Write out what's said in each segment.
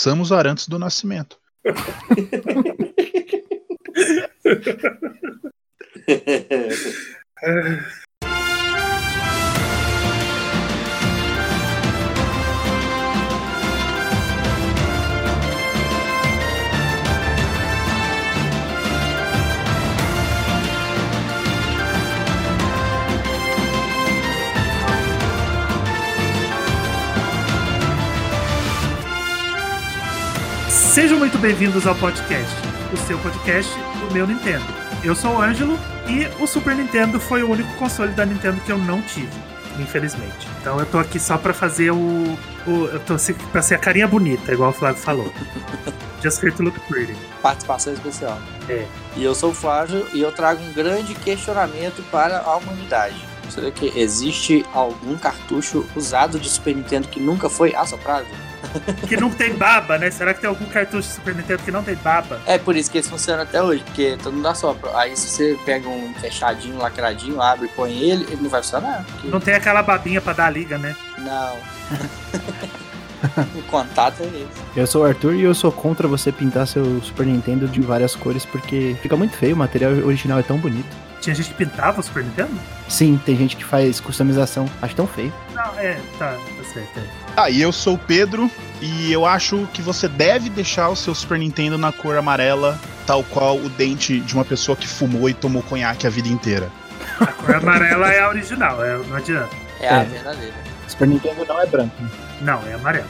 Samus Arantes do Nascimento. Sejam muito bem-vindos ao podcast, o seu podcast do meu Nintendo. Eu sou o Ângelo e o Super Nintendo foi o único console da Nintendo que eu não tive, infelizmente. Então eu tô aqui só pra fazer o. o eu tô pra ser a carinha bonita, igual o Flávio falou. Just here to look pretty. Participação especial. É. E eu sou o Flávio e eu trago um grande questionamento para a humanidade. Será que existe algum cartucho usado de Super Nintendo que nunca foi assoprado? Que não tem baba, né? Será que tem algum cartucho de Super Nintendo que não tem baba? É por isso que esse funciona até hoje, porque todo mundo assopra. Aí se você pega um fechadinho, lacradinho, abre e põe ele, ele não vai funcionar. porque- Não tem aquela babinha pra dar liga, né? Não. o contato é esse. Eu sou o Arthur e eu sou contra você pintar seu Super Nintendo de várias cores porque fica muito feio, o material original é tão bonito. Tinha gente que pintava o Super Nintendo? Sim, tem gente que faz customização, acho tão feio. Não, é, tá, tá certo. É. Ah, e eu sou o Pedro e eu acho que você deve deixar o seu Super Nintendo na cor amarela, tal qual o dente de uma pessoa que fumou e tomou conhaque a vida inteira. A cor amarela é a original, é, não adianta. É, a É. verdadeira. Super Nintendo não é branco. Não, é amarelo.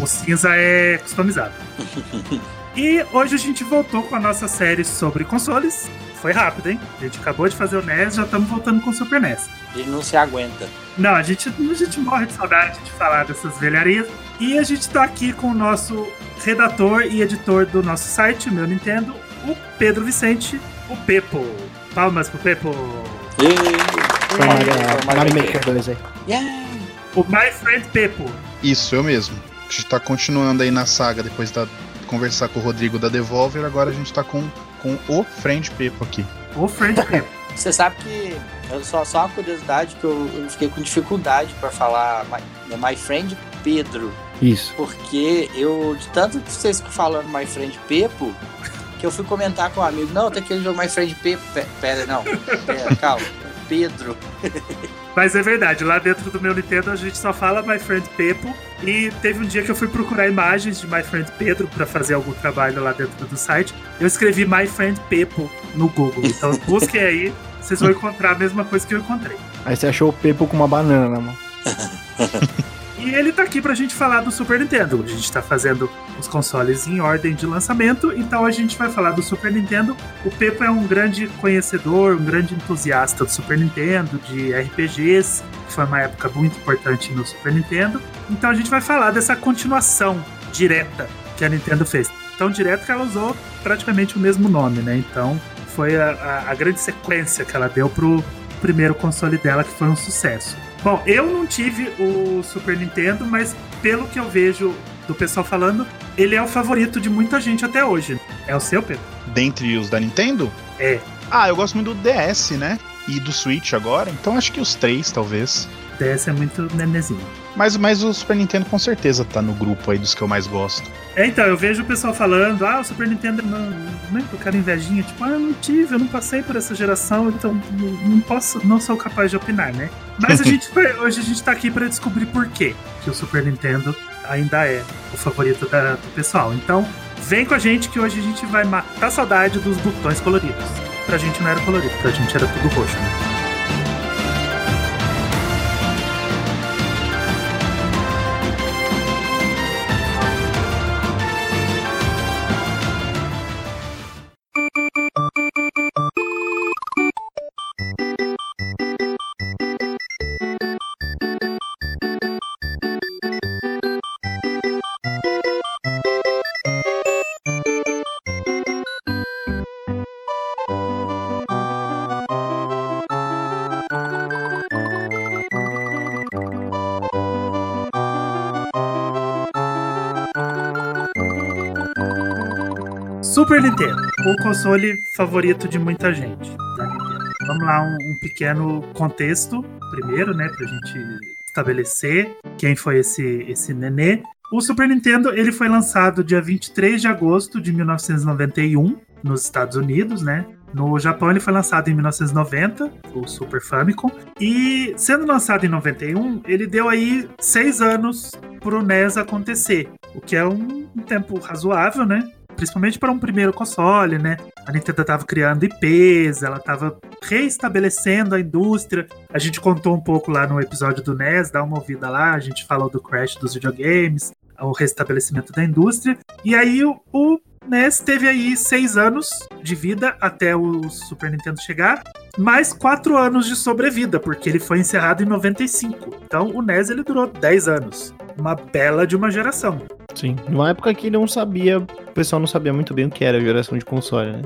O, o cinza é customizado. E hoje a gente voltou com a nossa série sobre consoles. Foi rápido, hein? A gente acabou de fazer o NES, já estamos voltando com o Super NES. Ele não se aguenta. Não, a gente, a gente morre de saudade de falar dessas velharias. E a gente tá aqui com o nosso redator e editor do nosso site, meu Nintendo, o Pedro Vicente, o Pepo. Palmas pro Pepo. Mario, Maker 2 aí. Yeah! O My Friend Pepo. Isso, eu mesmo. A gente tá continuando aí na saga depois da conversar com o Rodrigo da Devolver, agora a gente tá com, com o Friend Pepo aqui. O Friend Pepo. Você sabe que eu só, só uma curiosidade que eu, eu fiquei com dificuldade pra falar my, my friend Pedro, Isso. porque eu de tanto que vocês ficam falando my friend Pepo, que eu fui comentar com um amigo, não, tem aquele jogo my friend Pepo, Pe- pera, não, pera, calma, Pedro. Mas é verdade, lá dentro do meu Nintendo a gente só fala My Friend Pepo. E teve um dia que eu fui procurar imagens de My Friend Pedro pra fazer algum trabalho lá dentro do site. Eu escrevi My Friend Pepo no Google. Então busquem aí, vocês vão encontrar a mesma coisa que eu encontrei. Aí você achou o Pepo com uma banana na mão. E ele tá aqui pra gente falar do Super Nintendo. A gente tá fazendo os consoles em ordem de lançamento, então a gente vai falar do Super Nintendo. O Pepo é um grande conhecedor, um grande entusiasta do Super Nintendo, de RPGs, que foi uma época muito importante no Super Nintendo. Então a gente vai falar dessa continuação direta que a Nintendo fez. Tão direta que ela usou praticamente o mesmo nome, né? Então foi a, a- a grande sequência que ela deu pro primeiro console dela, que foi um sucesso. Bom, eu não tive o Super Nintendo, mas pelo que eu vejo do pessoal falando, ele é o favorito de muita gente até hoje. É o seu, Pedro? Dentre os da Nintendo? É. Ah, eu gosto muito do DS, né? E do Switch agora, então acho que os três, talvez. DS é muito nenezinho. Mas, mas o Super Nintendo com certeza tá no grupo aí dos que eu mais gosto. É, então, eu vejo o pessoal falando, ah, o Super Nintendo não. Né, com aquela invejinha, tipo, ah, eu não tive, eu não passei por essa geração, então não não posso, não sou capaz de opinar, né? Mas a gente hoje a gente tá aqui pra descobrir por quê que o Super Nintendo ainda é o favorito da- do pessoal. Então, vem com a gente que hoje a gente vai matar a saudade dos botões coloridos. Pra gente não era colorido, pra gente era tudo roxo, né? Super Nintendo, o console favorito de muita gente da Nintendo. Vamos lá, um, um pequeno contexto primeiro, né, pra gente estabelecer quem foi esse, esse nenê. O Super Nintendo ele foi lançado dia 23 de agosto de 1991 nos Estados Unidos, né? No Japão ele foi lançado em 1990, o Super Famicom, e sendo lançado em 91, ele deu aí seis anos para o NES acontecer, o que é um tempo razoável, né? Principalmente para um primeiro console, né? A Nintendo estava criando IPs, ela estava reestabelecendo a indústria. A gente contou um pouco lá no episódio do NES, dá uma ouvida lá, a gente falou do crash dos videogames, o restabelecimento da indústria. E aí o, o NES teve aí seis anos de vida até o Super Nintendo chegar, mais quatro anos de sobrevida, porque ele foi encerrado em 95. Então o NES ele durou 10 anos. Uma bela de uma geração. Sim. Numa época que não sabia, o pessoal não sabia muito bem o que era a geração de console, né?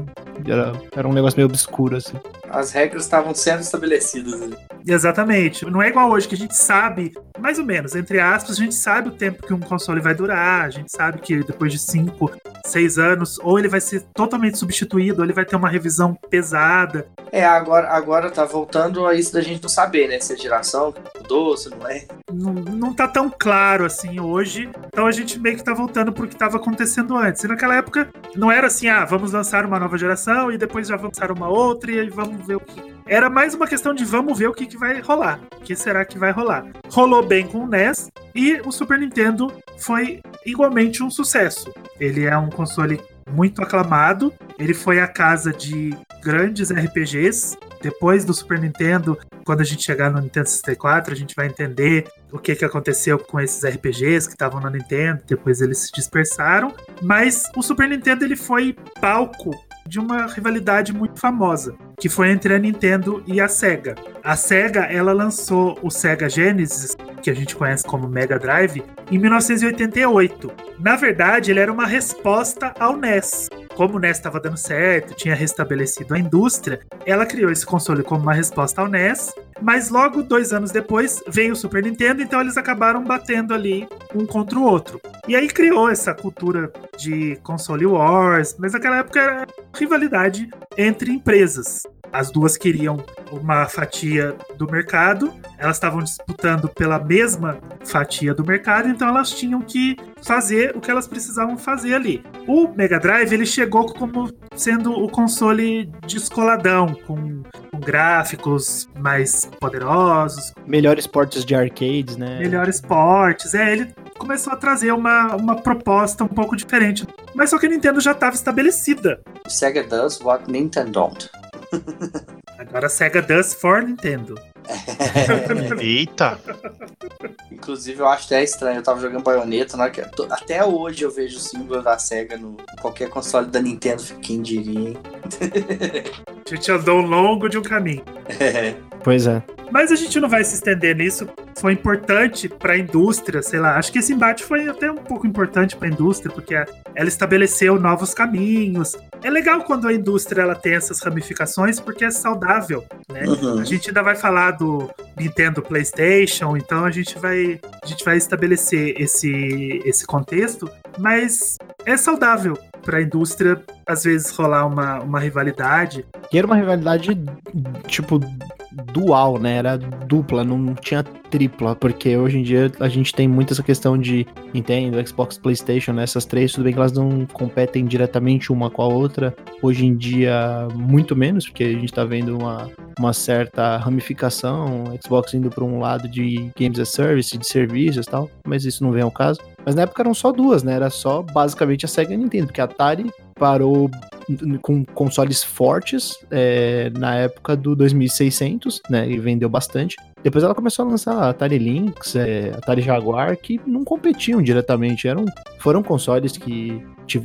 Era, era um negócio meio obscuro, assim. As regras estavam sendo estabelecidas. Né? Exatamente. Não é igual hoje que a gente sabe, mais ou menos, entre aspas, a gente sabe o tempo que um console vai durar, a gente sabe que depois de 5, 6 anos, ou ele vai ser totalmente substituído, ou ele vai ter uma revisão pesada. É, agora, agora tá voltando a isso da gente não saber, né? Se a geração mudou, se não é. Não, não tá tão claro assim hoje. Então a gente meio que tá voltando pro que tava acontecendo antes. E naquela época não era assim, ah, vamos lançar uma nova geração e depois já vamos lançar uma outra e aí vamos ver o que. Era mais uma questão de vamos ver o que, que vai rolar. O que será que vai rolar? Rolou bem com o NES e o Super Nintendo foi igualmente um sucesso. Ele é um console muito aclamado. Ele foi a casa de grandes RPGs. Depois do Super Nintendo, quando a gente chegar no Nintendo 64, a gente vai entender o que, que aconteceu com esses RPGs que estavam na Nintendo. Depois eles se dispersaram. Mas o Super Nintendo ele foi palco de uma rivalidade muito famosa, que foi entre a Nintendo e a Sega. A Sega, ela lançou o Sega Genesis, que a gente conhece como Mega Drive, em 1988. Na verdade, ele era uma resposta ao NES. Como o NES estava dando certo, tinha restabelecido a indústria, ela criou esse console como uma resposta ao NES mas logo, dois anos depois, veio o Super Nintendo, então eles acabaram batendo ali um contra o outro. E aí criou essa cultura de console wars, mas naquela época era rivalidade entre empresas. As duas queriam uma fatia do mercado, elas estavam disputando pela mesma fatia do mercado, então elas tinham que fazer o que elas precisavam fazer ali. O Mega Drive ele chegou como sendo o console descoladão, com, com gráficos mais poderosos. Melhores portes de arcades, né? Melhores portes. É, ele começou a trazer uma, uma proposta um pouco diferente. Mas só que a Nintendo já estava estabelecida. Sega does what Nintendo don't. Agora a Sega does for Nintendo. Eita! Inclusive, eu acho até estranho. Eu tava jogando baioneta. Né? Até hoje eu vejo o símbolo da SEGA no qualquer console da Nintendo. Quem diria, hein? a gente andou longo de um caminho. É. Pois é. Mas a gente não vai se estender nisso. Foi importante para a indústria, sei lá. Acho que esse embate foi até um pouco importante para a indústria, porque ela estabeleceu novos caminhos. É legal quando a indústria ela tem essas ramificações, porque é saudável, né? Uhum. A gente ainda vai falar do Nintendo PlayStation, então a gente vai a gente vai estabelecer esse esse contexto, mas é saudável para a indústria às vezes rolar uma, uma rivalidade. E era uma rivalidade tipo dual, né? Era dupla, não tinha tripla, porque hoje em dia a gente tem muito essa questão de Nintendo, Xbox, PlayStation, né? essas três, tudo bem que elas não competem diretamente uma com a outra. Hoje em dia, muito menos, porque a gente tá vendo uma, uma certa ramificação, Xbox indo para um lado de games as service, de serviços e tal, mas isso não vem ao caso. Mas na época eram só duas, né? Era só basicamente a Sega e a Nintendo, porque a Atari parou com consoles fortes é, na época do 2600, né? E vendeu bastante. Depois ela começou a lançar Atari Lynx, é, Atari Jaguar, que não competiam diretamente. Eram, foram consoles que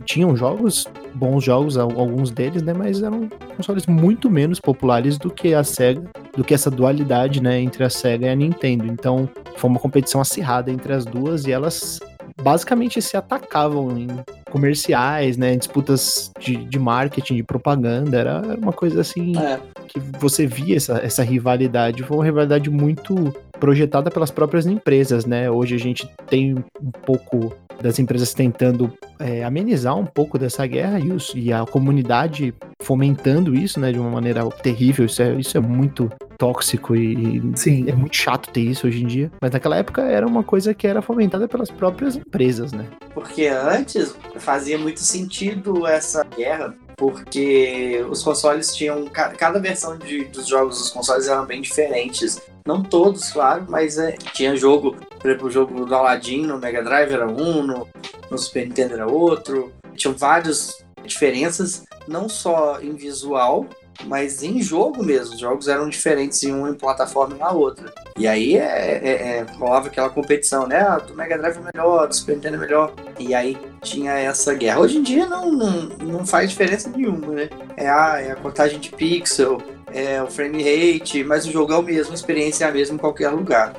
tinham jogos, bons jogos, alguns deles, né? Mas eram consoles muito menos populares do que a Sega, do que essa dualidade, né? Entre a Sega e a Nintendo. Então foi uma competição acirrada entre as duas e elas basicamente se atacavam em comerciais, né, em disputas de, de marketing, de propaganda, era, era uma coisa assim é. que você via essa, essa rivalidade, foi uma rivalidade muito projetada pelas próprias empresas, né, hoje a gente tem um pouco das empresas tentando é, amenizar um pouco dessa guerra e, os, e, a comunidade fomentando isso, né, de uma maneira terrível, isso é, isso é muito tóxico e, e Sim. é muito chato ter isso hoje em dia. Mas naquela época era uma coisa que era fomentada pelas próprias empresas, né? Porque antes fazia muito sentido essa guerra, porque os consoles tinham. ca- Cada versão de, dos jogos dos consoles eram bem diferentes. Não todos, claro, mas é, tinha jogo, por exemplo, o jogo do Aladdin no Mega Drive era um, no, no Super Nintendo era outro. Tinham várias diferenças, não só em visual, mas em jogo mesmo. Os jogos eram diferentes em uma em plataforma e na outra. E aí é, é- é- rolava aquela competição, né? Ah, do Mega Drive é melhor, do Super Nintendo é melhor. E aí tinha essa guerra. Hoje em dia não, não, não faz diferença nenhuma, né? É a, é a contagem de pixel, é o frame rate, mas o jogo é o mesmo, a experiência é a mesma em qualquer lugar.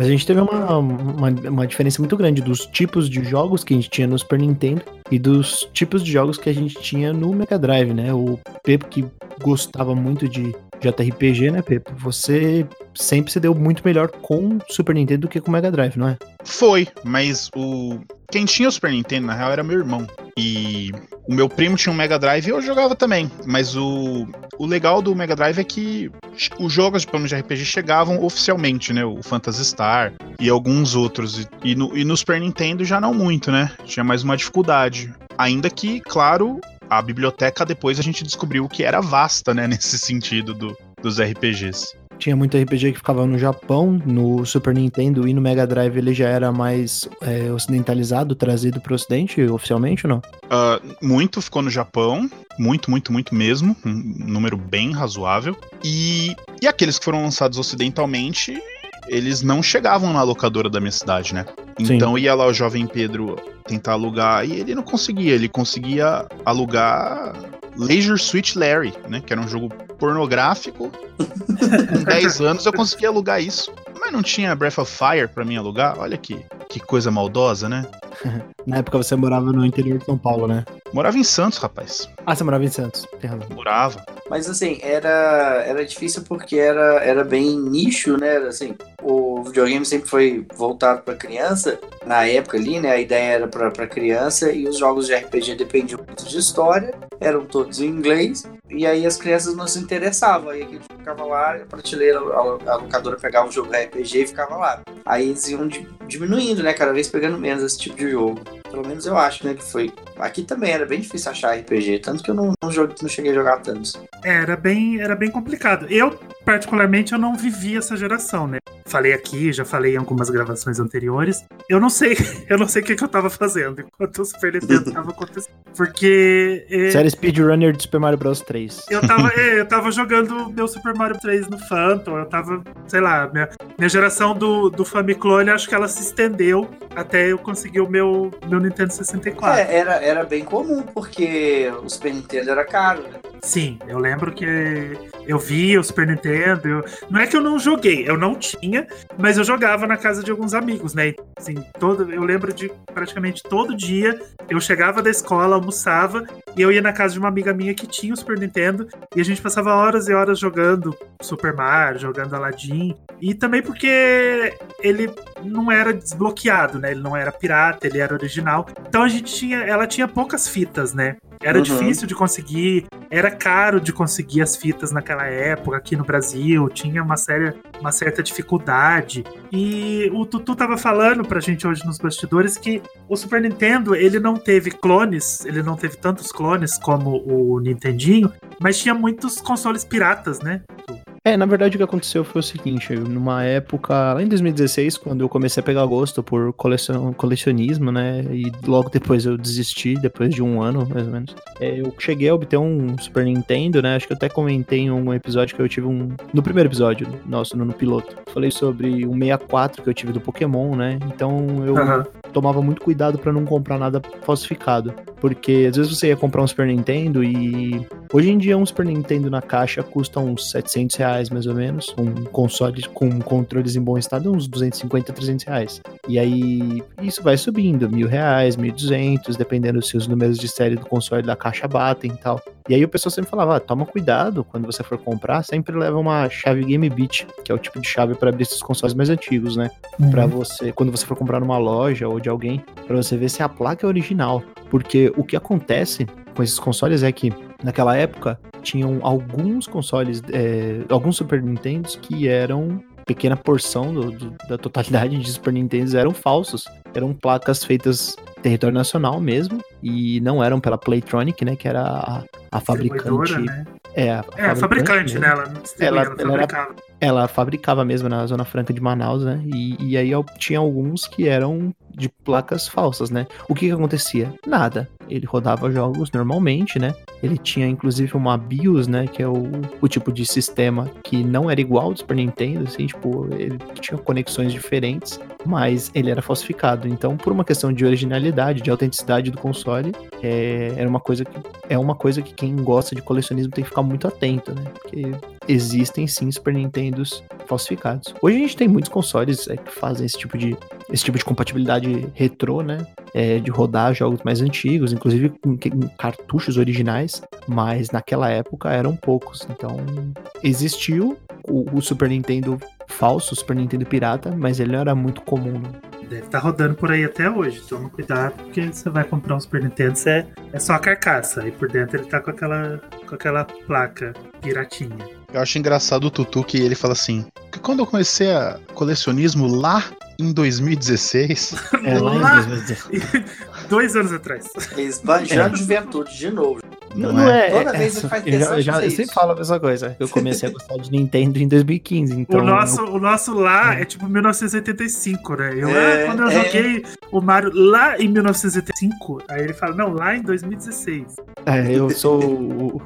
Mas a gente teve uma, uma, uma diferença muito grande dos tipos de jogos que a gente tinha no Super Nintendo e dos tipos de jogos que a gente tinha no Mega Drive, né? O Pepo que gostava muito de JRPG, né, Pepo? Você sempre se deu muito melhor com Super Nintendo do que com Mega Drive, não é? Foi, mas o. Quem tinha o Super Nintendo, na real, era meu irmão. E o meu primo tinha um Mega Drive e eu jogava também. Mas o, o legal do Mega Drive é que os jogos de plano de RPG chegavam oficialmente, né? O Phantasy Star e alguns outros. E, e no, e no Super Nintendo já não muito, né? Tinha mais uma dificuldade. Ainda que, claro, a biblioteca depois a gente descobriu que era vasta, né? Nesse sentido do, dos RPGs. Tinha muito RPG que ficava no Japão, no Super Nintendo e no Mega Drive ele já era mais é, ocidentalizado, trazido para o ocidente oficialmente ou não? Ah, muito ficou no Japão, muito, muito, muito mesmo, um número bem razoável. E, e aqueles que foram lançados ocidentalmente, eles não chegavam na locadora da minha cidade, né? Sim. Então ia lá o jovem Pedro tentar alugar e ele não conseguia, ele conseguia alugar Leisure Suite Larry, né? Que era um jogo pornográfico. Com 10 anos eu conseguia alugar isso. Mas não tinha Breath of Fire pra mim alugar? Olha que, que coisa maldosa, né? Na época você morava no interior de São Paulo, né? Morava em Santos, rapaz. Ah, você morava em Santos, tem razão. Morava. Mas assim, era, era difícil porque era, era bem nicho, né? Assim, o videogame sempre foi voltado para criança. Na época ali, né? A ideia era para criança e os jogos de RPG dependiam muito de história, eram todos em inglês. E aí as crianças não se interessavam. Aí a gente ficava lá, a prateleira, a, a locadora pegava o jogo RPG e ficava lá. Aí eles iam di- diminuindo, né? Cada vez pegando menos esse tipo de jogo. Pelo menos eu acho, né? Que foi. Aqui também era bem difícil achar RPG, tanto que eu não, não, joguei- não cheguei a jogar tantos. Era bem, era bem complicado. Eu, particularmente, eu não vivi essa geração, né? Falei aqui, já falei em algumas gravações anteriores. Eu não sei, eu não sei o que, que eu tava fazendo enquanto o Super Nintendo tava acontecendo. Porque é, Você era speedrunner de Super Mario Bros 3. eu tava, é, eu tava jogando meu Super Mario 3 no Phantom, eu tava, sei lá, minha, minha geração do, do Famiclone, acho que ela se estendeu até eu conseguir o meu, meu Nintendo 64. É, era, era bem comum, porque o Super Nintendo era caro, né? Sim, eu lembro que eu vi o Super Nintendo. eu- Não é que eu não joguei, eu não tinha, mas eu jogava na casa de alguns amigos, né? Assim, todo, eu lembro de praticamente todo dia eu chegava da escola, almoçava e eu ia na casa de uma amiga minha que tinha o Super Nintendo e a gente passava horas e horas jogando Super Mario, jogando Aladdin. E também porque ele não era desbloqueado, né? Ele não era pirata, ele era original. Então a gente tinha, ela tinha poucas fitas, né? Era Uhum. difícil de conseguir, era caro de conseguir as fitas naquela época aqui no Brasil, tinha uma, séria, uma certa dificuldade. E o Tutu tava falando pra gente hoje nos bastidores que o Super Nintendo, ele não teve clones, ele não teve tantos clones como o Nintendinho, mas tinha muitos consoles piratas, né? É, na verdade o que aconteceu foi o seguinte, eu, numa época, lá em 2016, quando eu comecei a pegar gosto por colecion, colecionismo, né, e logo depois eu desisti, depois de um ano, mais ou menos, é, eu cheguei a obter um Super Nintendo, né, acho que eu até comentei em um episódio que eu tive um, no primeiro episódio, nosso, no, no piloto, falei sobre um 64 que eu tive do Pokémon, né, então eu Aham. tomava muito cuidado pra não comprar nada falsificado. Porque às vezes você ia comprar um Super Nintendo e. Hoje em dia, um Super Nintendo na caixa custa uns 700 reais mais ou menos. Um console com controles em bom estado, uns 250, 300 reais. E aí isso vai subindo, mil reais, 1.200, dependendo se os números de série do console da caixa batem e tal. E aí o pessoal sempre falava, ah, toma cuidado quando você for comprar, sempre leva uma chave Game Beat, que é o tipo de chave para abrir esses consoles mais antigos, né? Pra você, quando você for comprar numa loja ou de alguém, pra você ver se a placa é original. Porque o que acontece com esses consoles é que, naquela época, tinham alguns consoles, é, alguns Super Nintendos que eram pequena porção do, do, da totalidade de Super Nintendos eram falsos. Eram placas feitas território nacional mesmo e não eram pela Playtronic, né, que era a, a fabricante. Né? É, a é, a fabricante, né? Ela, ela, ela, ela, era, ela fabricava mesmo na Zona Franca de Manaus, né? E, e aí tinha alguns que eram de placas falsas, né? O que que acontecia? Nada. Ele rodava jogos normalmente, né? Ele tinha inclusive uma BIOS, né? Que é o, o tipo de sistema que não era igual ao do Super Nintendo, assim, tipo, ele tinha conexões diferentes, mas ele era falsificado. Então, por uma questão de originalidade, de autenticidade do console, é, era uma coisa que é uma coisa que quem gosta de colecionismo tem que ficar muito atento, né? Porque existem sim Super Nintendos falsificados. Hoje a gente tem muitos consoles é, que fazem esse tipo de esse tipo de compatibilidade retrô, né? É, de rodar jogos mais antigos, inclusive com, cartuchos originais, mas naquela época eram poucos. Então existiu o, o Super Nintendo falso, o Super Nintendo pirata, mas ele não era muito comum. Né? Deve estar tá rodando por aí até hoje. Toma cuidado, porque você vai comprar um Super Nintendo, é, é só a carcaça. E por dentro ele tá com aquela, com aquela placa piratinha. Eu acho engraçado o Tutu que ele fala assim: que quando eu comecei a colecionismo lá em 2016. É, lá, lá em 2016. Dois anos atrás. Esbanjando é. juventude de novo. Não, não é? é? Toda é, vez ele faz eu, já, eu, já, eu sempre falo a mesma coisa. Eu comecei a gostar de Nintendo em 2015. Então o, nosso, eu... o nosso lá é. é tipo 1985, né? Eu, é, quando eu joguei o Mario lá em 1985, aí ele fala, não, lá em 2016. É, eu sou o,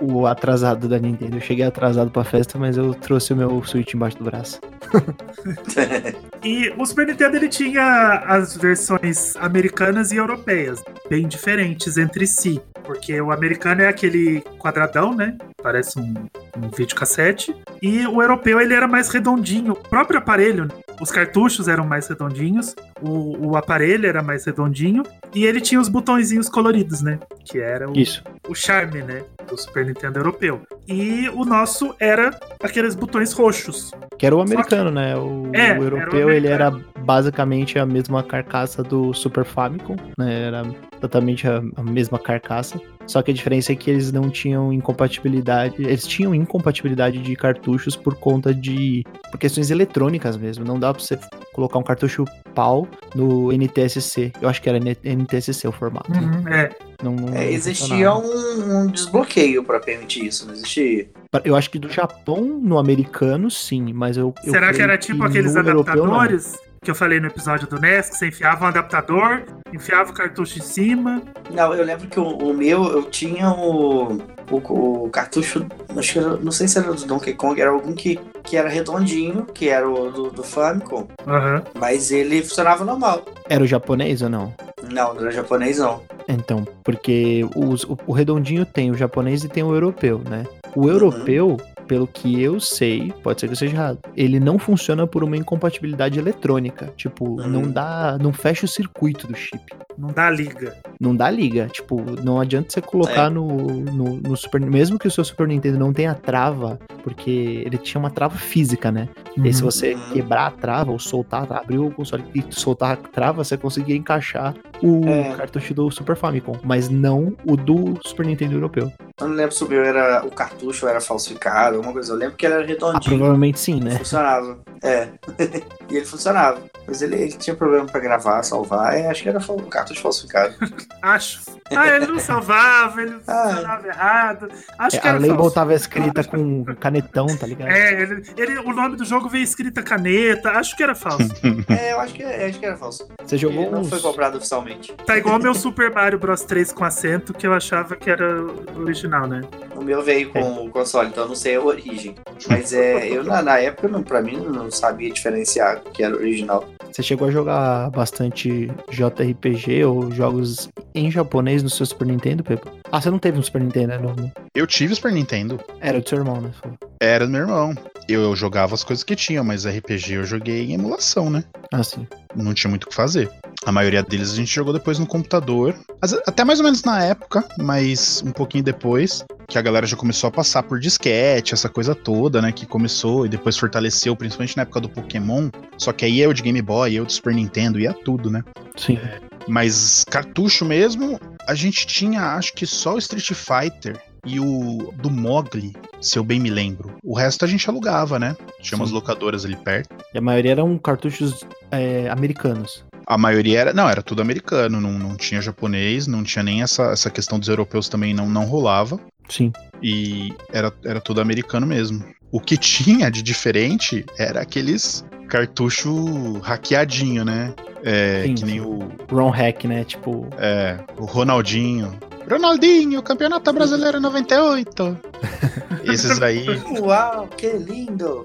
o atrasado da Nintendo. Eu cheguei atrasado pra festa, mas eu trouxe o meu Switch embaixo do braço. e o Super Nintendo ele tinha as versões americanas e europeias, bem diferentes entre si. Porque o americano é aquele quadradão, né? Parece um, um videocassete. E o europeu ele era mais redondinho. O próprio aparelho, os cartuchos eram mais redondinhos, o, o aparelho era mais redondinho. E ele tinha os botõezinhos coloridos, né? Que era o, Isso. o charme, né? Do Super Nintendo europeu. E o nosso era aqueles botões roxos. Que era o americano, que... né? O, é, o europeu, ele era basicamente a mesma carcaça do Super Famicom, né? Era exatamente a, a, mesma carcaça. Só que a diferença é que eles não tinham incompatibilidade. Eles tinham incompatibilidade de cartuchos por conta de por questões eletrônicas mesmo. Não dá pra você colocar um cartucho PAL no NTSC. Eu acho que era NTSC o formato. Uhum, é. Não, não é, existia um, um, desbloqueio para permitir isso, não existia. Eu acho que do Japão no americano, sim, mas eu. Será que era tipo aqueles adaptadores? Europeu, que eu falei no episódio do NES, que você enfiava um adaptador, enfiava o cartucho em cima. Não, eu lembro que o, o meu, eu tinha o, o, o, cartucho, acho que não sei se era do Donkey Kong, era algum que, que era redondinho, que era o do, do Famicom, uhum. mas ele funcionava normal. Era o japonês ou não? Não, não era japonês não. Então, porque os, o, o redondinho tem o japonês e tem o europeu, né? O europeu, uhum pelo que eu sei, pode ser que eu seja errado, ele não funciona por uma incompatibilidade eletrônica. Tipo, uhum. não dá. Não fecha o circuito do chip. Não dá liga. Não dá liga. Tipo, não adianta você colocar é. no, no, no, Super. Mesmo que o seu Super Nintendo não tenha trava, porque ele tinha uma trava física, né? Uhum. E se você uhum. quebrar a trava ou soltar, abrir o console e soltar a trava, você conseguia encaixar o é. cartucho do Super Famicom, mas não o do Super Nintendo europeu. Eu não lembro se o meu era. O cartucho era falsificado, alguma coisa. Eu lembro que ele era redondinho. Ah, provavelmente sim, né? Funcionava. É. e ele funcionava. Mas ele, ele tinha problema pra gravar, salvar. É, acho que era o cartucho falsificado. acho. Ah, ele não salvava, ele ah. funcionava errado. Acho é, que era A label tava escrita com canetão, tá ligado? É, ele, ele, o nome do jogo veio escrita caneta. Acho que era falso. é, eu acho que, acho que era falso. Você jogou não foi comprado oficialmente. Tá igual meu Super Mario Bros 3 com acento, que eu achava que era original, né? O meu veio com é. o console, então eu não sei origem. Mas é, eu na, na época, não, pra mim, não sabia diferenciar que era original. Você chegou a jogar bastante JRPG ou jogos em japonês no seu Super Nintendo, Pepe? Ah, você não teve um Super Nintendo, né? No... Eu tive o Super Nintendo. Era do seu irmão, né? Era do meu irmão. Eu, eu jogava as coisas que tinha, mas RPG eu joguei em emulação, né? Ah, sim. Não tinha muito o que fazer. A maioria deles a gente jogou depois no computador. Até mais ou menos na época, mas um pouquinho depois, que a galera já começou a passar por disquete, essa coisa toda, né? Que começou e depois fortaleceu, principalmente na época do Pokémon. Só que aí eu de Game Boy, eu de Super Nintendo, ia tudo, né? Sim. Mas cartucho mesmo, a gente tinha, acho que só o Street Fighter e o do Mogli, se eu bem me lembro. O resto a gente alugava, né? Tinha umas Sim. locadoras ali perto. E a maioria eram cartuchos é, americanos. A maioria era. Não, era tudo americano, não, não tinha japonês, não tinha nem essa, essa questão dos europeus também não, não rolava. Sim. E era, era tudo americano mesmo. O que tinha de diferente era aqueles cartucho hackeadinho, né? É, Sim, que nem o, ROM hack, né? Tipo, é, o Ronaldinho. Ronaldinho, Campeonato Brasileiro 98. Esses aí. Uau, que lindo!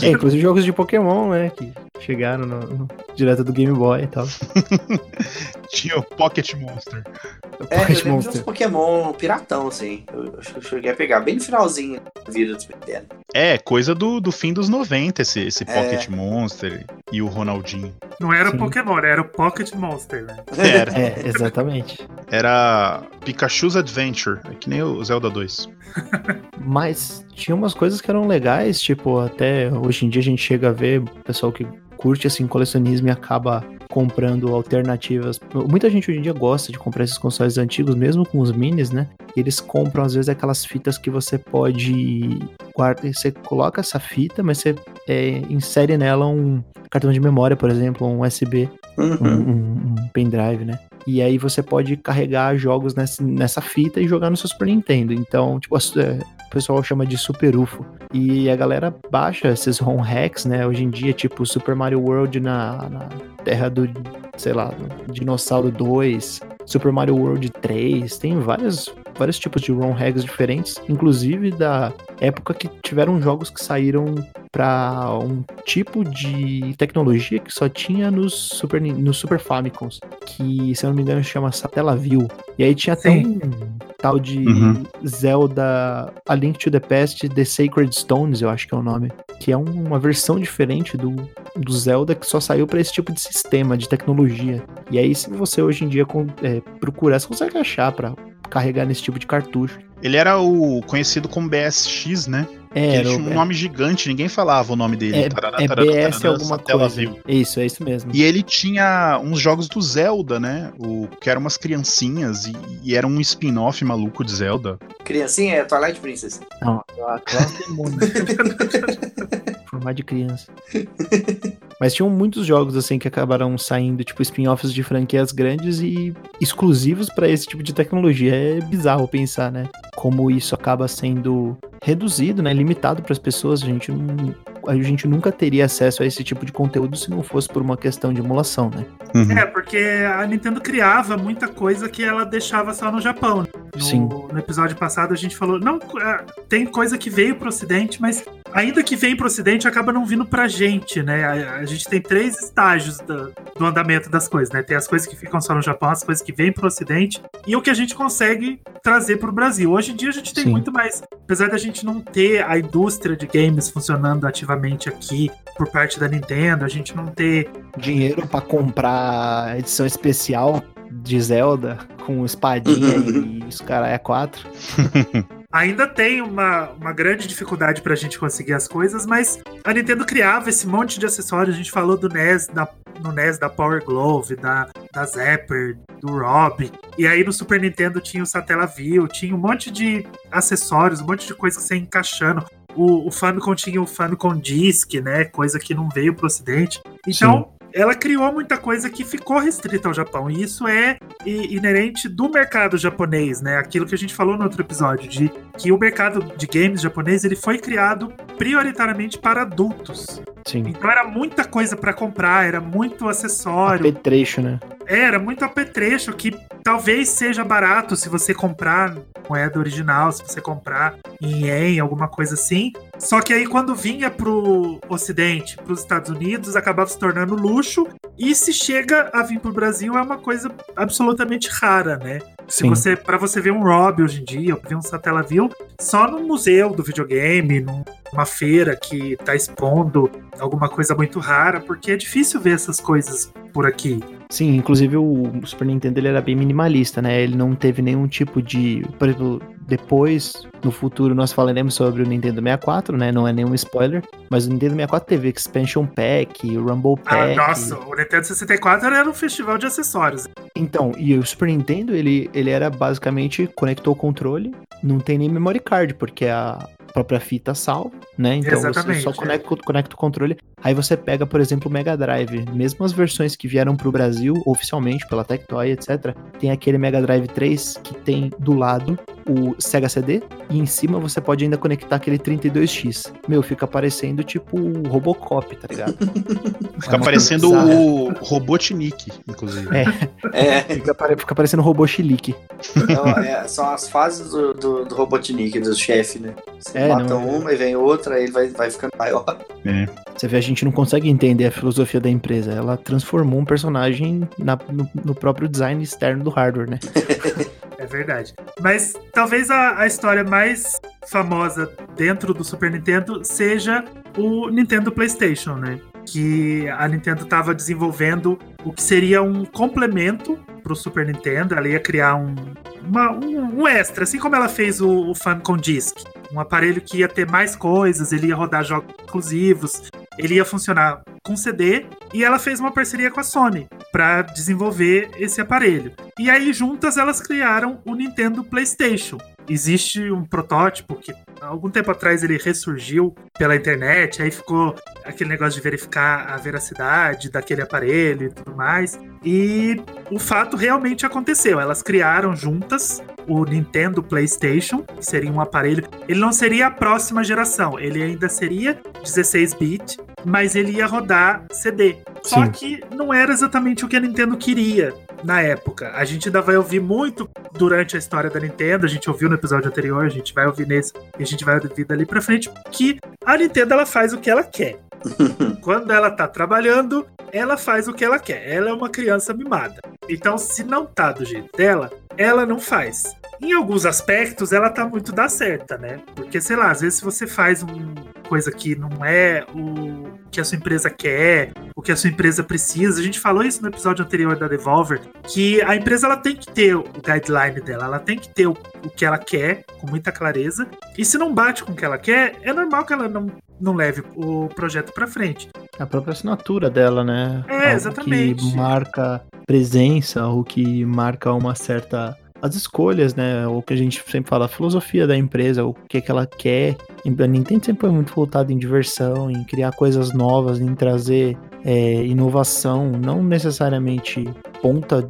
é, inclusive jogos de Pokémon, né? Que chegaram no, no- direto do Game Boy e tal. Tinha o Pocket Monster. É, eu Pocket lembro de uns Monster. Pokémon piratão, assim. Eu eu cheguei a pegar bem no finalzinho da vida do Nintendo. É, coisa do, do fim dos 90, esse, esse É. Pocket Monster e o Ronaldinho. Não era Sim. O Pokémon, era o Pocket Monster, né? Era, É, exatamente. era Pikachu's Adventure, é que nem o Zelda 2. Mas tinha umas coisas que eram legais, tipo, até hoje em dia a gente chega a ver pessoal que curte assim colecionismo e acaba comprando alternativas. Muita gente hoje em dia gosta de comprar esses consoles antigos, mesmo com os minis, né? Eles compram às vezes aquelas fitas que você pode guardar, você coloca essa fita, mas você é, insere nela um cartão de memória, por exemplo, um USB um, Uhum. um- um pendrive, né? E aí você pode carregar jogos nessa, nessa fita e jogar no seu Super Nintendo. Então, tipo, é, o pessoal chama de Super UFO. E a galera baixa esses ROM hacks, né? Hoje em dia, tipo, Super Mario World na, na terra do, sei lá, do Dinossauro 2, Super Mario World 3, tem vários, vários tipos de ROM hacks diferentes, inclusive da época que tiveram jogos que saíram para um tipo de tecnologia que só tinha nos Super, nos Super Famicoms, que se eu não me engano chama Satellaview. E aí tinha até um tal de Uhum. Zelda A Link to the Past The Sacred Stones, eu acho que é o nome, que é um- uma versão diferente do, do Zelda que só saiu para esse tipo de sistema, de tecnologia. E aí se você hoje em dia é, procurar, você consegue achar para carregar nesse tipo de cartucho. Ele era o conhecido como BSX, né? É, ele era tinha um nome gigante, ninguém falava o nome dele. é, Tarará, é tarará, BS tarará, alguma coisa. Isso, é isso mesmo. E ele tinha uns jogos do Zelda, né? O, que eram umas criancinhas e, e era um spin-off maluco de Zelda. Criancinha é Twilight Princess. Não, a classe demônio. Formar de criança. Mas tinham muitos jogos assim que acabaram saindo, tipo spin-offs de franquias grandes e exclusivos para esse tipo de tecnologia. É bizarro pensar, né? Como isso acaba sendo reduzido, né? Limitado para as pessoas. A gente, não, a gente nunca teria acesso a esse tipo de conteúdo se não fosse por uma questão de emulação, né? Uhum. É, porque a Nintendo criava muita coisa que ela deixava só no Japão. né? No, Sim. no episódio passado a gente falou, não, ah, tem coisa que veio pro ocidente, mas ainda que vem pro ocidente, acaba não vindo pra gente, né? A, a gente tem três estágios do, do andamento das coisas, né? Tem as coisas que ficam só no Japão, as coisas que vêm pro ocidente e o que a gente consegue trazer pro Brasil. Hoje em dia a gente tem Sim. muito mais, apesar da gente não ter a indústria de games funcionando ativamente aqui por parte da Nintendo, a gente não ter Dinheiro para comprar edição especial de Zelda com espadinha e os caras é quatro. ainda tem uma, uma grande dificuldade pra gente conseguir as coisas, mas a Nintendo criava esse monte de acessórios. A gente falou do NES, da, no NES da Power Glove, da, da Zapper, do Rob. E aí no Super Nintendo tinha o Satellaview, tinha um monte de acessórios, um monte de coisa que você ia encaixando. O, o Famicom tinha o Famicom Disc, né? Coisa que não veio pro ocidente. Então, ela criou muita coisa que ficou restrita ao Japão. E isso é inerente do mercado japonês, né? Aquilo que a gente falou no outro episódio, de que o mercado de games japonês ele foi criado prioritariamente para adultos. Sim. Então era muita coisa para comprar, era muito acessório, Apetrecho, né? Era muito apetrecho que talvez seja barato se você comprar moeda original, se você comprar em ien, alguma coisa assim. Só que aí quando vinha pro ocidente, pros Estados Unidos, acabava se tornando luxo. E se chega a vir pro Brasil é uma coisa absolutamente rara, né? Se Sim. você, para você ver um Rob hoje em dia, ou ver um Satellaview, só no museu do videogame, numa feira que tá expondo alguma coisa muito rara, porque é difícil ver essas coisas por aqui. Sim, inclusive o Super Nintendo ele era bem minimalista, né? Ele não teve nenhum tipo de. Por exemplo, depois, no futuro, nós falaremos sobre o Nintendo 64, né? Não é nenhum spoiler, mas o Nintendo 64 teve Expansion Pack, Rumble Ah, Pack. nossa, o Nintendo 64 era um festival de acessórios. Então, e o Super Nintendo, ele, ele era basicamente conectou o controle, não tem nem memory card, porque a própria fita salva, né? Então Exatamente, você só é. conecta, conecta o controle. Aí você pega, por exemplo, o Mega Drive. Mesmo as versões que vieram pro Brasil, oficialmente, pela Tectoy, etc., tem aquele Mega Drive 3 que tem do lado o Sega CD e em cima você pode ainda conectar aquele 32X. Meu, fica parecendo tipo o Robocop, tá ligado? Fica É parecendo o Robotnik, inclusive. É. É, Fica, pare- fica parecendo o robô chilique. então, é, são as fases do, do, do Robotnik, do chefe, né? Você É, mata não, é. uma e vem outra, aí ele vai, vai ficando maior. Você vê, a gente não consegue entender a filosofia da empresa. Ela transformou um personagem na- no, no próprio design externo do hardware, né? É verdade. Mas talvez a, a história mais famosa dentro do Super Nintendo seja o Nintendo PlayStation, né? Que a Nintendo estava desenvolvendo o que seria um complemento para o Super Nintendo. Ela ia criar um, uma- um, um extra, assim como ela fez o, o Famicom Disk. Um aparelho que ia ter mais coisas, ele ia rodar jogos exclusivos, ele ia funcionar com CD. E ela fez uma parceria com a Sony para desenvolver esse aparelho. E aí, juntas, elas criaram o Nintendo PlayStation. Existe um protótipo que, algum tempo atrás, ele ressurgiu pela internet, aí ficou aquele negócio de verificar a veracidade daquele aparelho e tudo mais. E o fato realmente aconteceu. Elas criaram juntas o Nintendo PlayStation, que seria um aparelho. Ele não seria a próxima geração, ele ainda seria 16-bit, mas ele ia rodar CD. Só Sim. que não era exatamente o que a Nintendo queria na época. A gente ainda vai ouvir muito durante a história da Nintendo, a gente ouviu no episódio anterior, a gente vai ouvir nesse e a gente vai ouvir dali pra frente, que a Nintendo ela faz o que ela quer. Quando ela tá trabalhando, ela faz o que ela quer. Ela é uma criança mimada. Então, se não tá do jeito dela, ela não faz. Em alguns aspectos, ela tá muito da certa, né? Porque, sei lá, às vezes se você faz uma coisa que não é o que a sua empresa quer, o que a sua empresa precisa. A gente falou isso no episódio anterior da Devolver, que a empresa ela tem que ter o guideline dela, ela tem que ter o, o que ela quer, com muita clareza. E se não bate com o que ela quer, é normal que ela não, não leve o projeto pra frente. A própria assinatura dela, né? É, Algo exatamente. Que marca presença, o que marca uma certa. As escolhas, né? O que a gente sempre fala, a filosofia da empresa, o que, que ela quer. A Nintendo sempre foi muito voltada em diversão, em criar coisas novas, em trazer é, inovação, não necessariamente ponta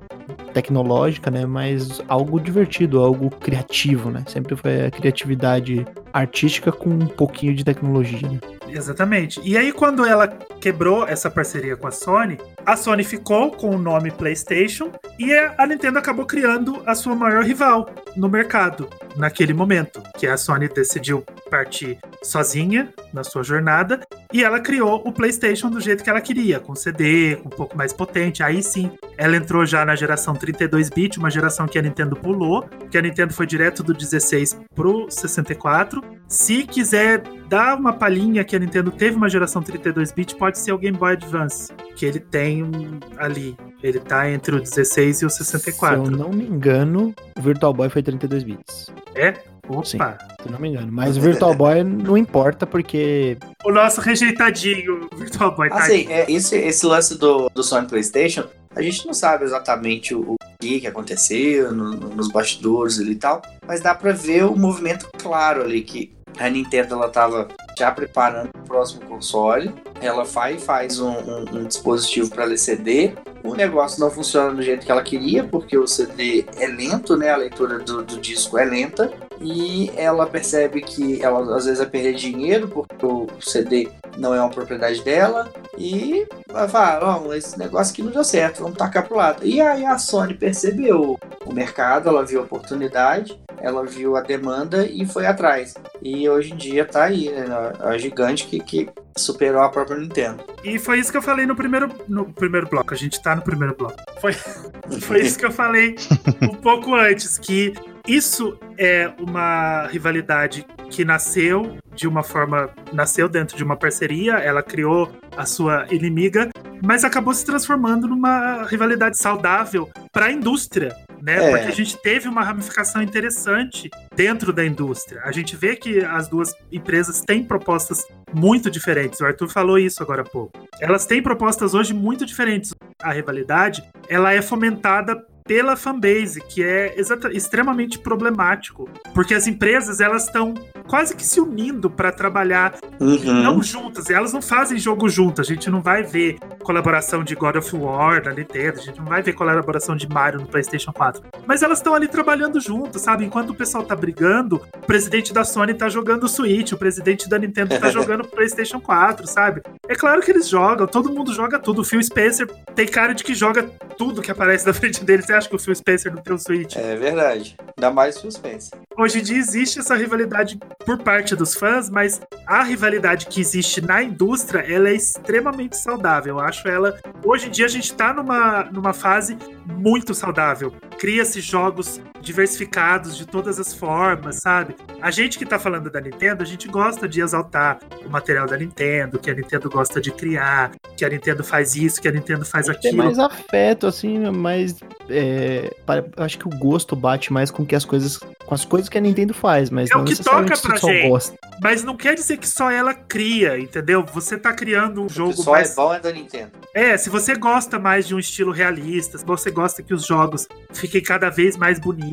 tecnológica, né? Mas algo divertido, algo criativo, né? Sempre foi a criatividade artística com um pouquinho de tecnologia, né? Exatamente. E aí, quando ela quebrou essa parceria com a Sony, a Sony ficou com o nome PlayStation e a Nintendo acabou criando a sua maior rival no mercado naquele momento, que a Sony decidiu partir sozinha na sua jornada e ela criou o PlayStation do jeito que ela queria, com CD, com um pouco mais potente. Aí sim, ela entrou já na geração 32-bit, uma geração que a Nintendo pulou, que a Nintendo foi direto do 16 pro 64. Se quiser dar uma palhinha que a Nintendo teve uma geração 32-bit, pode ser o Game Boy Advance, que ele tem um, ali. Ele tá entre o 16 e o 64. Se eu não me engano, o Virtual Boy foi 32 bits. É? Opa! Sim. Se eu não me engano. Mas o Virtual Boy não importa porque. O nosso rejeitadinho Virtual Boy tá Assim, é, esse, esse lance do, do Sony PlayStation, a gente não sabe exatamente o, o que, que aconteceu no- no- nos bastidores ali e tal, mas dá pra ver o movimento claro ali que a Nintendo ela tava já preparando o próximo console. Ela faz, faz um, um- um dispositivo para ler CD. O negócio não funciona do jeito que ela queria, porque o CD é lento, né? A leitura do, do disco é lenta. E ela percebe que ela às vezes vai perder dinheiro, porque o CD não é uma propriedade dela. E vai falar, ó, esse negócio aqui não deu certo, vamos tacar pro lado. E aí a Sony percebeu o mercado, ela viu a oportunidade, ela viu a demanda e foi atrás. E hoje em dia tá aí, né, a, gigante que, que superou a própria Nintendo. E foi isso que eu falei no primeiro, no primeiro bloco. A gente tá no primeiro bloco. Foi, foi isso que eu falei um pouco antes, que isso é uma rivalidade que nasceu de uma forma. Nasceu dentro de uma parceria, ela criou a sua inimiga, mas acabou se transformando numa rivalidade saudável para a indústria. Né? É. Porque a gente teve uma ramificação interessante dentro da indústria. A gente vê que as duas empresas têm propostas muito diferentes. O Arthur falou isso agora há pouco. Elas têm propostas hoje muito diferentes. A rivalidade, ela é fomentada pela fanbase, que é extremamente problemático, porque as empresas elas estão quase que se unindo para trabalhar Uhum. não juntas, elas não fazem jogo juntas. A gente não vai ver colaboração de God of War na Nintendo, a gente não vai ver colaboração de Mario no PlayStation 4. Mas elas estão ali trabalhando juntas, sabe? Enquanto o pessoal tá brigando, o presidente da Sony tá jogando Switch, o presidente da Nintendo tá jogando o PlayStation 4, sabe? É claro que eles jogam, todo mundo joga tudo. O Phil Spencer tem cara de que joga tudo que aparece na frente dele. Você acha que o Phil Spencer não tem um Switch? É verdade. Ainda mais suspense. Hoje em dia existe essa rivalidade por parte dos fãs, mas a rivalidade que existe na indústria, ela é extremamente saudável. Eu acho ela. Hoje em dia a gente tá numa, numa fase muito saudável. Cria-se jogos diversificados de todas as formas, sabe? A gente que tá falando da Nintendo, a gente gosta de exaltar o material da Nintendo, que a Nintendo gosta de criar, que a Nintendo faz isso, que a Nintendo faz Tem aquilo. mais afeto, assim, mais. é, acho que o gosto bate mais com que as coisas. Com as coisas que a Nintendo faz, mas É o não que necessariamente toca pra só gente. gosta. Mas não quer dizer que só ela cria, entendeu? Você tá criando um O que jogo só mais é bom é da Nintendo. É, se você gosta mais de um estilo realista, se você gosta que os jogos fiquem cada vez mais bonitos,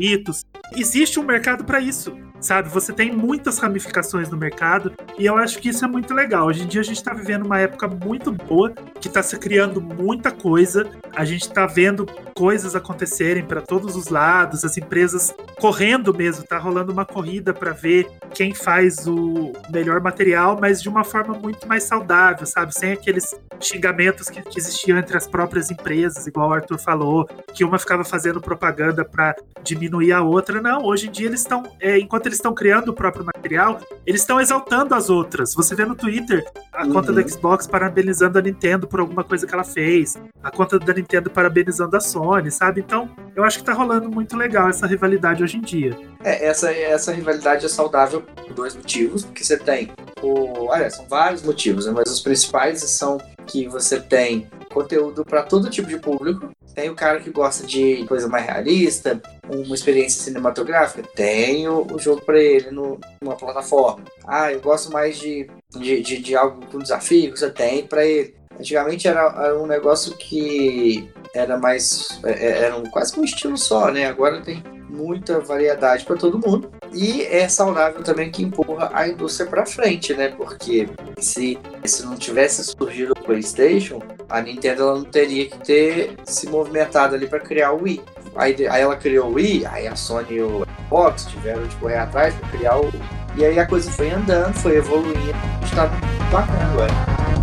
existe um mercado para isso, sabe? Você tem muitas ramificações no mercado e eu acho que isso é muito legal. Hoje em dia a gente tá vivendo uma época muito boa, que tá se criando muita coisa, a gente tá vendo coisas acontecerem para todos os lados, as empresas correndo mesmo, tá rolando uma corrida para ver quem faz o melhor material, mas de uma forma muito mais saudável, sabe? Sem aqueles xingamentos que, que existiam entre as próprias empresas, igual o Arthur falou, que uma ficava fazendo propaganda para diminuir a outra. Não, hoje em dia eles estão, é, enquanto eles estão criando o próprio material, eles estão exaltando as outras. Você vê no Twitter a Uhum. conta da Xbox parabenizando a Nintendo por alguma coisa que ela fez, a conta da Nintendo parabenizando a Sony, sabe? Então, eu acho que tá rolando muito legal essa rivalidade hoje em dia. É, essa, essa rivalidade é saudável por dois motivos, porque você tem o. Olha, são vários motivos, né? mas os principais são que você tem conteúdo para todo tipo de público. Tem o cara que gosta de coisa mais realista, uma experiência cinematográfica, tem o, o jogo para ele no, numa plataforma. Ah, eu gosto mais de, de, de, de algo com desafio, você tem para ele. Antigamente era, era um negócio que era mais. é- é- Era um, quase um estilo só, né? Agora tem muita variedade para todo mundo. E é saudável também que empurra a indústria para frente, né? Porque se, se não tivesse surgido o PlayStation, a Nintendo ela não teria que ter se movimentado ali para criar o Wii. Aí, aí ela criou o Wii, aí a Sony e o Xbox tiveram de correr atrás para criar o. E aí a coisa foi andando, foi evoluindo, a gente tá bacana agora.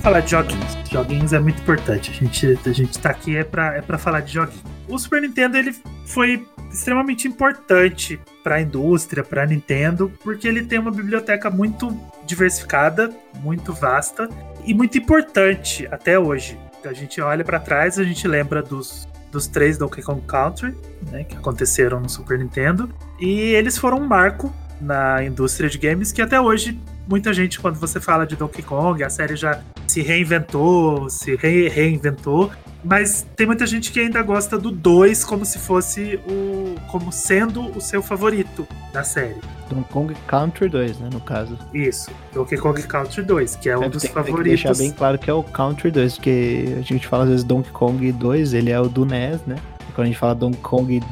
Vamos falar de joguinhos. Joguinhos é muito importante. A gente, a gente tá aqui é pra, é pra falar de joguinhos. O Super Nintendo ele foi extremamente importante para a indústria, para a Nintendo, porque ele tem uma biblioteca muito diversificada, muito vasta e muito importante até hoje. A gente olha para trás, a gente lembra dos, dos três Donkey Kong Country, né, que aconteceram no Super Nintendo, e eles foram um marco na indústria de games que até hoje muita gente quando você fala de Donkey Kong, a série já se reinventou, se re reinventou, mas tem muita gente que ainda gosta do 2 como se fosse o como sendo o seu favorito da série. Donkey Kong Country 2, né, no caso. Isso, Donkey Kong Country 2, que é um É, dos tem, tem que favoritos. deixar bem claro que é o Country 2, porque a gente fala às vezes Donkey Kong 2, ele é o do NES, né? E quando a gente fala Donkey Kong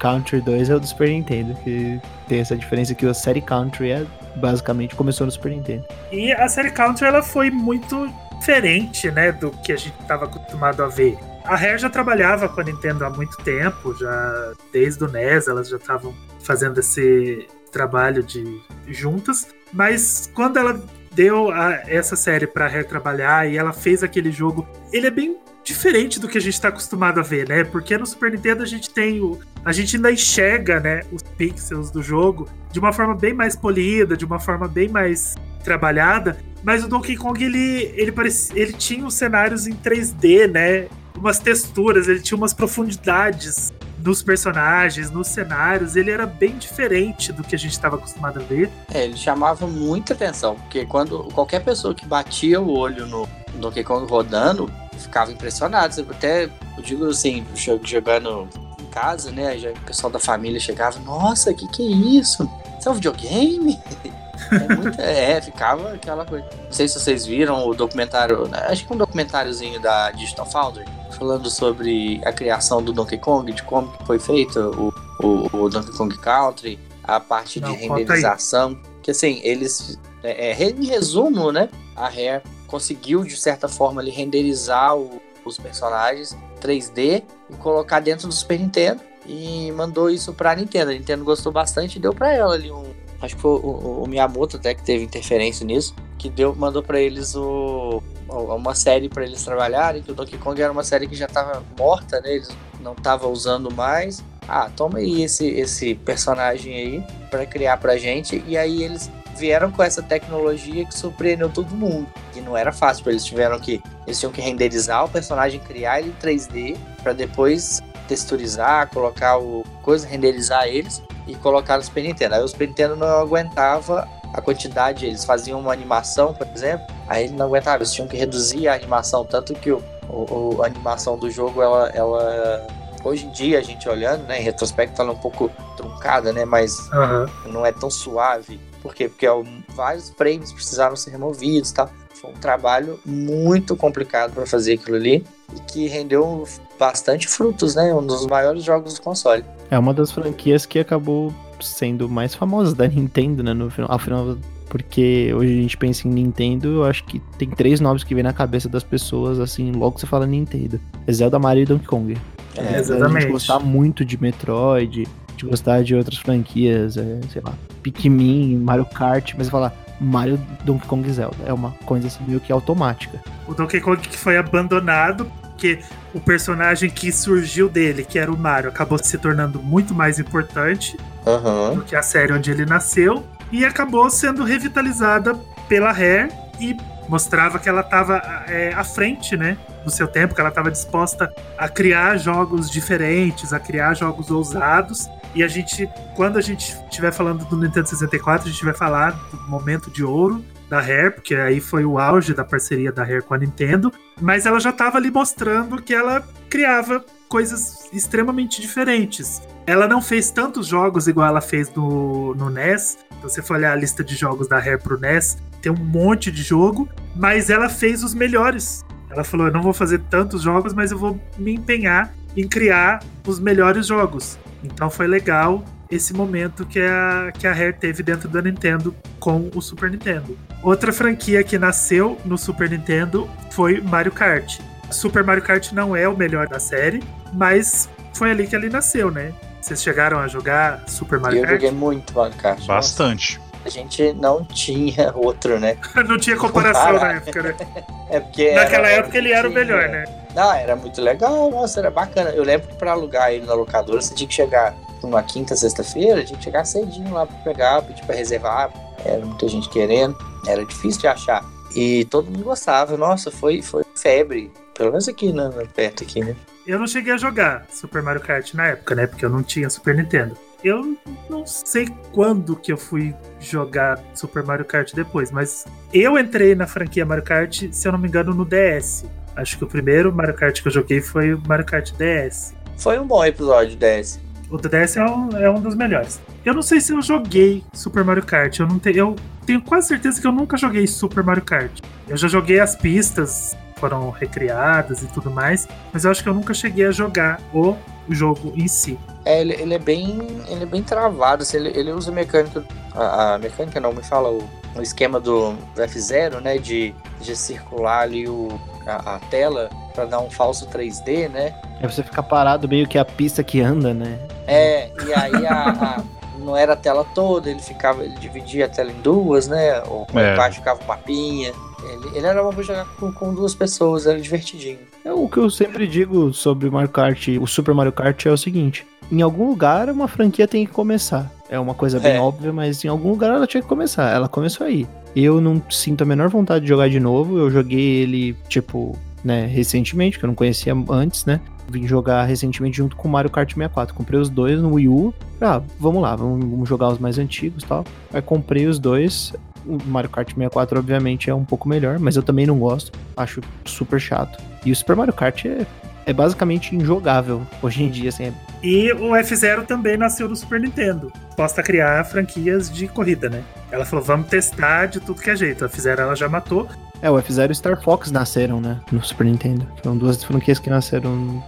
Country 2 é o do Super Nintendo, que tem essa diferença que a série Country é basicamente começou no Super Nintendo. E a série Country ela foi muito diferente, né, do que a gente estava acostumado a ver. A Rare já trabalhava com a Nintendo há muito tempo, já desde o NES elas já estavam fazendo esse trabalho de juntas, mas quando ela deu a- essa série para Rare trabalhar e ela fez aquele jogo, ele é bem diferente do que a gente tá acostumado a ver, né? Porque no Super Nintendo a gente tem o. A gente ainda enxerga, né, os pixels do jogo de uma forma bem mais polida, de uma forma bem mais trabalhada. Mas o Donkey Kong, ele, ele, parecia, ele tinha os cenários em 3D, né? Umas texturas, ele tinha umas profundidades nos personagens, nos cenários, ele era bem diferente do que a gente estava acostumado a ver. É, ele chamava muita atenção, porque quando qualquer pessoa que batia o olho no Donkey Kong rodando, ficava impressionado. Até, eu digo assim, jogando em casa, né? Já, o pessoal da família chegava, nossa, que que é isso? Isso é um videogame? É, muito, é, ficava aquela coisa. Não sei se vocês viram o documentário, acho que um documentáriozinho da Digital Foundry, falando sobre a criação do Donkey Kong, de como foi feito o, o, o Donkey Kong Country, a parte Não, de renderização. Que assim, eles. É, é, em resumo, né? A Rare conseguiu, de certa forma, ali, renderizar o, os personagens 3D e colocar dentro do Super Nintendo. E mandou isso pra Nintendo. A Nintendo gostou bastante e deu pra ela ali um. Acho que foi o, o Miyamoto até que teve interferência nisso. Que deu, mandou para eles o, uma série para eles trabalharem. Que o Donkey Kong era uma série que já tava morta, né? Eles não estavam usando mais. Ah, toma aí esse, esse personagem aí para criar pra gente. E aí eles vieram com essa tecnologia que surpreendeu todo mundo. E não era fácil, eles tiveram que eles tinham que renderizar o personagem, criar ele em 3D para depois texturizar, colocar o coisa, renderizar eles e colocar no Super Nintendo. Aí o Super Nintendo não aguentava a quantidade, eles faziam uma animação, por exemplo, aí ele não aguentava, eles tinham que reduzir a animação, tanto que o, o a animação do jogo, ela, ela hoje em dia a gente olhando, né, em retrospecto, ela é um pouco truncada, né, mas uhum. não é tão suave por quê? Porque ó, vários frames precisaram ser removidos tal. Foi um trabalho muito complicado para fazer aquilo ali e que rendeu bastante frutos, né? Um dos maiores jogos do console. É uma das franquias que acabou sendo mais famosas da Nintendo, né? No final, afinal, porque hoje a gente pensa em Nintendo, eu acho que tem três nomes que vem na cabeça das pessoas, assim, logo que você fala Nintendo. É Zelda, Mario e Donkey Kong. É, exatamente. A gente gostar muito de Metroid, de gostar de outras franquias, é, sei lá, Pikmin, Mario Kart, mas falar Mario, Donkey Kong e Zelda. É uma coisa assim meio que automática. O Donkey Kong que foi abandonado porque o personagem que surgiu dele, que era o Mario, acabou se tornando muito mais importante uhum. do que a série onde ele nasceu e acabou sendo revitalizada pela Rare e mostrava que ela estava é, à frente, né, do seu tempo, que ela estava disposta a criar jogos diferentes, a criar jogos ousados e a gente, quando a gente estiver falando do Nintendo 64, a gente vai falar do momento de ouro da Rare, porque aí foi o auge da parceria da Rare com a Nintendo, mas ela já estava ali mostrando que ela criava coisas extremamente diferentes. Ela não fez tantos jogos igual ela fez no, no NES. Se você for olhar a lista de jogos da Rare pro NES, tem um monte de jogo, mas ela fez os melhores. Ela falou: Eu não vou fazer tantos jogos, mas eu vou me empenhar em criar os melhores jogos. Então foi legal esse momento que a, que a Rare teve dentro da Nintendo com o Super Nintendo. Outra franquia que nasceu no Super Nintendo foi Mario Kart. Super Mario Kart não é o melhor da série, mas foi ali que ele nasceu, né? Vocês chegaram a jogar Super Mario eu Kart? Eu joguei muito Mario Kart. Bastante. A gente não tinha outro, né? não tinha comparação na época, né? É porque. Naquela era, época ele era o melhor, né? Não, era muito legal, nossa, era bacana. Eu lembro que pra alugar ele na locadora, você tinha que chegar numa quinta, sexta-feira, tinha que chegar cedinho lá pra pegar, pedir pra reservar. Era muita gente querendo, era difícil de achar. E todo mundo gostava, nossa, foi, foi febre. Pelo menos aqui, né, perto aqui, né? Eu não cheguei a jogar Super Mario Kart na época, né? Porque eu não tinha Super Nintendo. Eu não sei quando que eu fui jogar Super Mario Kart depois, mas eu entrei na franquia Mario Kart, se eu não me engano, no DS. Acho que o primeiro Mario Kart que eu joguei foi o Mario Kart DS. Foi um bom episódio DS. O DS é um, é um dos melhores. Eu não sei se eu joguei Super Mario Kart. Eu, não te, eu tenho quase certeza que eu nunca joguei Super Mario Kart. Eu já joguei as pistas, foram recriadas e tudo mais, mas eu acho que eu nunca cheguei a jogar o jogo em si. É, ele, ele é bem ele é bem travado, assim, ele, ele usa mecânica, a, a, mecânica não, me fala o, o esquema do, do F0, né, de, de circular ali o, a, a tela para dar um falso 3D, né? É você ficar parado meio que a pista que anda, né? É, e aí a, a não era a tela toda, ele ficava, ele dividia a tela em duas, né? Ou É. embaixo ficava um mapinha. Ele, ele era bom pra jogar com, com duas pessoas, era divertidinho. É, o que eu sempre digo sobre o Mario Kart, o Super Mario Kart é o seguinte: em algum lugar uma franquia tem que começar. É uma coisa bem É. óbvia, mas em algum lugar ela tinha que começar. Ela começou aí. Eu não sinto a menor vontade de jogar de novo. Eu joguei ele, tipo, né, recentemente, que eu não conhecia antes, né? Vim jogar recentemente junto com o Mario Kart 64. Comprei os dois no Wii U. Ah, vamos lá, vamos, vamos jogar os mais antigos e tal. Aí comprei os dois. O Mario Kart 64, obviamente, é um pouco melhor, mas eu também não gosto. Acho super chato. E o Super Mario Kart é, é basicamente injogável hoje em dia, assim. é- E o F0 também nasceu do Super Nintendo. Posta criar franquias de corrida, né? Ela falou, vamos testar de tudo que é jeito. A F0 ela já matou. É, o F-Zero e o Star Fox nasceram, né? No Super Nintendo. Foram duas franquias que nasceram,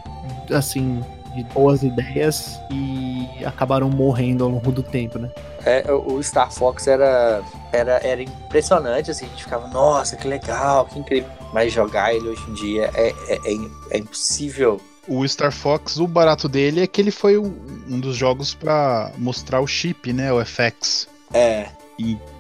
assim, de boas ideias e acabaram morrendo ao longo do tempo, né? É, o Star Fox era, era, era impressionante, assim, a gente ficava, nossa, que legal, que incrível. Mas jogar ele hoje em dia é, é, é, é impossível. O Star Fox, o barato dele é que ele foi um dos jogos pra mostrar o chip, né? O FX. É,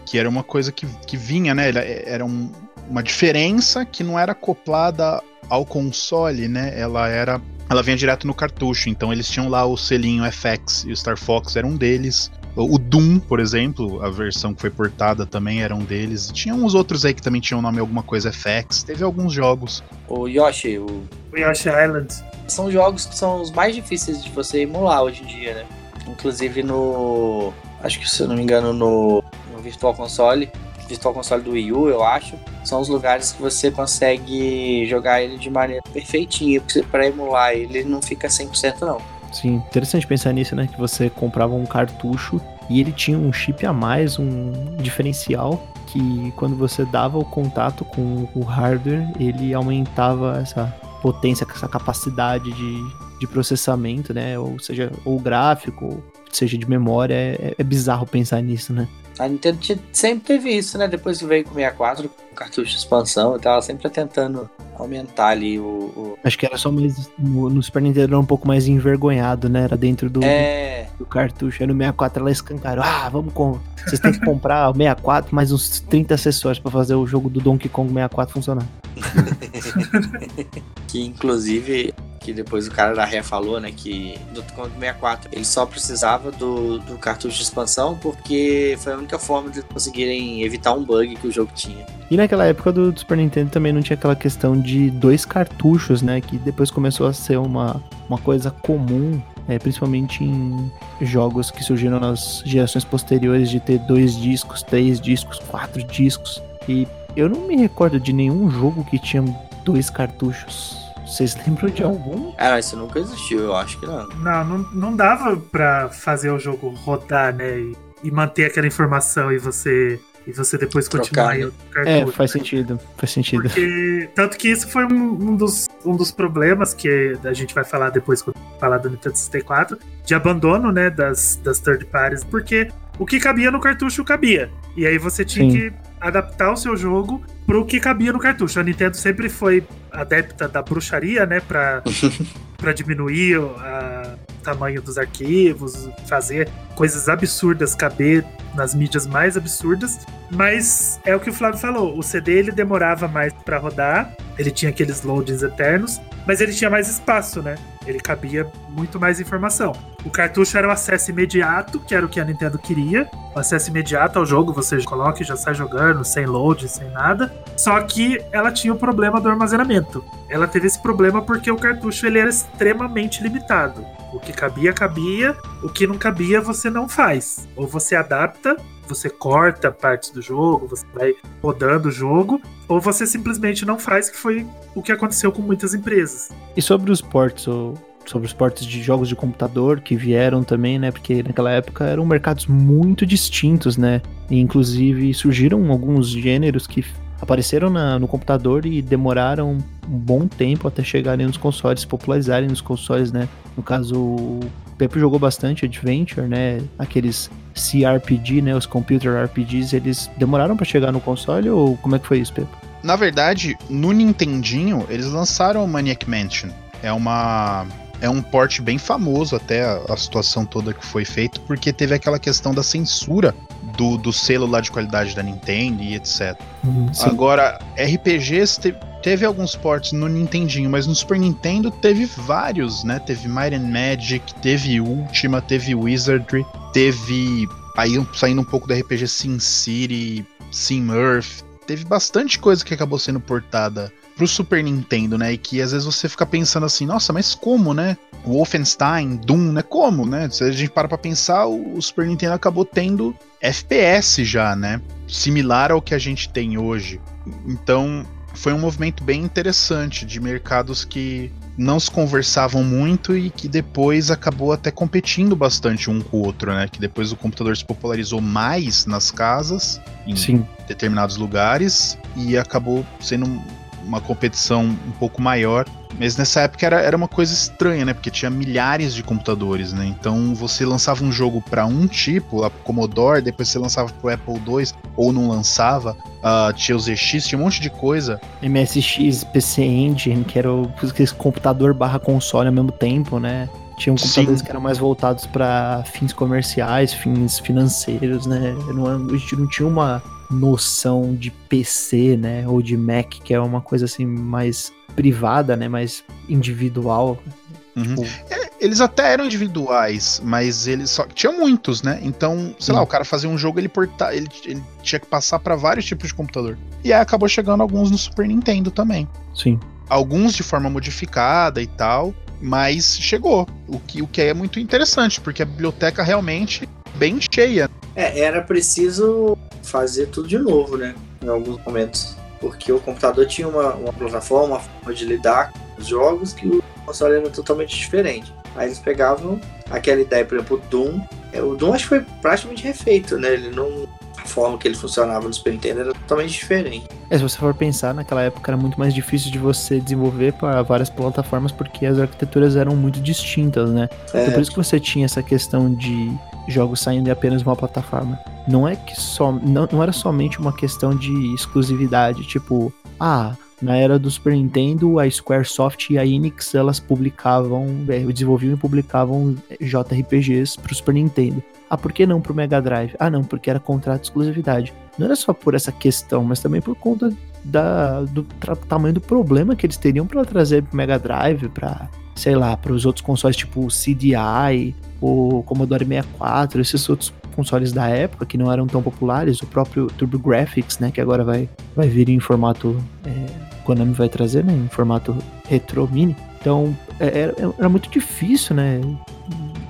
Que era uma coisa que, que vinha, né? Era, era um- uma diferença que não era acoplada ao console, né? Ela era. Ela vinha direto no cartucho. Então eles tinham lá o selinho FX e o Star Fox era um deles. O Doom, por exemplo, a versão que foi portada também era um deles. Tinha uns outros aí que também tinham o nome alguma coisa FX. Teve alguns jogos. o Yoshi, o- O Yoshi Island. são jogos que são os mais difíceis de você emular hoje em dia, né? Inclusive no. Acho que se eu não me engano, no, no Virtual Console. Virtual Console do Wii U, eu acho. São os lugares que você consegue jogar ele de maneira perfeitinha. Pra emular ele, ele não fica 100% não. Sim, interessante pensar nisso, né? Que você comprava um cartucho e ele tinha um chip a mais, um diferencial, que quando você dava o contato com o hardware, ele aumentava essa potência, essa capacidade de, de processamento, né? Ou seja, ou gráfico, ou seja de memória. É, é bizarro pensar nisso, né? A Nintendo sempre teve isso, né? Depois que veio com o 64, com o cartucho de expansão e tal, ela sempre tá tentando aumentar ali o. o- Acho que era só mais. No, no Super Nintendo era um pouco mais envergonhado, né? Era dentro do, É. do cartucho. Aí no 64 ela escancarou. Ah, vamos com. Vocês têm que comprar o 64 mais uns 30 acessórios pra fazer o jogo do Donkey Kong 64 funcionar. Que inclusive, que depois o cara da Ré falou, né, que do Kong 64 ele só precisava do, do cartucho de expansão porque foi a única forma de conseguirem evitar um bug que o jogo tinha. E naquela época do, do Super Nintendo também não tinha aquela questão de dois cartuchos, né? Que depois começou a ser uma, uma coisa comum, é, principalmente em jogos que surgiram nas gerações posteriores de ter dois discos, três discos, quatro discos. E eu não me recordo de nenhum jogo que tinha dois cartuchos. Vocês lembram de algum? Ah, isso nunca existiu, eu acho que não. Não, não, não dava pra fazer o jogo rodar, né? E, e manter aquela informação e você, e você depois continuar Trocar, em né? outro cartucho. É, faz sentido, faz sentido. Porque, tanto que isso foi um, um dos, um dos problemas que a gente vai falar depois quando falar do Nintendo 64, de abandono, né, das, das third parties, porque o que cabia no cartucho cabia. E aí você tinha Sim. que adaptar o seu jogo pro que cabia no cartucho. A Nintendo sempre foi adepta da bruxaria, né, pra, pra diminuir a- tamanho dos arquivos, fazer coisas absurdas caber nas mídias mais absurdas. Mas é o que o Flávio falou, o CD ele demorava mais pra rodar, ele tinha aqueles loadings eternos, mas ele tinha mais espaço, né? Ele cabia muito mais informação. O cartucho era o acesso imediato, que era o que a Nintendo queria. O acesso imediato ao jogo, você coloca e já sai jogando, sem load, sem nada. Só que ela tinha o problema do armazenamento. Ela teve esse problema porque o cartucho ele era extremamente limitado. O que cabia, cabia. O que não cabia, você não faz. Ou você adapta, você corta partes do jogo, você vai rodando o jogo, ou você simplesmente não faz, que foi o que aconteceu com muitas empresas. E sobre os ports, sobre os ports de jogos de computador que vieram também, né? Porque naquela época eram mercados muito distintos, né? E, inclusive surgiram alguns gêneros que apareceram na- no computador e demoraram um bom tempo até chegarem nos consoles, popularizarem nos consoles, né? No caso, o Pepe jogou bastante Adventure, né? Aqueles CRPG, né? Os Computer RPGs, eles demoraram pra chegar no console ou como é que foi isso, Pepe? Na verdade, no Nintendinho, eles lançaram o Maniac Mansion. É uma. é um porte bem famoso até a, a situação toda que foi feito, porque teve aquela questão da censura do, do selo lá de qualidade da Nintendo e etc. Uhum. Agora, RPGs te- teve alguns ports no Nintendinho, mas no Super Nintendo teve vários, né? Teve Might and Magic, teve Ultima, teve Wizardry, teve aí saindo um pouco do RPG Sin City, Sim Earth, teve bastante coisa que acabou sendo portada pro Super Nintendo, né? E que às vezes você fica pensando assim, nossa, mas como, né? Wolfenstein, Doom, né? Como, né? Se a gente para pra pensar, o o Super Nintendo acabou tendo FPS já, né? Similar ao que a gente tem hoje. Então, foi um movimento bem interessante de mercados que não se conversavam muito e que depois acabou até competindo bastante um com o outro, né? Que depois o computador se popularizou mais nas casas, em Sim. determinados lugares, e acabou sendo uma competição um pouco maior. Mas nessa época era, era uma coisa estranha, né? Porque tinha milhares de computadores, né? Então você lançava um jogo para um tipo, lá pro Commodore, depois você lançava pro Apple II, ou não lançava. Ah, tinha o ZX, tinha um monte de coisa. MSX, PC Engine, que era o esse computador barra console ao mesmo tempo, né? Tinham Sim. computadores que eram mais voltados para fins comerciais, fins financeiros, né? Não, a gente não tinha uma noção de PC, né? Ou de Mac, que é uma coisa assim mais privada, né? Mais individual. Uhum. Tipo, Eles até eram individuais, mas eles só tinha muitos, né? Então, sei lá, Sim. o cara fazia um jogo, ele porta, ele, ele tinha que passar para vários tipos de computador. E aí acabou chegando alguns no Super Nintendo também. sim. Alguns de forma modificada e tal, mas chegou. O que, o que é muito interessante, porque a biblioteca realmente bem cheia. É, era preciso fazer tudo de novo, né? Em alguns momentos. Porque o computador tinha uma, uma plataforma, uma forma de lidar com os jogos que o console era totalmente diferente. Aí eles pegavam aquela ideia, por exemplo, o Doom. É, O Doom acho que foi praticamente refeito, né? Ele não. A forma que ele funcionava no Super Nintendo era totalmente diferente. É, se você for pensar, naquela época era muito mais difícil de você desenvolver para várias plataformas porque as arquiteturas eram muito distintas, né? Então É, por isso que você tinha essa questão de jogos saindo de apenas uma plataforma. Não é que só. Não, não era somente uma questão de exclusividade, tipo, ah, na era do Super Nintendo, a Squaresoft e a Enix elas publicavam, é, desenvolviam e publicavam JRPGs pro Super Nintendo. Ah, por que não pro Mega Drive? Ah, não, porque era contrato de exclusividade. Não era só por essa questão, mas também por conta da, do tamanho do problema que eles teriam para trazer pro Mega Drive, para sei lá, para os outros consoles tipo o CDI, o Commodore 64, esses outros consoles da época que não eram tão populares, o próprio TurboGrafx, né, que agora vai, vai vir em formato é, Konami vai trazer, né, em formato retro mini. Então, é- era, era muito difícil, né?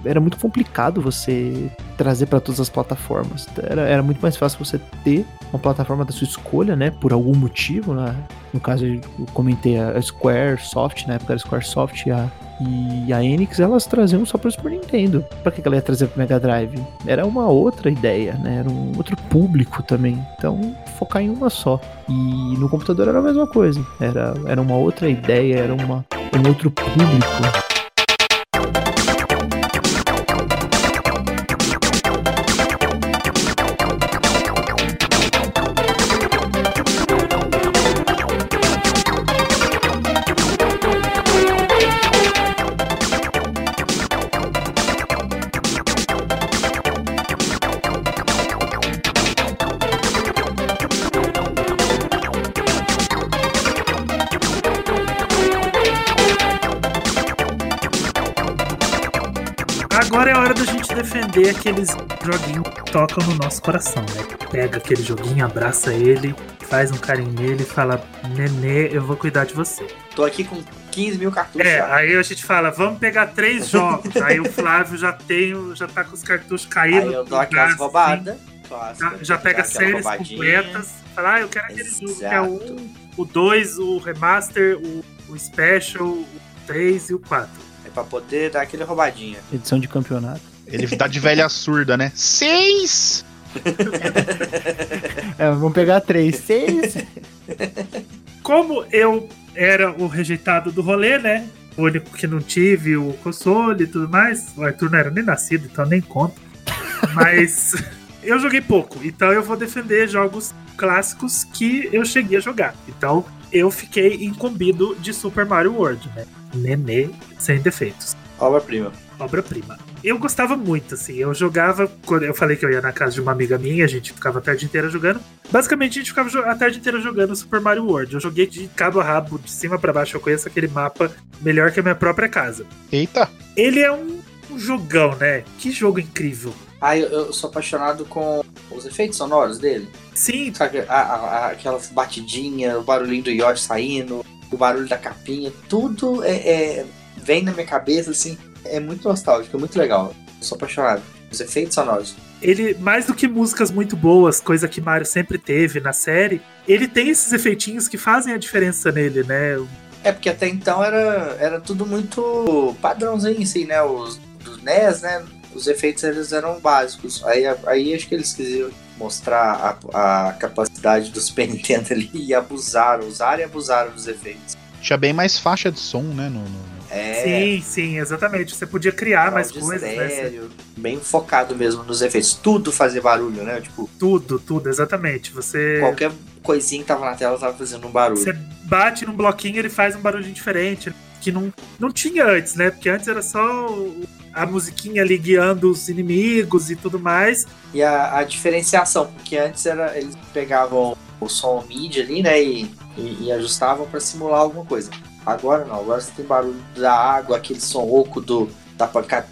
Era muito complicado você trazer para todas as plataformas. Era, era muito mais fácil você ter uma plataforma da sua escolha, né? Por algum motivo, né? No caso, eu comentei a Squaresoft, na época era Squaresoft e a, e a Enix, elas traziam só para o Super Nintendo. Pra que ela ia trazer pro Mega Drive? Era uma outra ideia, né? Era um outro público também. Então, focar em uma só. E no computador era a mesma coisa. Era, era uma outra ideia, era uma, um outro público. Aqueles joguinhos que tocam no nosso coração, né? Pega aquele joguinho, abraça ele, faz um carinho nele e fala: Nenê, eu vou cuidar de você. Tô aqui com 15 mil cartuchos. É, já. aí a gente fala: vamos pegar três jogos. aí o Flávio já tem, o- já tá com os cartuchos caindo. Aí eu dou aquelas assim, roubadas. Já, já pega séries completas. Fala, ah, eu quero aquele jogo que é o Exato. 1, o 2, o remaster, o, o special, o 3 e o 4. É pra poder dar aquele roubadinha. Edição de campeonato. Ele dá de velha surda, né? Seis! É, vamos pegar três, seis. Como eu era o rejeitado do rolê, né? O único que não tive o console e tudo mais. O Arthur não era nem nascido, então nem conta. Mas eu joguei pouco, então eu vou defender jogos clássicos que eu cheguei a jogar. Então eu fiquei incumbido de Super Mario World, né? Nenê sem defeitos. Obra-prima. Obra-prima. Eu gostava muito, assim. Eu jogava. Quando eu falei que eu ia na casa de uma amiga minha, a gente ficava a tarde inteira jogando. Basicamente, a gente ficava a tarde inteira jogando Super Mario World. Eu joguei de cabo a rabo, de cima para baixo. Eu conheço aquele mapa melhor que a minha própria casa. Eita! Ele é um, um jogão, né? Que jogo incrível. Ah, eu, eu, sou apaixonado com os efeitos sonoros dele. Sim. Sabe, a, a, aquelas batidinhas, o barulhinho do Yoshi saindo, o barulho da capinha, tudo é, é, vem na minha cabeça, assim, é muito nostálgico, é muito legal. Eu sou apaixonado. Os efeitos sonoros. Ele, mais do que músicas muito boas, coisa que Mario sempre teve na série, ele tem esses efeitinhos que fazem a diferença nele, né? É, porque até então era, era tudo muito padrãozinho, assim, né? Os dos NES, né? os efeitos eles eram básicos. Aí, aí acho que eles quiseram mostrar a, a capacidade do Super Nintendo ali e abusaram, usaram e abusaram dos efeitos. Tinha bem mais faixa de som, né? No, no... É, sim, sim, exatamente. Você podia criar mais coisas. Né? Estéreo, né? Bem focado mesmo nos efeitos. Tudo fazia barulho, né? Tipo. Tudo, tudo, exatamente. Você. Qualquer coisinha que tava na tela tava fazendo um barulho. Você bate num bloquinho ele faz um barulho diferente. Que não, não tinha antes, né? Porque antes era só a musiquinha ali guiando os inimigos e tudo mais. E a, a diferenciação, porque antes era eles pegavam o som MIDI ali, né, e, e, e ajustavam para simular alguma coisa. Agora não, agora você tem barulho da água, aquele som oco do, da pancada,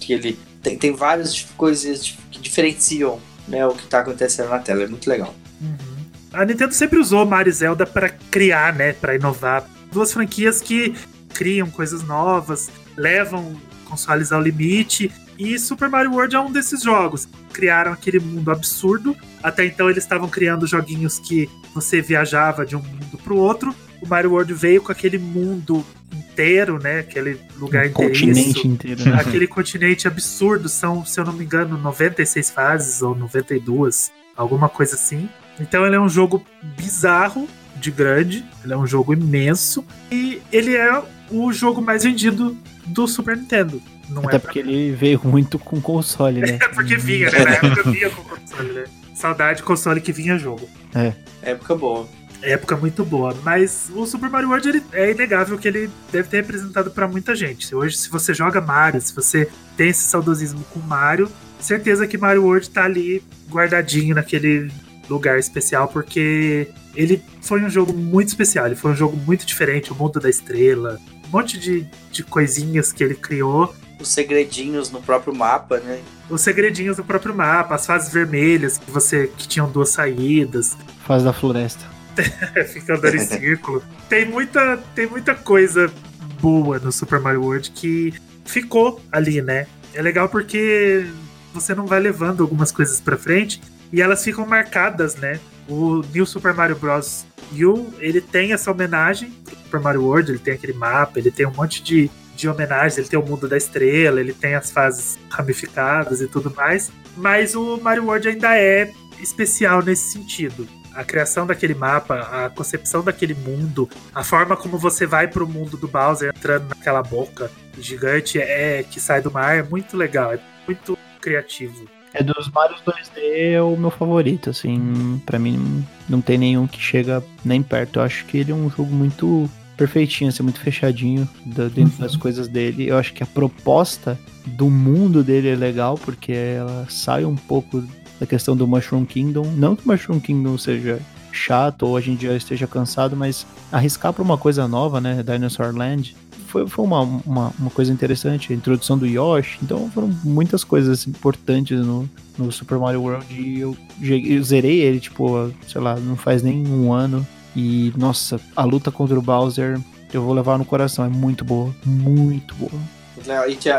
que ele tem, tem várias coisas que diferenciam né, o que está acontecendo na tela, é muito legal. Uhum. A Nintendo sempre usou Mario e Zelda para criar, né, para inovar. Duas franquias que criam coisas novas, levam consoles ao limite. E Super Mario World é um desses jogos. Criaram aquele mundo absurdo. Até então eles estavam criando joguinhos que você viajava de um mundo para o outro. O Mario World veio com aquele mundo inteiro, né? Aquele lugar um continente inteiro. Né? Aquele continente absurdo. São, se eu não me engano, 96 fases ou 92, alguma coisa assim. Então ele é um jogo bizarro de grande, ele é um jogo imenso e ele é o jogo mais vendido do Super Nintendo. Não Até é porque pra... ele veio muito com console, né? É porque vinha, né? Na época vinha com console, né? Saudade console que vinha jogo. É. Época boa. Época muito boa. Mas o Super Mario World ele, é inegável que ele deve ter representado para muita gente. Hoje, se você joga Mario, se você tem esse saudosismo com Mario, certeza que Mario World tá ali guardadinho naquele lugar especial, porque ele foi um jogo muito especial. Ele foi um jogo muito diferente. O mundo da estrela, um monte de, de coisinhas que ele criou. Os segredinhos no próprio mapa, né? Os segredinhos no próprio mapa, as fases vermelhas que você que tinham duas saídas. Fase da floresta. Fica andando em círculo. Tem muita, tem muita coisa boa no Super Mario World que ficou ali, né? É legal porque você não vai levando algumas coisas para frente e elas ficam marcadas, né? O New Super Mario Bros. U, ele tem essa homenagem pro Super Mario World, ele tem aquele mapa, ele tem um monte de, de homenagens, ele tem o mundo da estrela, ele tem as fases ramificadas e tudo mais, mas o Mario World ainda é especial nesse sentido. A criação daquele mapa, a concepção daquele mundo, a forma como você vai pro mundo do Bowser entrando naquela boca gigante é que sai do mar é muito legal, é muito criativo. É dos Mario 2D é o meu favorito, assim, para mim não tem nenhum que chega nem perto. Eu acho que ele é um jogo muito perfeitinho, assim, muito fechadinho dentro uhum. das coisas dele. Eu acho que a proposta do mundo dele é legal, porque ela sai um pouco da questão do Mushroom Kingdom. Não que o Mushroom Kingdom seja chato ou a gente já esteja cansado, mas arriscar para uma coisa nova, né? Dinosaur Land, foi, foi uma, uma, uma, coisa interessante, a introdução do Yoshi. Então foram muitas coisas importantes no, no Super Mario World e eu, eu zerei ele, tipo, sei lá, não faz nem um ano. E, nossa, a luta contra o Bowser eu vou levar no coração, é muito boa, muito boa.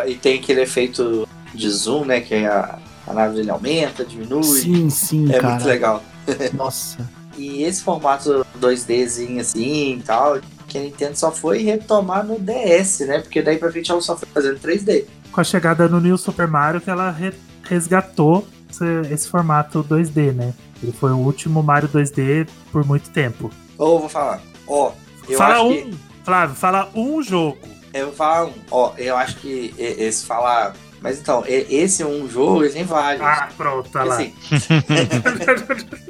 E, tem aquele efeito de zoom, né? Que a, a nave dele aumenta, diminui. Sim, sim, É cara. muito legal. Nossa. e esse formato 2Dzinho assim e tal, que a Nintendo só foi retomar no DS, né? Porque daí pra frente ela só foi fazendo 3D. Com a chegada no New Super Mario que ela re resgatou esse, esse, formato 2D, né? Ele foi o último Mario 2D por muito tempo. Ou oh, vou falar, ó, oh, fala um, que... Flávio, fala um jogo. Eu vou falar um, ó, eu acho que esse falar mas então, esse é um jogo, ele tem vários. Ah, pronto, tá lá. Assim,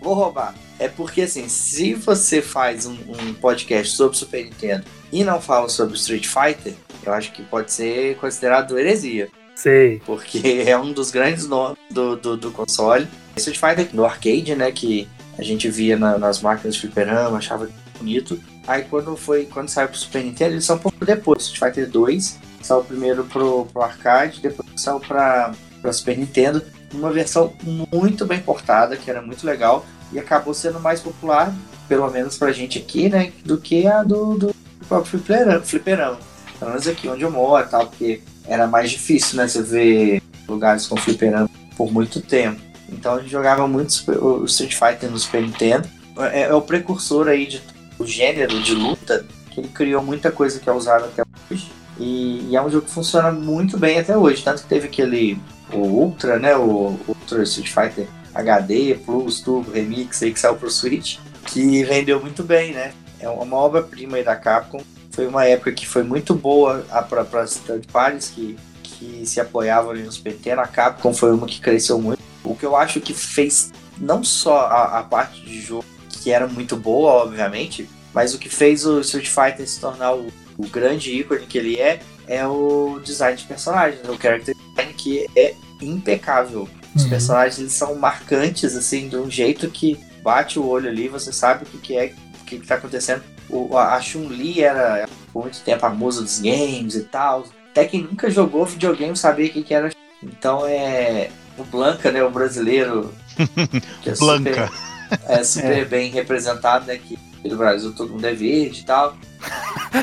vou roubar. É porque, assim, se você faz um, um podcast sobre Super Nintendo e não fala sobre Street Fighter, eu acho que pode ser considerado heresia. Sei. Porque é um dos grandes nomes do, do, do console. Street Fighter no arcade, né? Que a gente via na- nas máquinas de fliperama, achava bonito. Aí quando foi quando saiu pro Super Nintendo, eles são um pouco depois. Street Fighter 2 saiu primeiro pro, pro arcade, depois saiu pra, pra Super Nintendo. Uma versão muito bem portada, que era muito legal. E acabou sendo mais popular, pelo menos pra gente aqui, né? Do que a do, do próprio fliperama. fliperama. Pelo menos aqui onde eu moro tal, porque era mais difícil, né? Você ver lugares com fliperama por muito tempo. Então a gente jogava muito o Street Fighter no Super Nintendo. É, é o precursor aí de o gênero de luta, que ele criou muita coisa que é usada até hoje. E, e é um jogo que funciona muito bem até hoje. Tanto que teve aquele o Ultra, né? O Ultra Street Fighter HD, Plus, Turbo, Remix aí que saiu pro Switch, que vendeu muito bem, né? É uma obra-prima da Capcom. Foi uma época que foi muito boa para as third parties que, que se apoiavam ali no Super Nintendo. A Capcom foi uma que cresceu muito. O que eu acho que fez não só a, a parte de jogo, que era muito boa, obviamente, mas o que fez o Street Fighter se tornar o, o grande ícone que ele é, é o design de personagens, né? o character design que é impecável. Os Uhum. personagens eles são marcantes, assim, de um jeito que bate o olho ali, você sabe o que, que é, o que, que tá acontecendo. O, a Chun-Li era por muito tempo a musa dos games e tal. Até quem nunca jogou videogame sabia o que, que era. Então é. O Blanca, né? O brasileiro. Que é Blanca. Super, é super bem representado, né? Que no Brasil todo mundo é verde e tal.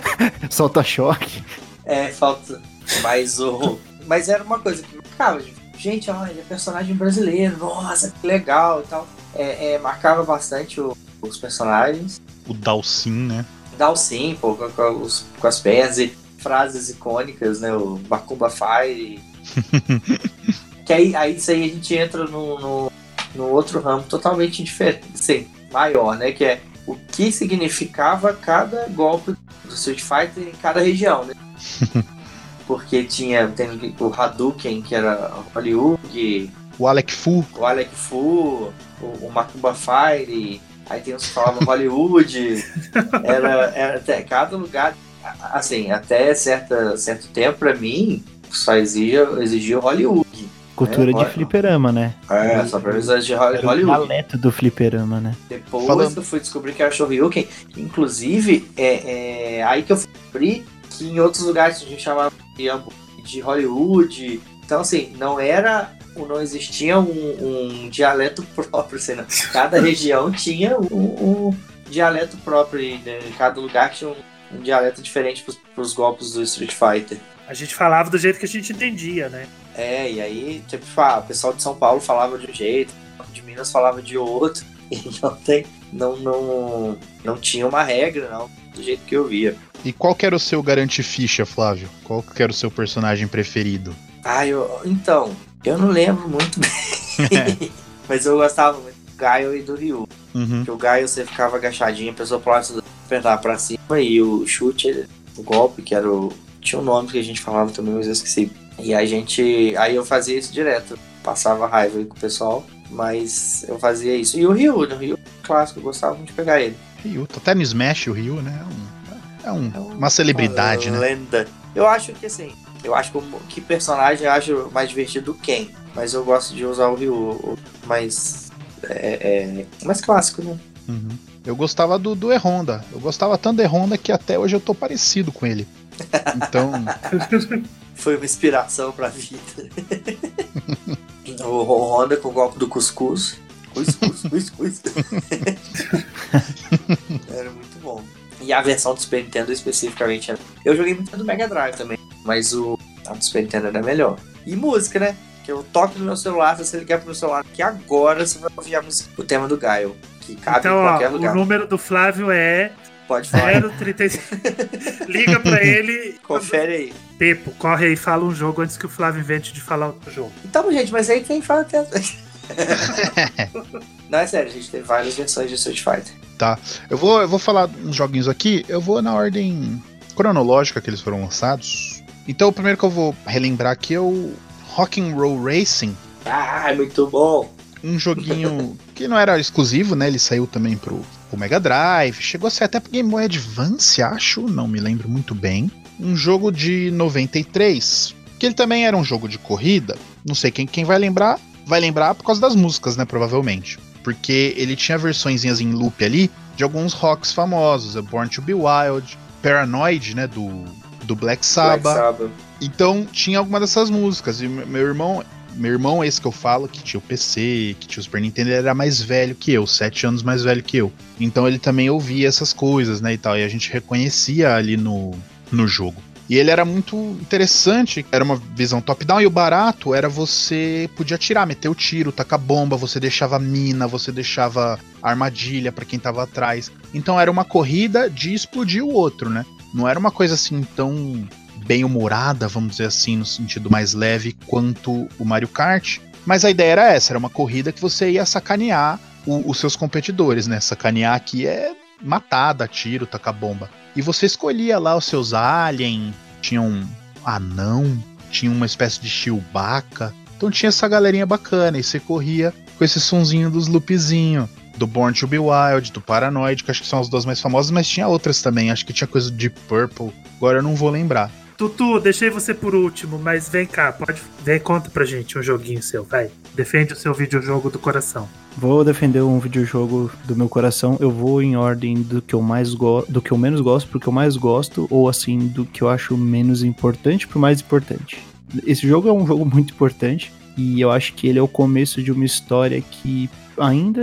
Solta choque. É, falta. Mas o. Mas era uma coisa que marcava. Gente, olha, ele é personagem brasileiro, nossa, que legal e tal. É, é, marcava bastante o- os personagens. O Dalsin, né? Sim, pô, com, com os- com as pernas e frases icônicas, né? O Bakuba Fire. que aí, aí isso aí a gente entra no, no, no outro ramo totalmente diferente, assim, maior, né? Que é o que significava cada golpe do Street Fighter em cada região, né? Porque tinha tem o Hadouken, que era o Hollywood, O Alec Fu. o Alec Fu, o, o Macumba Fire, aí tem uns que falavam Hollywood, era, era até cada lugar, assim, até certa, certo tempo pra mim, só exigia, exigia Hollywood. Cultura É, de fliperama, né? É, só pra exigir Hol- Era o Hollywood. dialeto do fliperama, né? Depois Falando- eu fui descobrir que era Shoryuken. Inclusive, é, é aí que eu fui descobrir que em outros lugares a gente chamava de, de Hollywood. Então, assim, não era. Não existia um, um dialeto próprio. Assim, não. Cada região tinha um, um dialeto próprio. Né, cada lugar tinha um, um dialeto diferente para os golpes do Street Fighter. A gente falava do jeito que a gente entendia, né? É, e aí, tipo, ah, o pessoal de São Paulo falava de um jeito, de Minas falava de outro, e não tem, não, não, não tinha uma regra, não, do jeito que eu via. E qual que era o seu garante ficha, Flávio? Qual que era o seu personagem preferido? Ah, eu, então, eu não lembro muito bem, mas eu gostava muito do Gaio e do Ryu. Uhum. Porque o Gaio você ficava agachadinho, a pessoa pulava, pra cima, e o chute, ele- o golpe, que era o. Tinha um nome que a gente falava também, mas eu esqueci. E a gente. Aí eu fazia isso direto. Passava raiva aí com o pessoal, mas eu fazia isso. E o Ryu, né? o Ryu clássico, eu gostava muito de pegar ele. Ryu. Até no Smash o Ryu, né? É, um- é um- É um- uma celebridade, uma né? Lenda. Eu acho que assim, eu acho que, o- que personagem eu acho mais divertido o Ken. Mas eu gosto de usar o Ryu, o mais. É, é mais clássico, né? Uhum. Eu gostava do, do E-Honda. Eu gostava tanto do E-Honda que até hoje eu tô parecido com ele. Então, Foi uma inspiração pra vida. o Honda com o golpe do cuscuz. Cuscuz, cuscuz. Era muito bom. E a versão do Super Nintendo especificamente. era- Eu joguei muito do Mega Drive também, mas o a do Super Nintendo era melhor. E música, né? Que eu toco no meu celular, se você ligar pro meu celular, que agora você vai ouvir a música, o tema do Gaio. Que cabe então, em ó, qualquer o lugar. número do Flávio é Pode falar. 035. Liga pra ele. Confere aí. Pepo, corre aí e fala um jogo antes que o Flávio invente de falar outro jogo. Então, gente, mas aí tem fala até. Não, é sério, a gente tem várias versões de Street Fighter. eu vou, eu vou falar uns joguinhos aqui. Eu vou na ordem cronológica que eles foram lançados. Então, o primeiro que eu vou relembrar aqui é o Rock'n'Roll Racing. Ah, é muito bom. Um joguinho que não era exclusivo, né? Ele saiu também pro, pro Mega Drive, chegou a ser até pro Game Boy Advance, acho, não me lembro muito bem. Um jogo de 93, que ele também era um jogo de corrida. Não sei quem, quem vai lembrar, vai lembrar por causa das músicas, né? Provavelmente. Porque ele tinha versões em loop ali de alguns rocks famosos, Born to Be Wild, Paranoid, né? Do, do Black Sabbath. Black Sabbath. Então tinha alguma dessas músicas. E meu irmão, meu irmão, esse que eu falo, que tinha o PC, que tinha o Super Nintendo, ele era mais velho que eu, sete anos mais velho que eu. Então ele também ouvia essas coisas, né, e tal. E a gente reconhecia ali no, no jogo. E ele era muito interessante, era uma visão top-down, e o barato era você podia atirar, meter o tiro, tacar bomba, você deixava mina, você deixava armadilha para quem tava atrás. Então era uma corrida de explodir o outro, né? Não era uma coisa assim tão bem-humorada, vamos dizer assim, no sentido mais leve, quanto o Mario Kart. Mas a ideia era essa, era uma corrida que você ia sacanear o, os seus competidores, né? Sacanear aqui é matar, dar tiro, tacar bomba. E você escolhia lá os seus aliens, tinha um anão, tinha uma espécie de Chewbacca. Então tinha essa galerinha bacana, e você corria com esse sonzinho dos loopzinho do Born to Be Wild, do Paranoid, que acho que são as duas mais famosas, mas tinha outras também, acho que tinha coisa de Purple, agora eu não vou lembrar. Tutu, deixei você por último, mas vem cá, pode. Vem, conta pra gente um joguinho seu, vai. Defende o seu videojogo do coração. Vou defender um videojogo do meu coração. Eu vou em ordem do que eu mais gosto, do que eu menos gosto pro que eu mais gosto, ou assim, do que eu acho menos importante pro mais importante. Esse jogo é um jogo muito importante e eu acho que ele é o começo de uma história que ainda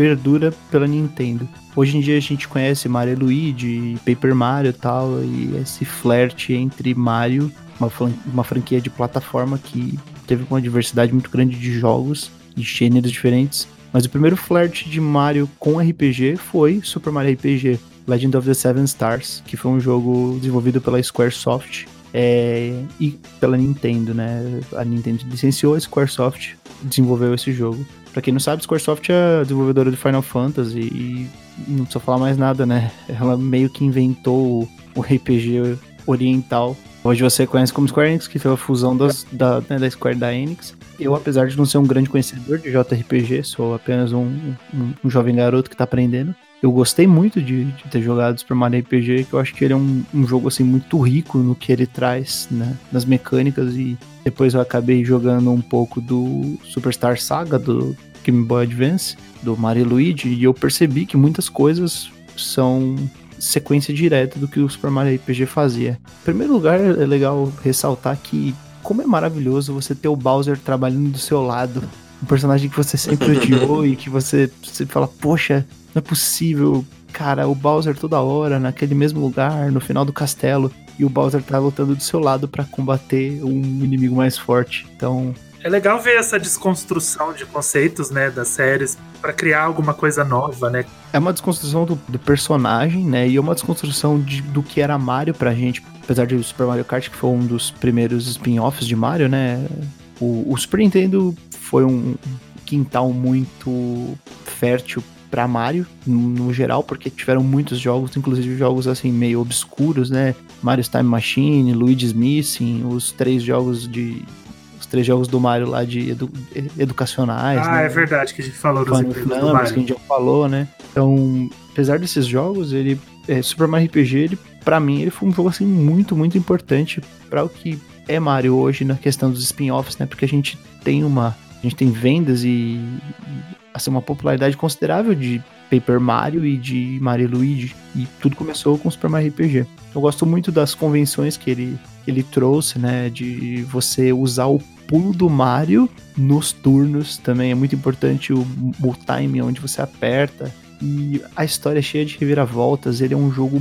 perdura pela Nintendo. Hoje em dia a gente conhece Mario Luigi, Paper Mario e tal, e esse flerte entre Mario, uma, uma franquia de plataforma que teve uma diversidade muito grande de jogos e gêneros diferentes. Mas o primeiro flerte de Mario com RPG foi Super Mario RPG Legend of the Seven Stars, que foi um jogo desenvolvido pela Squaresoft é, e pela Nintendo, né? A Nintendo licenciou, a Squaresoft desenvolveu esse jogo. Pra quem não sabe, Squaresoft é desenvolvedora de Final Fantasy e não precisa falar mais nada, né? Ela meio que inventou o RPG oriental. Hoje você conhece como Square Enix, que foi a fusão das, da, né, da Square da Enix. Eu, apesar de não ser um grande conhecedor de JRPG, sou apenas um, um, um jovem garoto que tá aprendendo. Eu gostei muito de, de, ter jogado Super Mario RPG, que eu acho que ele é um, um jogo assim muito rico no que ele traz, né, nas mecânicas e depois eu acabei jogando um pouco do Superstar Saga do Game Boy Advance, do Mario Luigi, e eu percebi que muitas coisas são sequência direta do que o Super Mario RPG fazia. Em primeiro lugar, é legal ressaltar que como é maravilhoso você ter o Bowser trabalhando do seu lado, um personagem que você sempre odiou e que você, você fala, poxa, não é possível, cara, o Bowser toda hora, naquele mesmo lugar, no final do castelo, e o Bowser tá lutando do seu lado para combater um inimigo mais forte. Então. É legal ver essa desconstrução de conceitos, né, das séries para criar alguma coisa nova, né? É uma desconstrução do, do personagem, né? E é uma desconstrução de, do que era Mario pra gente. Apesar de Super Mario Kart, que foi um dos primeiros spin-offs de Mario, né? O, o Super Nintendo foi um quintal muito fértil para Mario no geral, porque tiveram muitos jogos, inclusive jogos assim meio obscuros, né? Mario's Time Machine, Luigi's Missing, os três jogos de os três jogos do Mario lá de edu, educacionais. Ah, né? é verdade que a gente falou dos Final Flames, que a gente já falou, né? Então, apesar desses jogos, ele é, Super Mario RPG, ele para mim ele foi um jogo assim muito, muito importante para o que é Mario hoje na questão dos spin-offs, né? Porque a gente tem uma a gente tem vendas e assim, uma popularidade considerável de Paper Mario e de Mario Luigi. E tudo começou com Super Mario RPG. Eu gosto muito das convenções que ele, ele trouxe, né? De você usar o pulo do Mario nos turnos também. É muito importante o, o time onde você aperta. E a história é cheia de reviravoltas. Ele é um jogo.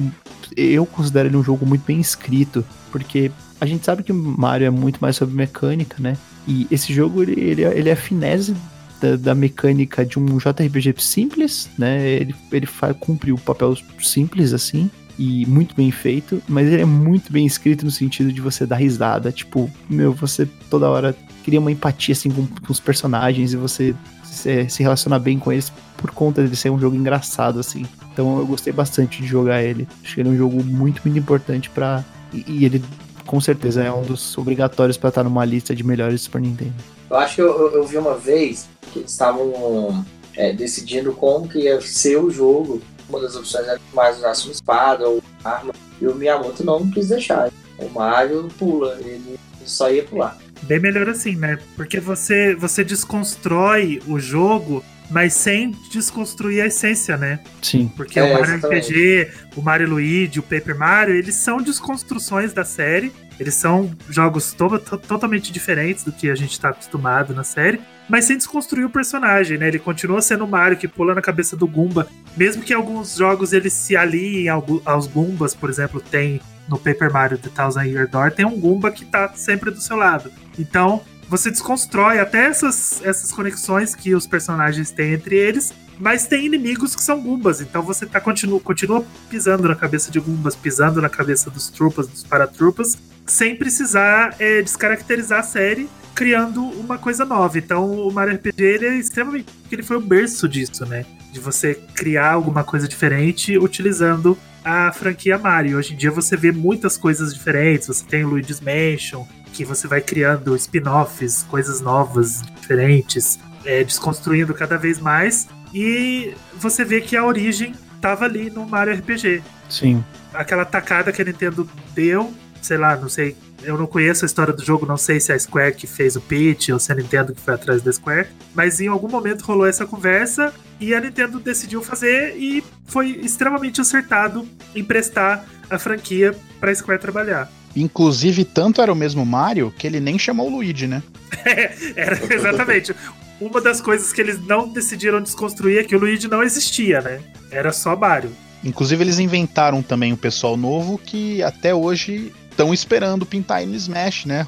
Eu considero ele um jogo muito bem escrito. Porque a gente sabe que Mario é muito mais sobre mecânica, né? E esse jogo ele, ele, é, ele é a finese da, da, mecânica de um JRPG simples, né? Ele, ele faz, cumpre o papel simples assim e muito bem feito, mas ele é muito bem escrito no sentido de você dar risada. Tipo, meu, você toda hora cria uma empatia assim com, com os personagens e você se, se relaciona bem com eles por conta de ser um jogo engraçado assim. Então eu gostei bastante de jogar ele. Acho que ele é um jogo muito, muito importante para e, e ele com certeza é um dos obrigatórios para estar numa lista de melhores Super Nintendo. Eu acho que eu, eu, eu vi uma vez que eles estavam é, decidindo como que ia ser o jogo. Uma das opções era mais usar uma espada ou arma. E o Miyamoto não quis deixar. O Mario pula, ele só ia pular. Bem melhor assim, né? Porque você, você desconstrói o jogo, mas sem desconstruir a essência, né? Sim. Porque É, o Mario exatamente. RPG, o Mario Luigi, o Paper Mario, eles são desconstruções da série. Eles são jogos to to- totalmente diferentes do que a gente tá acostumado na série, mas sem desconstruir o personagem, né? Ele continua sendo o Mario que pula na cabeça do Goomba, mesmo que alguns jogos eles se aliem aos Goombas, por exemplo, tem no Paper Mario The Thousand Year Door, tem um Goomba que tá sempre do seu lado. Então, você desconstrói até essas, essas conexões que os personagens têm entre eles, mas tem inimigos que são Goombas, então você tá, continua, continua pisando na cabeça de Goombas, pisando na cabeça dos trupas, dos paratrupas, sem precisar é, descaracterizar a série, criando uma coisa nova. Então o Mario RPG ele é extremamente. ele foi o berço disso, né? De você criar alguma coisa diferente utilizando a franquia Mario. Hoje em dia você vê muitas coisas diferentes. Você tem o Luigi's Mansion, que você vai criando spin-offs, coisas novas, diferentes, é, desconstruindo cada vez mais. E você vê que a origem tava ali no Mario RPG. Sim. Aquela tacada que a Nintendo deu, sei lá, não sei. Eu não conheço a história do jogo, não sei se é a Square que fez o pitch ou se é a Nintendo que foi atrás da Square. Mas em algum momento rolou essa conversa e a Nintendo decidiu fazer e foi extremamente acertado em prestar a franquia pra Square trabalhar. Inclusive, tanto era o mesmo Mario que ele nem chamou o Luigi, né? Era exatamente. Uma das coisas que eles não decidiram desconstruir é que o Luigi não existia, né? Era só Mario. Inclusive, eles inventaram também um pessoal novo que até hoje estão esperando pintar ele no Smash, né?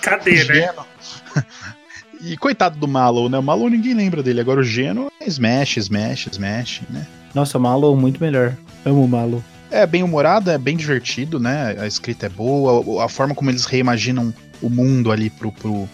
Cadê, né? Geno. E coitado do Mallow, né? O Mallow ninguém lembra dele. Agora o Geno é Smash, Smash, Smash, né? Nossa, Malo muito melhor. Amo o Malo. É bem humorado, é bem divertido, né? A escrita é boa, a forma como eles reimaginam o mundo ali pro, pro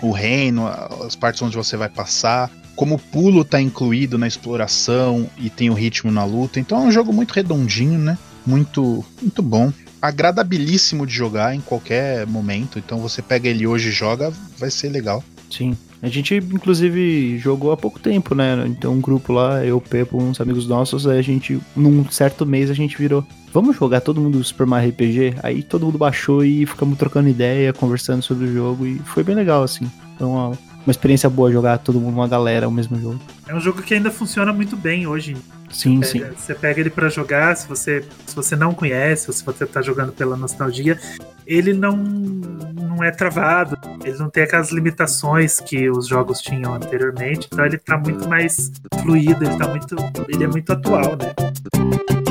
o reino, as partes onde você vai passar, como o pulo tá incluído na exploração e tem o ritmo na luta. Então é um jogo muito redondinho, né? Muito, muito bom. Agradabilíssimo de jogar em qualquer momento. Então você pega ele hoje e joga, vai ser legal. Sim. A gente, inclusive, jogou há pouco tempo, né? Então, um grupo lá, eu, Pepo, uns amigos nossos, aí a gente, num certo mês, a gente virou. Vamos jogar todo mundo Super Mario RPG? Aí todo mundo baixou e ficamos trocando ideia, conversando sobre o jogo, e foi bem legal, assim. Foi uma, uma experiência boa jogar todo mundo, uma galera, o mesmo jogo. É um jogo que ainda funciona muito bem hoje. Sim, Pega- sim. Você pega ele pra jogar, se você, se você não conhece, ou se você tá jogando pela nostalgia, ele não, não é travado, ele não tem aquelas limitações que os jogos tinham anteriormente, então ele tá muito mais fluido, ele tá muito. ele é muito atual, né?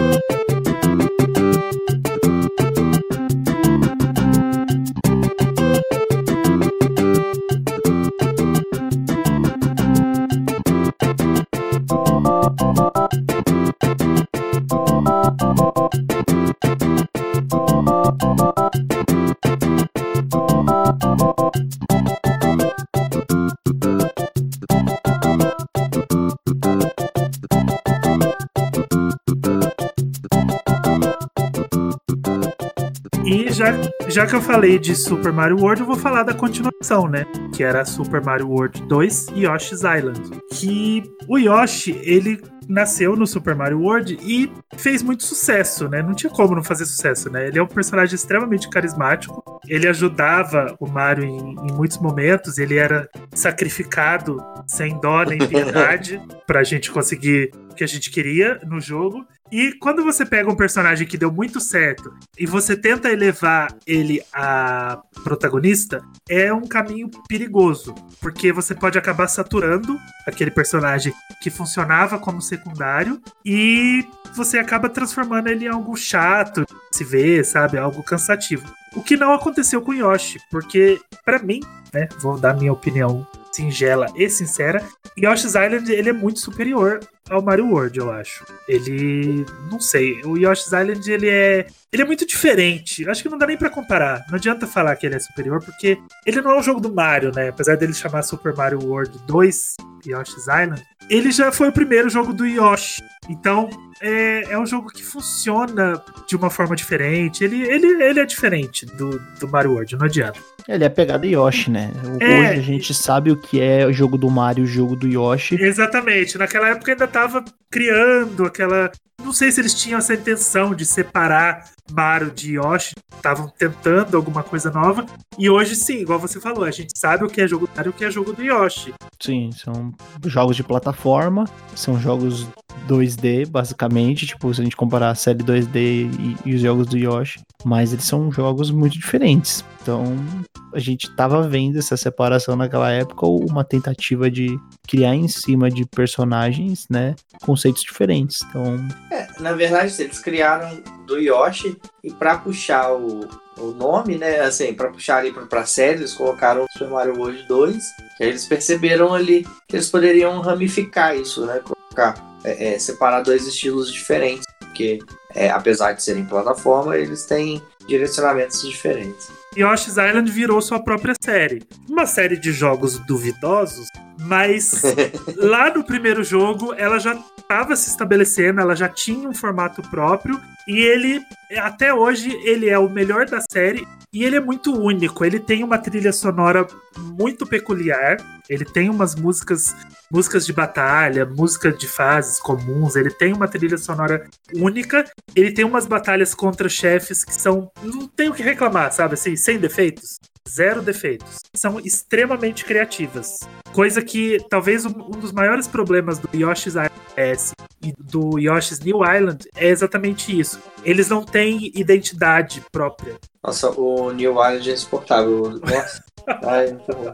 Já, que eu falei de Super Mario World, eu vou falar da continuação, né? Que era Super Mario World 2 Yoshi's Island. Que o Yoshi, ele nasceu no Super Mario World e fez muito sucesso, né? Não tinha como não fazer sucesso, né? Ele é um personagem extremamente carismático. Ele ajudava o Mario em, em muitos momentos. Ele era sacrificado sem dó nem piedade pra gente conseguir o que a gente queria no jogo. E quando você pega um personagem que deu muito certo e você tenta elevar ele a protagonista, é um caminho perigoso, porque você pode acabar saturando aquele personagem que funcionava como secundário e você acaba transformando ele em algo chato, se ver, sabe, algo cansativo. O que não aconteceu com Yoshi, porque pra mim, né, vou dar minha opinião singela e sincera, Yoshi's Island ele é muito superior ao Mario World, eu acho. Ele. Não sei. O Yoshi's Island, ele é. Ele é muito diferente. Eu acho que não dá nem pra comparar. Não adianta falar que ele é superior, porque ele não é um jogo do Mario, né? Apesar dele chamar Super Mario World 2 Yoshi's Island, ele já foi o primeiro jogo do Yoshi. Então, é, é um jogo que funciona de uma forma diferente. Ele, ele, ele é diferente do, do Mario World, não adianta. Ele é pegada Yoshi, né? É. Hoje a gente sabe o que é o jogo do Mario e o jogo do Yoshi. Exatamente. Naquela época ainda tava criando aquela. Não sei se eles tinham essa intenção de separar Mario de Yoshi. Estavam tentando alguma coisa nova. E hoje sim, igual você falou, a gente sabe o que é jogo do Mario e o que é jogo do Yoshi. Sim, são jogos de plataforma, são jogos 2D, basicamente, tipo, se a gente comparar a série 2D e, e os jogos do Yoshi, mas eles são jogos muito diferentes. Então, a gente tava vendo essa separação naquela época, ou uma tentativa de criar em cima de personagens, né, conceitos diferentes. Então, É, na verdade, eles criaram do Yoshi e pra puxar o, o nome, né? Assim, pra puxar ali pra, pra série, eles colocaram Super Mario World 2, que aí eles perceberam ali que eles poderiam ramificar isso, né? Colocar, é, é, separar dois estilos diferentes, porque é, apesar de serem plataforma, eles têm direcionamentos diferentes. Yoshi's Island virou sua própria série. Uma série de jogos duvidosos, mas lá no primeiro jogo ela já estava se estabelecendo, ela já tinha um formato próprio e ele até hoje ele é o melhor da série e ele é muito único. Ele tem uma trilha sonora muito peculiar. Ele tem umas músicas, músicas de batalha, músicas de fases comuns. Ele tem uma trilha sonora única. Ele tem umas batalhas contra chefes que são não tem o que reclamar, sabe assim, sem defeitos. Zero defeitos. São extremamente criativas. Coisa que talvez um um dos maiores problemas do Yoshi's Island e do Yoshi's New Island é exatamente isso. Eles não têm identidade própria. Nossa, o New Island é insuportável. Nossa. Ai, muito bom.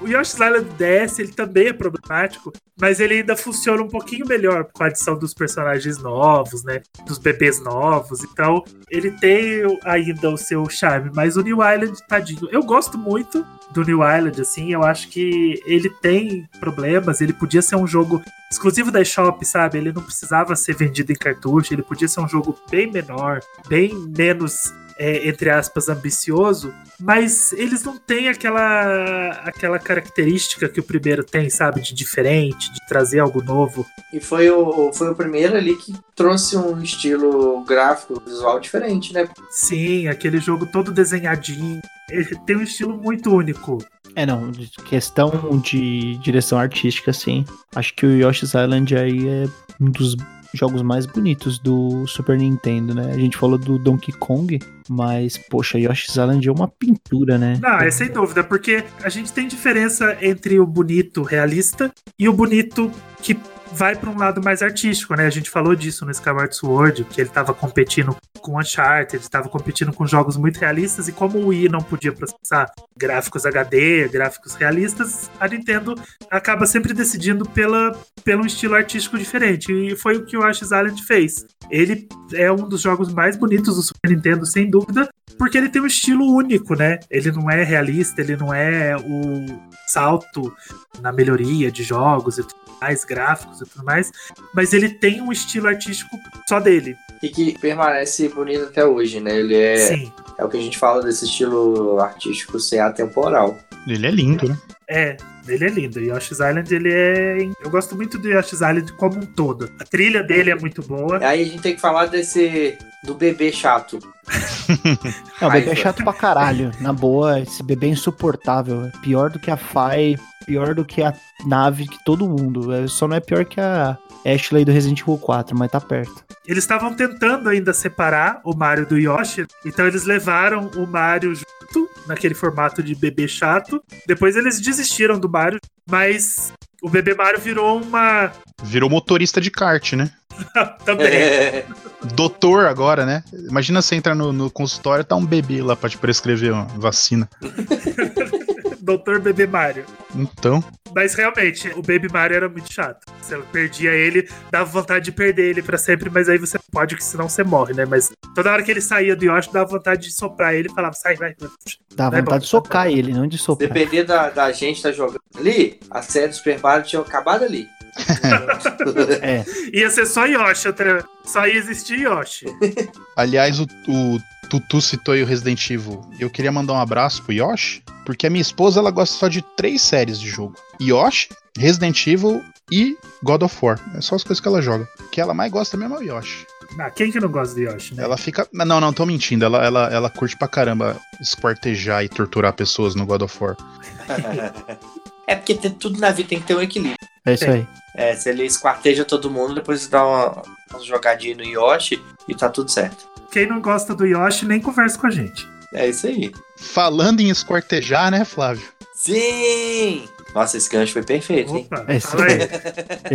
O Yoshi's Island DS ele também é problemático, mas ele ainda funciona um pouquinho melhor com a adição dos personagens novos, né? Dos bebês novos. Então, ele tem ainda o seu charme. Mas o New Island, tadinho. Eu gosto muito do New Island, assim. Eu acho que ele tem problemas. Ele podia ser um jogo exclusivo da eShop, sabe? Ele não precisava ser vendido em cartucho. Ele podia ser um jogo bem menor, bem menos é, entre aspas, ambicioso, mas eles não têm aquela, aquela característica que o primeiro tem, sabe? De diferente, de trazer algo novo. E foi o, foi o primeiro ali que trouxe um estilo gráfico, visual diferente, né? Sim, aquele jogo todo desenhadinho. Ele tem um estilo muito único. é não, questão de direção artística, sim. Acho que o Yoshi's Island aí é um dos jogos mais bonitos do Super Nintendo, né? A gente falou do Donkey Kong, mas, poxa, Yoshi's Island é uma pintura, né? Não, é sem dúvida, porque a gente tem diferença entre o bonito realista e o bonito que vai para um lado mais artístico, né? A gente falou disso no Skyward Sword, que ele estava competindo com Uncharted, estava competindo com jogos muito realistas, e como o Wii não podia processar gráficos HD, gráficos realistas, a Nintendo acaba sempre decidindo pela, pelo estilo artístico diferente, e foi o que o Yoshi's Island fez. Ele é um dos jogos mais bonitos do Super Nintendo, sem dúvida, porque ele tem um estilo único, né? Ele não é realista, ele não é o salto na melhoria de jogos e tudo mais, gráficos e tudo mais, mas ele tem um estilo artístico só dele. E que permanece bonito até hoje, né? Ele é, Sim, é o que a gente fala desse estilo artístico ser atemporal. Ele é lindo, né? É. Ele é lindo. Yoshi's Island, ele é. Eu gosto muito do Yoshi's Island como um todo. A trilha dele é muito boa. Aí a gente tem que falar desse. do bebê chato. Não, o bebê é chato pra caralho. Na boa, esse bebê é insuportável. É pior do que a Fai, pior do que a nave, que todo mundo. É, Só não é pior que a Ashley do Resident Evil 4, mas tá perto. Eles estavam tentando ainda separar o Mario do Yoshi, então eles levaram o Mario junto, naquele formato de bebê chato. Depois eles desistiram do Mario, mas o bebê Mario virou uma. Virou motorista de kart, né? Também. É, Doutor agora, né? Imagina você entrar no, no consultório e tá um bebê lá pra te prescrever uma vacina. Doutor Bebê Mario. Então, Mas realmente, o Baby Mario era muito chato. Você perdia ele, dava vontade de perder ele pra sempre, mas aí você pode, que senão você morre, né? Mas toda hora que ele saía do Yoshi, dava vontade de soprar ele e falava, sai, vai. vai. Dá Vai vontade bom. de socar ele, não de soprar. Depender da, da gente tá jogando ali, a série do Super Mario tinha acabado ali. É. Ia ser só Yoshi, só ia existir Yoshi. Aliás, o, o Tutu citou aí o Resident Evil. Eu queria mandar um abraço pro Yoshi, porque a minha esposa ela gosta só de três séries de jogo: Yoshi, Resident Evil e God of War. É só as coisas que ela joga. O que ela mais gosta mesmo é o Yoshi. Ah, quem que não gosta de Yoshi, né? Ela fica. Não, não, tô mentindo. Ela, ela, ela curte pra caramba esquartejar e torturar pessoas no God of War. é porque tem- tudo na vida tem que ter um equilíbrio. É isso aí. É, se ele esquarteja todo mundo, depois dá uma, uma jogadinha no Yoshi e tá tudo certo. Quem não gosta do Yoshi nem conversa com a gente. É isso aí. Falando em esquartejar, né, Flávio? Sim! Nossa, esse gancho foi perfeito, hein? Opa, Esse, fala aí.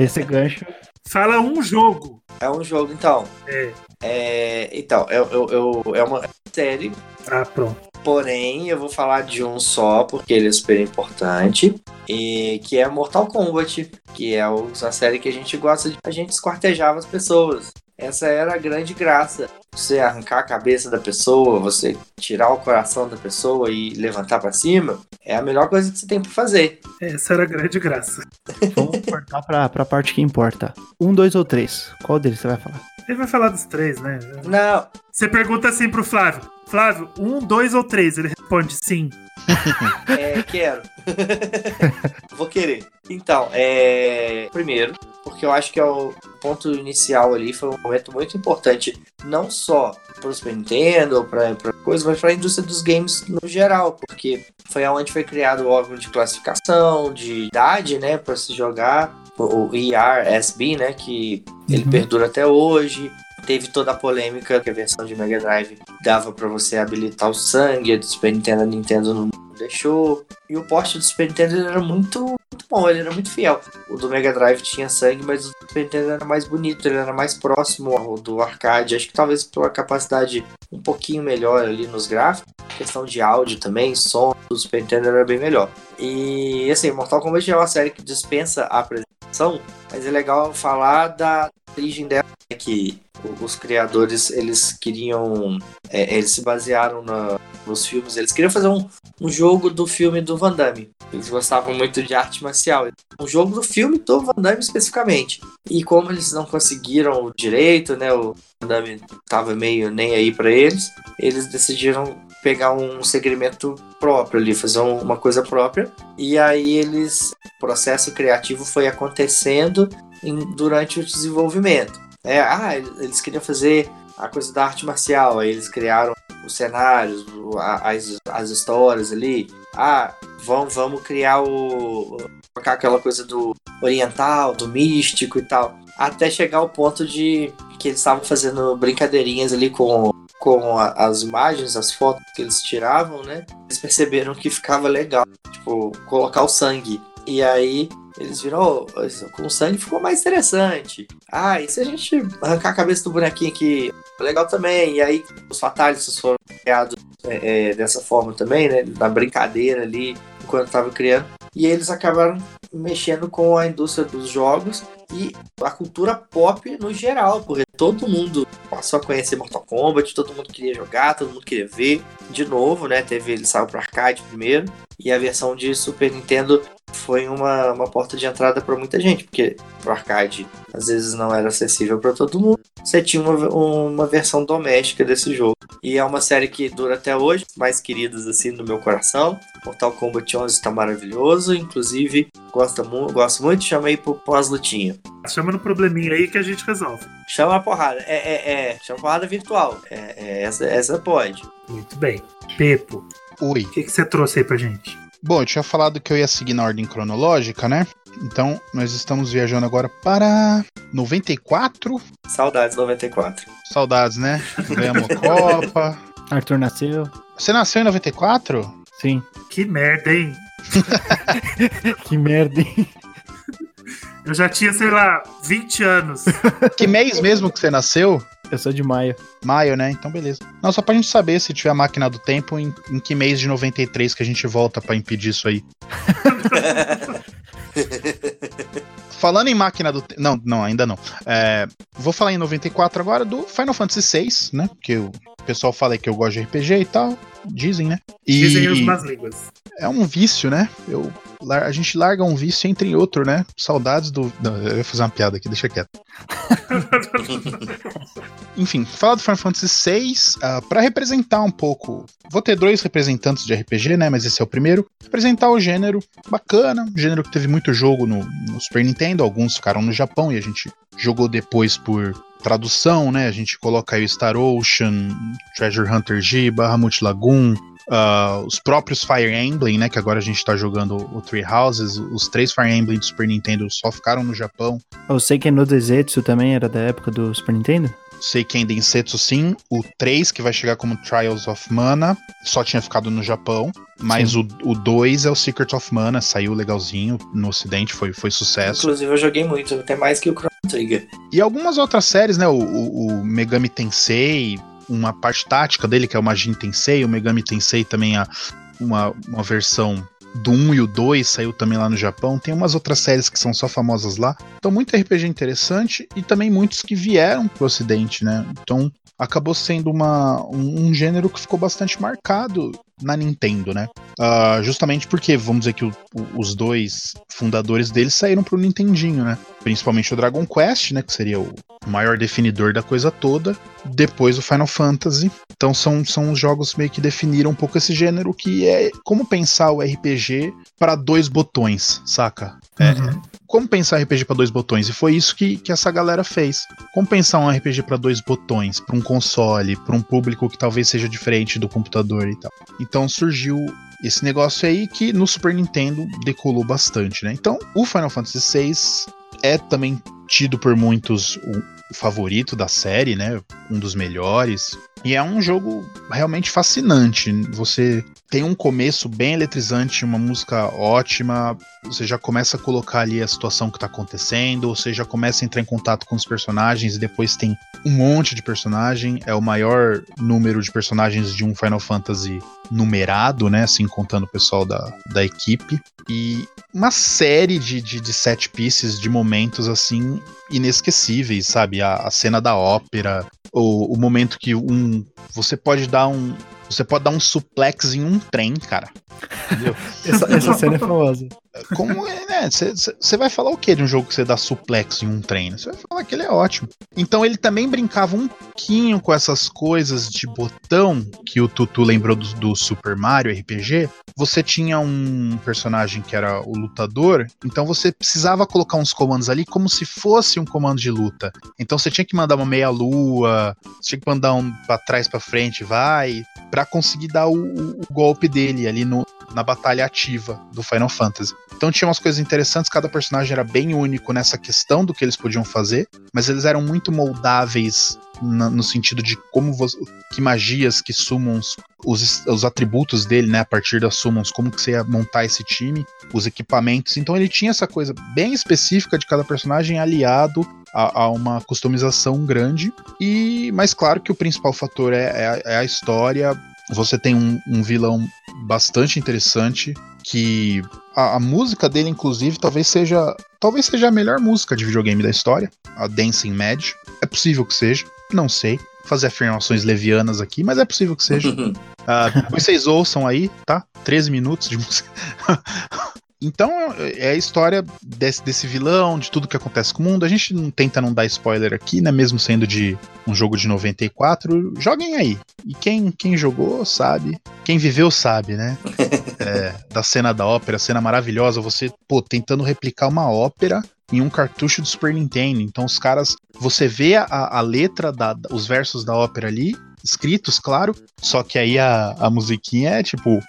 esse gancho. Fala um jogo. É um jogo, então. É. É, então, eu, eu, eu- é uma série, Ah, pronto. porém eu vou falar de um só, porque ele é super importante, e que é Mortal Kombat, que é o- a série que a gente gosta de. A gente esquartejava as pessoas. Essa era a grande graça. Você arrancar a cabeça da pessoa, você tirar o coração da pessoa e levantar pra cima, é a melhor coisa que você tem pra fazer. Essa era a grande graça. Vamos cortar pra, pra parte que importa. Um, dois ou três. Qual deles você vai falar? Ele vai falar dos três, né? Não, Você pergunta assim pro Flávio: Flávio, um, dois ou três? Ele responde sim. É, quero. Vou querer. Então, é. Primeiro, porque eu acho que é o ponto inicial ali foi um momento muito importante, não só para o Super Nintendo ou para coisa, mas para a indústria dos games no geral, porque foi aonde foi criado o órgão de classificação, de idade, né, para se jogar, o ERSB, né, que ele Uhum. perdura até hoje. Teve toda a polêmica que a versão de Mega Drive dava para você habilitar o sangue, do Super Nintendo, a Nintendo não deixou. E o porte do Super Nintendo era muito, muito bom, ele era muito fiel. O do Mega Drive tinha sangue, mas o do Super Nintendo era mais bonito, ele era mais próximo ao do arcade. Acho que talvez pela capacidade um pouquinho melhor ali nos gráficos. Questão de áudio também, som do Super Nintendo era bem melhor. E assim, Mortal Kombat é uma série que dispensa a apresentação, mas é legal falar da origem dela, né, que os criadores eles queriam, é, eles se basearam na- nos filmes, eles queriam fazer um, um jogo do filme do Van Damme. Eles gostavam muito de arte marcial. Um jogo do filme do Van Damme especificamente. E como eles não conseguiram o direito, né? O Van Damme tava meio nem aí pra eles. Eles decidiram pegar um segmento próprio ali, fazer um- uma coisa própria. E aí eles. O processo criativo foi acontecendo em- durante o desenvolvimento. É, ah, eles queriam fazer a coisa da arte marcial, aí eles criaram os cenários, as, as histórias ali. Ah, vamos, vamos criar o. colocar aquela coisa do oriental, do místico e tal. Até chegar ao ponto de que eles estavam fazendo brincadeirinhas ali com, com a- as imagens, as fotos que eles tiravam, né? Eles perceberam que ficava legal, tipo, colocar o sangue. E aí eles viram, "Oh, com sangue ficou mais interessante. Ah, e se a gente arrancar a cabeça do bonequinho aqui? Legal também. E aí os fatalities foram criados é, é, dessa forma também, né? Na brincadeira ali, enquanto tava criando. E eles acabaram mexendo com a indústria dos jogos e a cultura pop no geral, porque todo mundo passou a conhecer Mortal Kombat, todo mundo queria jogar, todo mundo queria ver. De novo, né? Teve ele saiu para arcade primeiro e a versão de Super Nintendo foi uma, uma porta de entrada para muita gente, porque o arcade às vezes não era acessível para todo mundo. Você tinha uma, uma versão doméstica desse jogo. E é uma série que dura até hoje, mais queridas assim no meu coração. Mortal Kombat 11 está maravilhoso, inclusive gosto, mu gosto muito, chamei pro pós-lutinha. Chama no probleminha aí que a gente resolve. Chama a porrada, é, é, é, chama a porrada virtual. É, é, essa, essa pode. Muito bem. Pepo, Oi. o que, que você trouxe aí pra gente? Bom, eu tinha falado que eu ia seguir na ordem cronológica, né? Então, nós estamos viajando agora para 94. Saudades 94. Saudades, né? Ganhamos a Copa. Arthur nasceu. Você nasceu em 94? Sim. Que merda, hein? Que merda, hein? Eu já tinha, sei lá, 20 anos. Que mês mesmo que você nasceu? Eu sou de maio. Maio, né? Então, beleza. Não, só pra gente saber se tiver a máquina do tempo, em, em que mês de 93 que a gente volta pra impedir isso aí. Falando em máquina do tempo. Não, não, ainda não. É, vou falar em 94 agora do Final Fantasy VI, né? Porque o pessoal fala que eu gosto de RPG e tal. Dizem, né? Dizem os más línguas. é um vício, né? Eu, a gente larga um vício entre outro, né? Saudades do. Não, eu ia fazer uma piada aqui, deixa quieto. Enfim, falar do Final Fantasy VI, ah, pra representar um pouco. Vou ter dois representantes de RPG, né? Mas esse é o primeiro. Representar o gênero bacana, um gênero que teve muito jogo no, no Super Nintendo, alguns ficaram no Japão e a gente jogou depois por tradução, né? A gente coloca aí Star Ocean, Treasure Hunter G, Bahamut Lagoon, ah, os próprios Fire Emblem, né? Que agora a gente tá jogando o Three Houses. Os três Fire Emblem do Super Nintendo só ficaram no Japão. Eu sei que no Desetsu também era da época do Super Nintendo. Seiken Densetsu sim. O 3, que vai chegar como Trials of Mana, só tinha ficado no Japão. Mas o, o 2 é o Secret of Mana, saiu legalzinho no ocidente, foi, foi sucesso. Inclusive, eu joguei muito, até mais que o Chrono Trigger. E algumas outras séries, né? O, o- o Megami Tensei, uma parte tática dele, que é o Majin Tensei, o Megami Tensei também, a, uma, uma versão do 1 e o 2 saiu também lá no Japão. Tem umas outras séries que são só famosas lá. Então, muito RPG interessante e também muitos que vieram pro ocidente, né? Então, acabou sendo uma, um, um gênero que ficou bastante marcado na Nintendo, né? Ah, justamente porque, vamos dizer que o- o- os dois fundadores deles saíram pro Nintendinho, né? Principalmente o Dragon Quest, né? Que seria o maior definidor da coisa toda. Depois o Final Fantasy. Então são, são os jogos meio que definiram um pouco esse gênero, que é como pensar o RPG para dois botões, saca? É, Uhum. como pensar RPG para dois botões? E foi isso que, que essa galera fez. Como pensar um RPG para dois botões, para um console, para um público que talvez seja diferente do computador e tal. Então surgiu esse negócio aí que no Super Nintendo decolou bastante, né? Então, o Final Fantasy VI é também tido por muitos o o favorito da série, né? Um dos melhores. E é um jogo realmente fascinante. Você tem um começo bem eletrizante, uma música ótima. Você já começa a colocar ali a situação que tá acontecendo, você já começa a entrar em contato com os personagens e depois tem um monte de personagem. É o maior número de personagens de um Final Fantasy numerado, né? Assim, contando o pessoal da, da equipe. E uma série de, de, de set pieces, de momentos assim, inesquecíveis, sabe? A, a cena da ópera, o, o momento que um. Você pode dar um. Você pode dar um suplex em um trem, cara. Entendeu? Essa, essa cena é famosa. Como é, né? Você vai falar o que de um jogo que você dá suplex em um trem? Você vai falar que ele é ótimo. Então ele também brincava um pouquinho com essas coisas de botão que o Tutu lembrou do, do Super Mario RPG. Você tinha um personagem que era o lutador, então você precisava colocar uns comandos ali como se fosse um comando de luta. Então você tinha que mandar uma meia lua, você tinha que mandar um pra trás pra frente, vai, Pra conseguir dar o, o- golpe dele ali no, na batalha ativa do Final Fantasy. Então tinha umas coisas interessantes, cada personagem era bem único nessa questão do que eles podiam fazer, mas eles eram muito moldáveis na- no sentido de como que magias, que summons, os, os atributos dele, né, a partir das summons, como que você ia montar esse time, os equipamentos. Então ele tinha essa coisa bem específica de cada personagem aliado a, uma customização grande. E, mas claro que o principal fator é, é é a história. Você tem um, um vilão bastante interessante que a, a música dele, inclusive, talvez seja talvez seja a melhor música de videogame da história, a Dancing Mad. É possível que seja, não sei. Fazer afirmações levianas aqui, mas é possível que seja. Depois vocês ouçam aí, tá? 13 minutos de música. Então é a história desse, desse vilão, de tudo que acontece com o mundo. A gente não tenta não dar spoiler aqui, né? Mesmo sendo de um jogo de 94. Joguem aí. E quem, quem jogou sabe. Quem viveu sabe, né? É, da cena da ópera, cena maravilhosa. Você, pô, tentando replicar uma ópera em um cartucho do Super Nintendo. Então os caras. Você vê a, a letra, da, os versos da ópera ali. Escritos, claro, só que aí a, a musiquinha é tipo.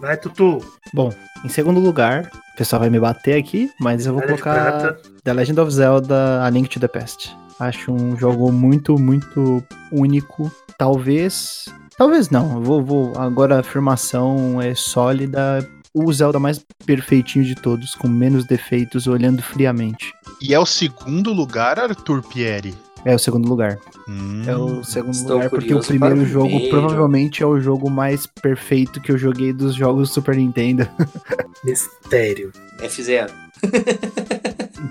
Vai, Tutu. Bom, em segundo lugar, o pessoal vai me bater aqui, mas eu vou colocar. The Legend of Zelda A Link to the Past. Acho um jogo muito, muito único. Talvez. Talvez não. Vou, vou, agora a afirmação é sólida. O Zelda mais perfeitinho de todos, com menos defeitos, olhando friamente. E é o segundo lugar, Arthur Pieri. É o segundo lugar. Hum, É o segundo lugar, porque o primeiro jogo ver. provavelmente é o jogo mais perfeito que eu joguei dos jogos do Super Nintendo. Mistério. F0.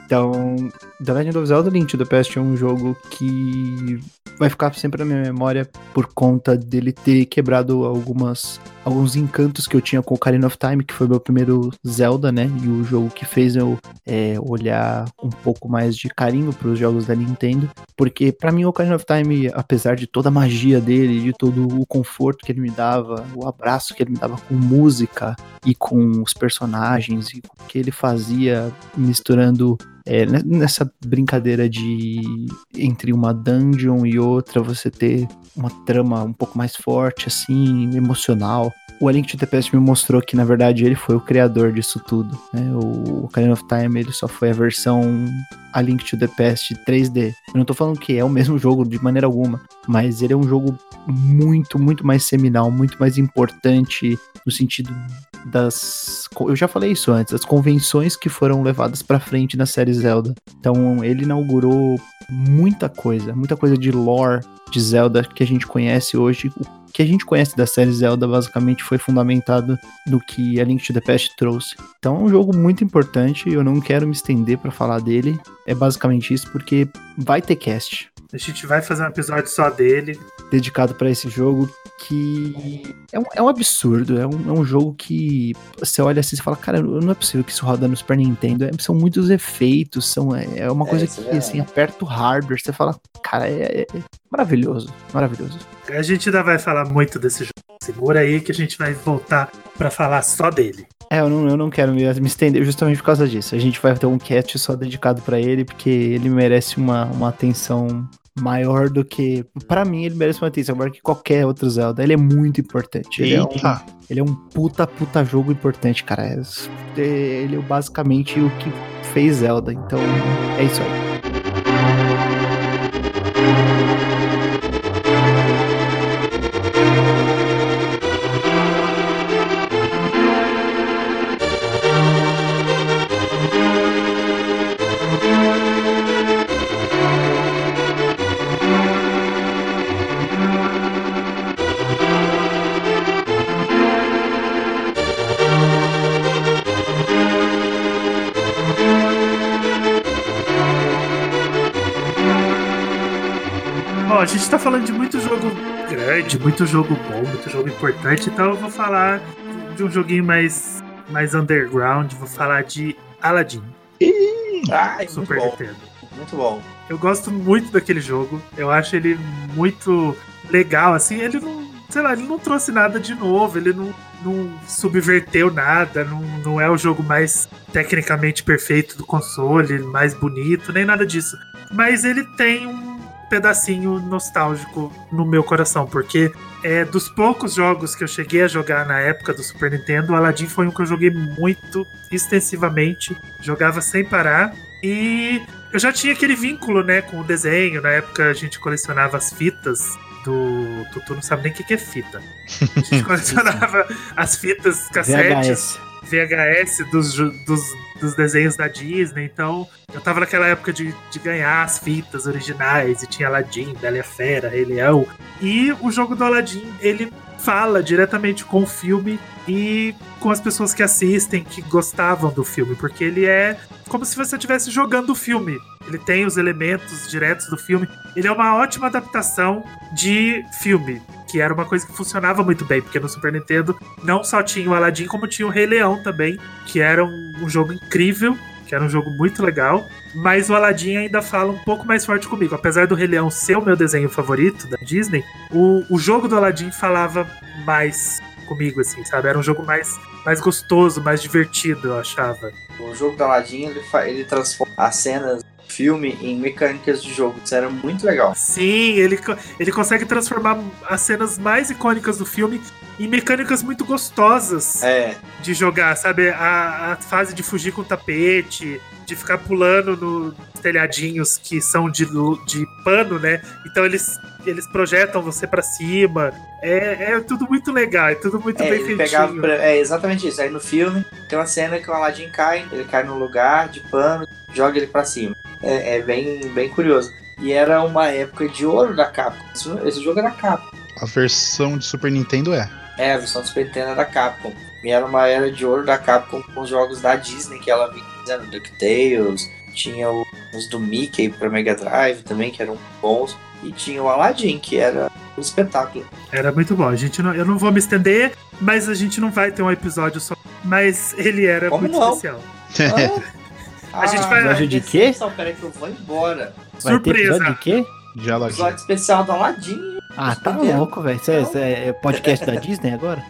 Então, The Legend of Zelda Link to the Past é um jogo que vai ficar sempre na minha memória por conta dele ter quebrado algumas alguns encantos que eu tinha com o Ocarina of Time, que foi meu primeiro Zelda, né? E o jogo que fez eu é, olhar um pouco mais de carinho para os jogos da Nintendo, porque para mim o Ocarina of Time, apesar de toda a magia dele, de todo o conforto que ele me dava, o abraço que ele me dava com música e com os personagens e o que ele fazia misturando é, nessa brincadeira de entre uma dungeon e outra você ter uma trama um pouco mais forte, assim, emocional. O A Link to the Past me mostrou que, na verdade, ele foi o criador disso tudo. Né? O Ocarina of Time ele só foi a versão A Link to the Past 3D. Eu não tô falando que é o mesmo jogo de maneira alguma, mas ele é um jogo muito, muito mais seminal, muito mais importante no sentido das. Eu já falei isso antes, as convenções que foram levadas para frente na série Zelda. Então, ele inaugurou muita coisa, muita coisa de lore de Zelda que a gente conhece hoje. O que a gente conhece da série Zelda basicamente foi fundamentado no que a Link to the Past trouxe. Então é um jogo muito importante, eu não quero me estender para falar dele. É basicamente isso porque vai ter cast. A gente vai fazer um episódio só dele. Dedicado para esse jogo que é um, é um absurdo. É um, é um jogo que você olha assim e fala, cara, não é possível que isso roda no Super Nintendo. É, são muitos efeitos, são, é, é uma coisa que, é assim, aperta o hardware, você fala, cara, é, é, maravilhoso, maravilhoso. A gente ainda vai falar muito desse jogo. Segura aí que a gente vai voltar para falar só dele. É, eu não, eu não quero me, me, estender justamente por causa disso. A gente vai ter um cast só dedicado para ele, porque ele merece uma, uma atenção maior do que. para mim, ele merece uma atenção maior que qualquer outro Zelda. Ele é muito importante. Ele, Eita. é um, ele é um puta, puta jogo importante, cara. É, ele é basicamente o que fez Zelda. Então, é isso aí. Gente tá falando de muito jogo grande, muito jogo bom, muito jogo importante, então eu vou falar de um joguinho mais, mais underground, vou falar de Aladdin. Ai, Super muito Nintendo. Muito bom. Eu gosto muito daquele jogo, eu acho ele muito legal, assim, ele não, sei lá, ele não trouxe nada de novo, ele não, não subverteu nada, não, não é o jogo mais tecnicamente perfeito do console, mais bonito, nem nada disso. Mas ele tem um pedacinho nostálgico no meu coração, porque é dos poucos jogos que eu cheguei a jogar na época do Super Nintendo, Aladdin foi um que eu joguei muito extensivamente, jogava sem parar e eu já tinha aquele vínculo, né, com o desenho. Na época a gente colecionava as fitas do. Tutu não sabe nem o que é fita. A gente colecionava as fitas cassetes. VHS. VHS dos, dos, dos, desenhos da Disney, então eu tava naquela época de, de ganhar as fitas originais e tinha Aladdin, Bela e Fera, Rei Leão. E o jogo do Aladdin, ele fala diretamente com o filme e com as pessoas que assistem, que gostavam do filme, porque ele é como se você estivesse jogando o filme. Ele tem os elementos diretos do filme. Ele é uma ótima adaptação de filme que era uma coisa que funcionava muito bem, porque no Super Nintendo não só tinha o Aladdin, como tinha o Rei Leão também, que era um, um jogo incrível, que era um jogo muito legal. Mas o Aladdin ainda fala um pouco mais forte comigo. Apesar do Rei Leão ser o meu desenho favorito da Disney, o, o jogo do Aladdin falava mais comigo, assim, sabe? Era um jogo mais, mais gostoso, mais divertido, eu achava. O jogo do Aladdin, ele, ele transforma as cenas filme em mecânicas de jogo. Isso era muito legal. Sim, ele, ele consegue transformar as cenas mais icônicas do filme em mecânicas muito gostosas é. de jogar, sabe? A, a fase de fugir com o tapete, de ficar pulando nos telhadinhos que são de, de pano, né? Então eles, eles projetam você para cima. É, é tudo muito legal, é tudo muito é, bem feitinho. Pra, é exatamente isso. Aí no filme tem uma cena que o Aladdin cai, ele cai num lugar de pano, joga ele para cima. É, é, bem, bem curioso. E era uma época de ouro da Capcom. Esse jogo era Capcom. A versão de Super Nintendo é. É, a versão de Super Nintendo da Capcom. E era uma era de ouro da Capcom com os jogos da Disney que ela vinha fazendo, DuckTales, tinha os do Mickey pra Mega Drive também, que eram bons. E tinha o Aladdin, que era um espetáculo. Era muito bom. A gente não, eu não vou me estender, mas a gente não vai ter um episódio só. Mas ele era Como muito não? especial. Ah, A gente vai- Episódio de quê? Só, peraí que eu vou embora. Vai ter episódio Surpresa! de quê? De Aladdin. Episódio especial do Aladdin. Ah, tá Entendeu? louco, velho. Isso é- é, podcast da Disney agora?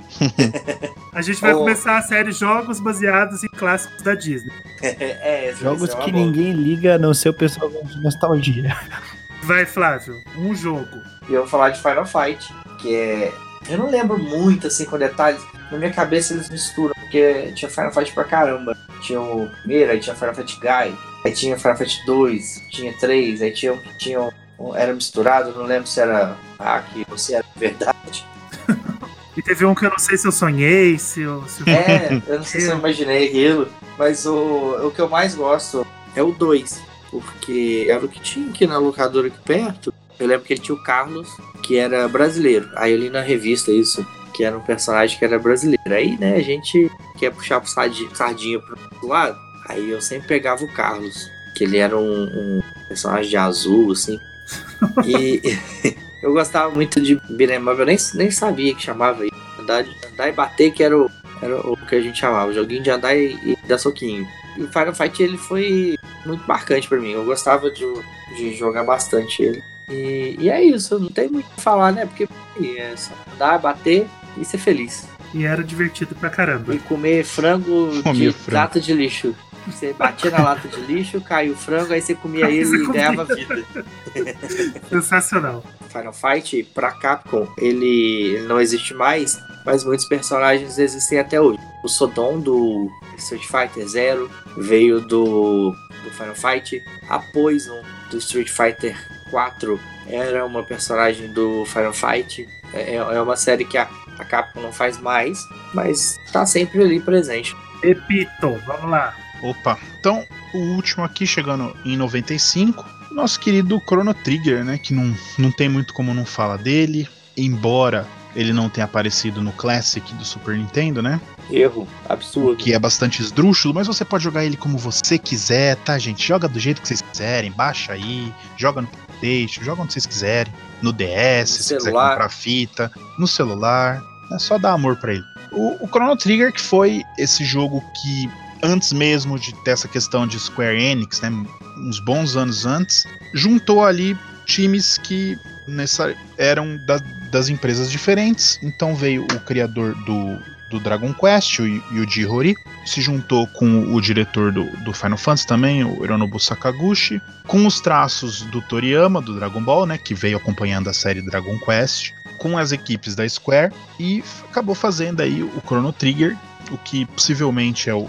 A gente vai Ô. começar a série Jogos baseados em clássicos da Disney. é, Jogos que boa. ninguém liga a não ser o pessoal de nostalgia. Vai, Flávio, um jogo. E eu vou falar de Final Fight, que é. Eu não lembro muito assim com detalhes. Na minha cabeça eles misturam, porque tinha Final Fight pra caramba. Tinha o primeiro, aí tinha Final Fight Guy, aí tinha Final Fight 2, tinha 3, aí tinha, tinha um- era misturado, não lembro se era hack ou se era verdade. E teve um que eu não sei se eu sonhei, se eu. Se eu... É, eu não sei se eu imaginei aquilo, mas o, o que eu mais gosto é o 2, porque era o que tinha aqui na locadora aqui perto. Eu lembro que ele tinha o Carlos, que era brasileiro. Aí eu li na revista isso, que era um personagem que era brasileiro. Aí, né, a gente quer puxar sardi- sardinha pro outro lado. Aí eu sempre pegava o Carlos, que ele era um, um personagem de azul, assim. E eu gostava muito de up, eu nem, nem sabia que chamava isso. Andar, andar e bater, que era o, era o que a gente chamava, o joguinho de andar e, e dar soquinho. E o Final Fight ele foi muito marcante pra mim. Eu gostava de, de jogar bastante ele. E, e é isso, não tem muito o que falar, né? Porque é só andar, bater e ser feliz. E era divertido pra caramba. E comer frango Comer de frango. lata de lixo. Você batia na lata de lixo, caiu o frango, aí você comia Aí ele você e ganhava vida. Sensacional. Final Fight, pra Capcom, ele não existe mais, mas muitos personagens existem até hoje. O Sodom do Street Fighter Zero veio do, do Final Fight. A Poison do Street Fighter 4 era uma personagem do Final Fight. É, é uma série que a, a Capcom não faz mais, mas tá sempre ali presente. Repito, vamos lá. Opa, então o último aqui chegando em 95, nosso querido Chrono Trigger, né? Que não, não tem muito como não falar dele, embora ele não tenha aparecido no Classic do Super Nintendo, né? Erro, absurdo. Que é bastante esdrúxulo, mas você pode jogar ele como você quiser, tá, gente? Joga do jeito que vocês quiserem, baixa aí, joga no PlayStation, joga onde vocês quiserem, no DS, No se quiser celular. comprar fita, no celular, é só dar amor pra ele. O, o Chrono Trigger, que foi esse jogo que, antes mesmo de ter essa questão de Square Enix, né, uns bons anos antes, juntou ali times que nessa, eram da- das empresas diferentes. Então veio o criador do, do Dragon Quest, o Yuji Horii, se juntou com o diretor do, do Final Fantasy também, o Hironobu Sakaguchi, com os traços do Toriyama, do Dragon Ball, né, que veio acompanhando a série Dragon Quest, com as equipes da Square, e acabou fazendo aí o Chrono Trigger, o que possivelmente é o,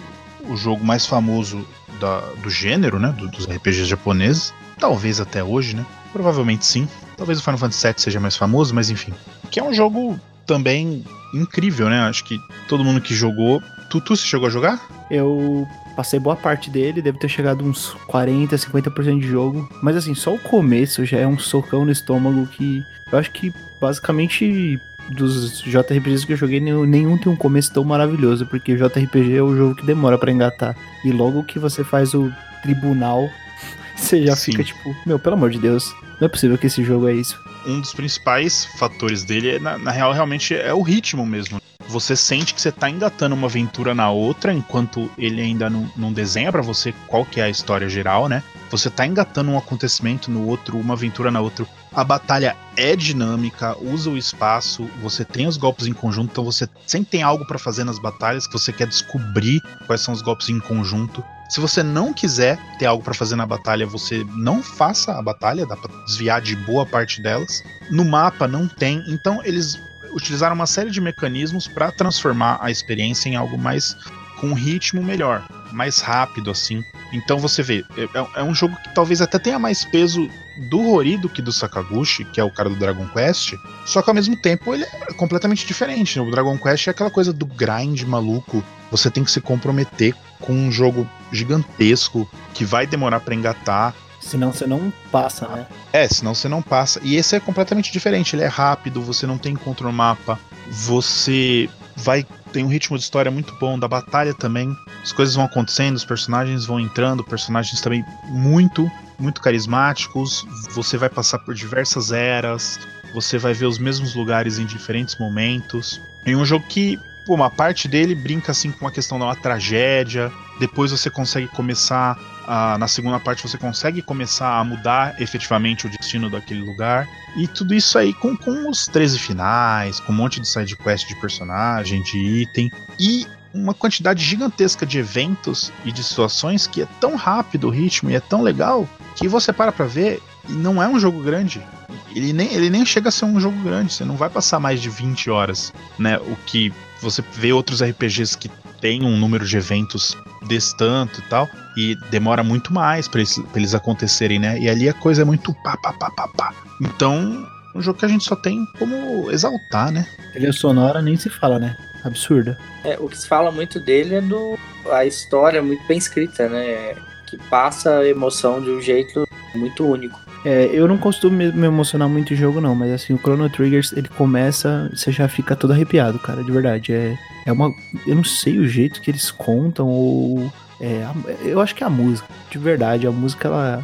o jogo mais famoso da- do gênero, né, do- dos RPGs japoneses, talvez até hoje, né, provavelmente sim, talvez o Final Fantasy VII seja mais famoso, mas enfim, que é um jogo também incrível, né, acho que todo mundo que jogou, tu, tu se chegou a jogar? Eu passei boa parte dele, deve ter chegado uns 40, 50% de jogo. Mas assim, só o começo já é um socão no estômago que eu acho que basicamente dos JRPGs que eu joguei, nenhum, tem um começo tão maravilhoso, porque o JRPG é o jogo que demora pra engatar. E logo que você faz o tribunal, você já Sim. fica tipo, meu, pelo amor de Deus, não é possível que esse jogo é isso. um dos principais fatores dele, é, na, na real, realmente é o ritmo mesmo. Você sente que você tá engatando uma aventura na outra, enquanto ele ainda não, não desenha pra você qual que é a história geral, né? Você tá engatando um acontecimento no outro, uma aventura na outra. A batalha é dinâmica, usa o espaço, você tem os golpes em conjunto, então você sempre tem algo pra fazer nas batalhas que você quer descobrir quais são os golpes em conjunto. Se você não quiser ter algo pra fazer na batalha, você não faça a batalha, dá pra desviar de boa parte delas. No mapa não tem, então eles utilizaram uma série de mecanismos para transformar a experiência em algo mais com um ritmo melhor, mais rápido assim. Então você vê, é, é um jogo que talvez até tenha mais peso do Hori do que do Sakaguchi, que é o cara do Dragon Quest, só que ao mesmo tempo ele é completamente diferente. né? O Dragon Quest é aquela coisa do grind maluco. Você tem que se comprometer com um jogo gigantesco que vai demorar para engatar. Senão você não passa, né? É, senão você não passa. E esse é completamente diferente. Ele é rápido, você não tem encontro no mapa, você vai tem um ritmo de história muito bom, da batalha também. As coisas vão acontecendo, os personagens vão entrando, personagens também muito, muito carismáticos. Você vai passar por diversas eras, você vai ver os mesmos lugares em diferentes momentos. É um jogo que, uma parte dele brinca assim com a questão da uma tragédia. Depois você consegue começar a, na segunda parte você consegue começar a mudar efetivamente o destino daquele lugar. E tudo isso aí com, com os 13 finais, com um monte de side quest de personagem, de item. E uma quantidade gigantesca de eventos e de situações que é tão rápido o ritmo e é tão legal que você para pra ver e não é um jogo grande. Ele nem, ele nem chega a ser um jogo grande, você não vai passar mais de 20 horas, né? O que você vê outros RPGs que tem um número de eventos desse tanto e tal, e demora muito mais para eles, eles acontecerem, né? E ali a coisa é muito pá, pá, pá, pá, pá. Então, um jogo que a gente só tem como exaltar, né? Trilha sonora nem se fala, né? Absurda. É, o que se fala muito dele é do a história muito bem escrita, né? Que passa a emoção de um jeito muito único. É, eu não costumo me, emocionar muito em jogo, não, mas assim, o Chrono Triggers, ele começa, você já fica todo arrepiado, cara, de verdade. É, é uma. Eu não sei o jeito que eles contam, ou. É, eu acho que é a música, de verdade. A música, ela.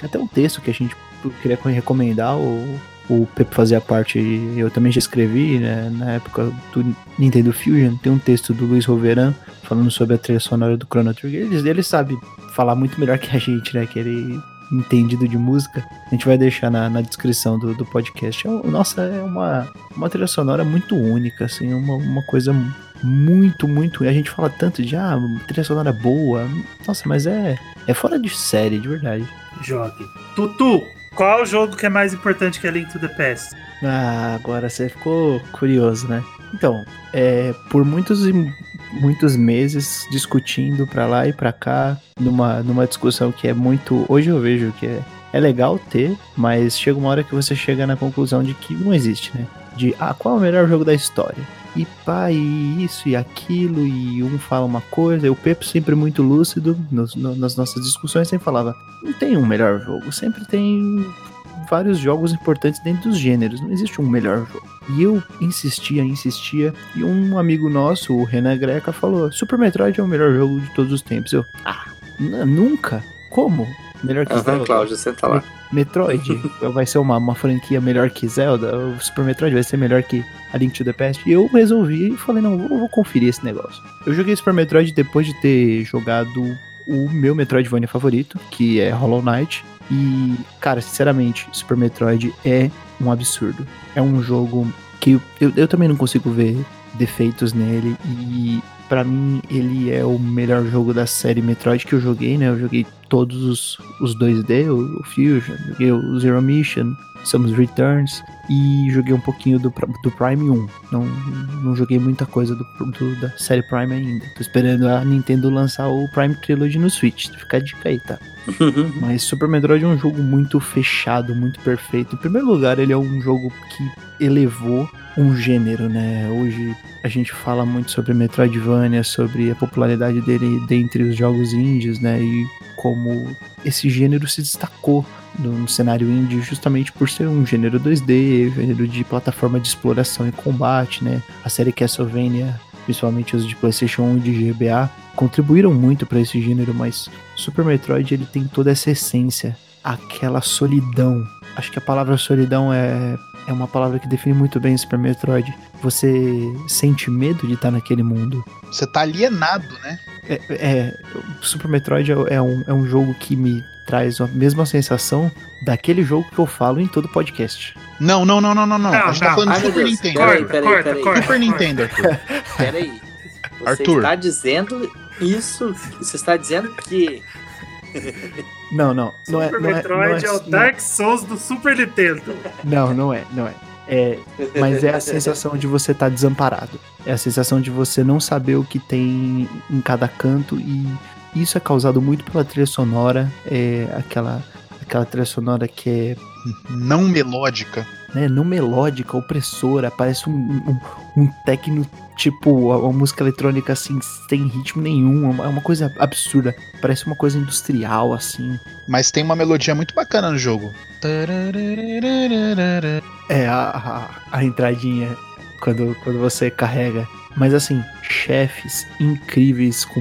Tem até um texto que a gente queria recomendar, o, o Pepe fazia parte, eu também já escrevi, né, na época do Nintendo Fusion, tem um texto do Luiz Roveran falando sobre a trilha sonora do Chrono Trigger. Ele, ele sabe falar muito melhor que a gente, né, que ele entendido de música, a gente vai deixar na, na descrição do, do podcast. É, nossa, é uma, uma trilha sonora muito única, assim, uma, uma coisa muito, muito. A gente fala tanto de ah, trilha sonora boa. Nossa, mas é, é fora de série, de verdade. Jogue. Tutu, qual o jogo que é mais importante que a Link to the Past? Ah, agora você ficou curioso, né? Então, é, por muitos e muitos meses discutindo para lá e para cá, numa, numa discussão que é muito. Hoje eu vejo que é, é legal ter, mas chega uma hora que você chega na conclusão de que não existe, né? De ah, qual é o melhor jogo da história? E pá, e isso e aquilo, e um fala uma coisa, e o Pepe sempre muito lúcido no, nas nossas discussões sempre falava: não tem um melhor jogo, sempre tem vários jogos importantes dentro dos gêneros, não existe um melhor jogo. E eu insistia, insistia, e um amigo nosso, o Renan Greca, falou: Super Metroid é o melhor jogo de todos os tempos. Eu, ah, nunca? Como? Melhor que uhum, Zelda? Cláudio, você tá lá. Metroid vai ser uma, uma franquia melhor que Zelda? O Super Metroid vai ser melhor que a Link to the Past? E eu resolvi e falei: não, vou, vou conferir esse negócio. Eu joguei Super Metroid depois de ter jogado o meu Metroidvania favorito, que é Hollow Knight. E, cara, sinceramente, Super Metroid é um absurdo. É um jogo que eu, eu, eu também não consigo ver defeitos nele e para mim ele é o melhor jogo da série Metroid que eu joguei, né? Eu joguei todos os, os 2D, o, o Fusion, joguei o Zero Mission, Samus Returns e joguei um pouquinho do, do Prime 1. Não, não joguei muita coisa do, do, da série Prime ainda. Tô esperando a Nintendo lançar o Prime Trilogy no Switch. Fica a dica aí, tá? Mas Super Metroid é um jogo muito fechado, muito perfeito. Em primeiro lugar, ele é um jogo que elevou um gênero, né? Hoje a gente fala muito sobre Metroidvania, sobre a popularidade dele dentre os jogos indies, né? E como esse gênero se destacou no cenário indie justamente por ser um gênero 2D, gênero de plataforma de exploração e combate, né? A série Castlevania, principalmente os de PlayStation 1 e de GBA, contribuíram muito para esse gênero, mas Super Metroid ele tem toda essa essência, aquela solidão. Acho que a palavra solidão é é uma palavra que define muito bem Super Metroid. Você sente medo de estar naquele mundo. Você tá alienado, né? É, é Super Metroid é, é, um, é um jogo que me traz a mesma sensação daquele jogo que eu falo em todo podcast. Não, não, não, não, não, não. A gente tá falando de Super Deus. Nintendo. Peraí, peraí, peraí. Super Nintendo, Arthur. Peraí. Você Arthur. está dizendo isso? Você está dizendo que. Não, não. não Super é, não Metroid é, não é, o Dark Souls do Super Nintendo. Não, não é, não é. É, mas é a sensação de você estar tá desamparado. É a sensação de você não saber o que tem em cada canto e isso é causado muito pela trilha sonora, é aquela aquela trilha sonora que é não melódica, né, não melódica, opressora, parece um, um, um techno tipo a, a, música eletrônica assim sem ritmo nenhum, é uma, é uma coisa absurda, parece uma coisa industrial assim. Mas tem uma melodia muito bacana no jogo. É a, a, a entradinha quando, quando você carrega. Mas assim, chefes incríveis, com,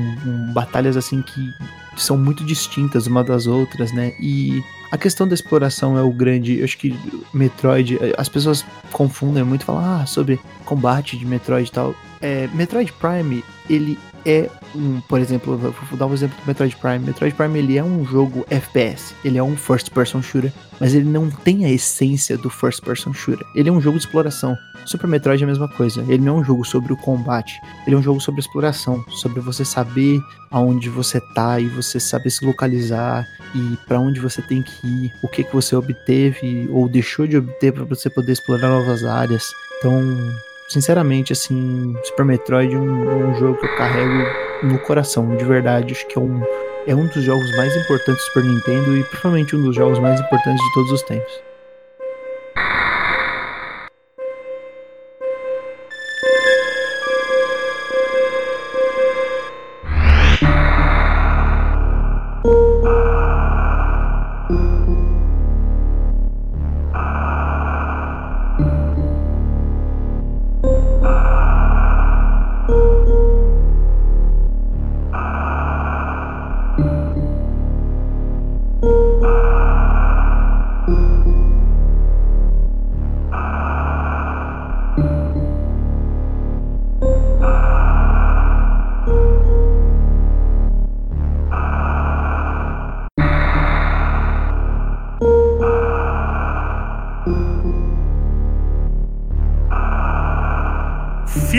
batalhas assim que são muito distintas uma das outras, né? E a questão da exploração é o grande. Eu acho que Metroid. As pessoas confundem muito, falam ah, sobre combate de Metroid e tal. É, Metroid Prime, ele é um, por exemplo, vou dar um exemplo do Metroid Prime. Metroid Prime ele é um jogo FPS, ele é um first person shooter, mas ele não tem a essência do first person shooter. Ele é um jogo de exploração. Super Metroid é a mesma coisa. Ele não é um jogo sobre o combate, ele é um jogo sobre exploração, sobre você saber aonde você tá e você saber se localizar e para onde você tem que ir, o que que você obteve ou deixou de obter para você poder explorar novas áreas. Então, sinceramente, assim, Super Metroid é um, é um, jogo que eu carrego no coração, de verdade. Acho que é um, é um dos jogos mais importantes do Super Nintendo e provavelmente um dos jogos mais importantes de todos os tempos.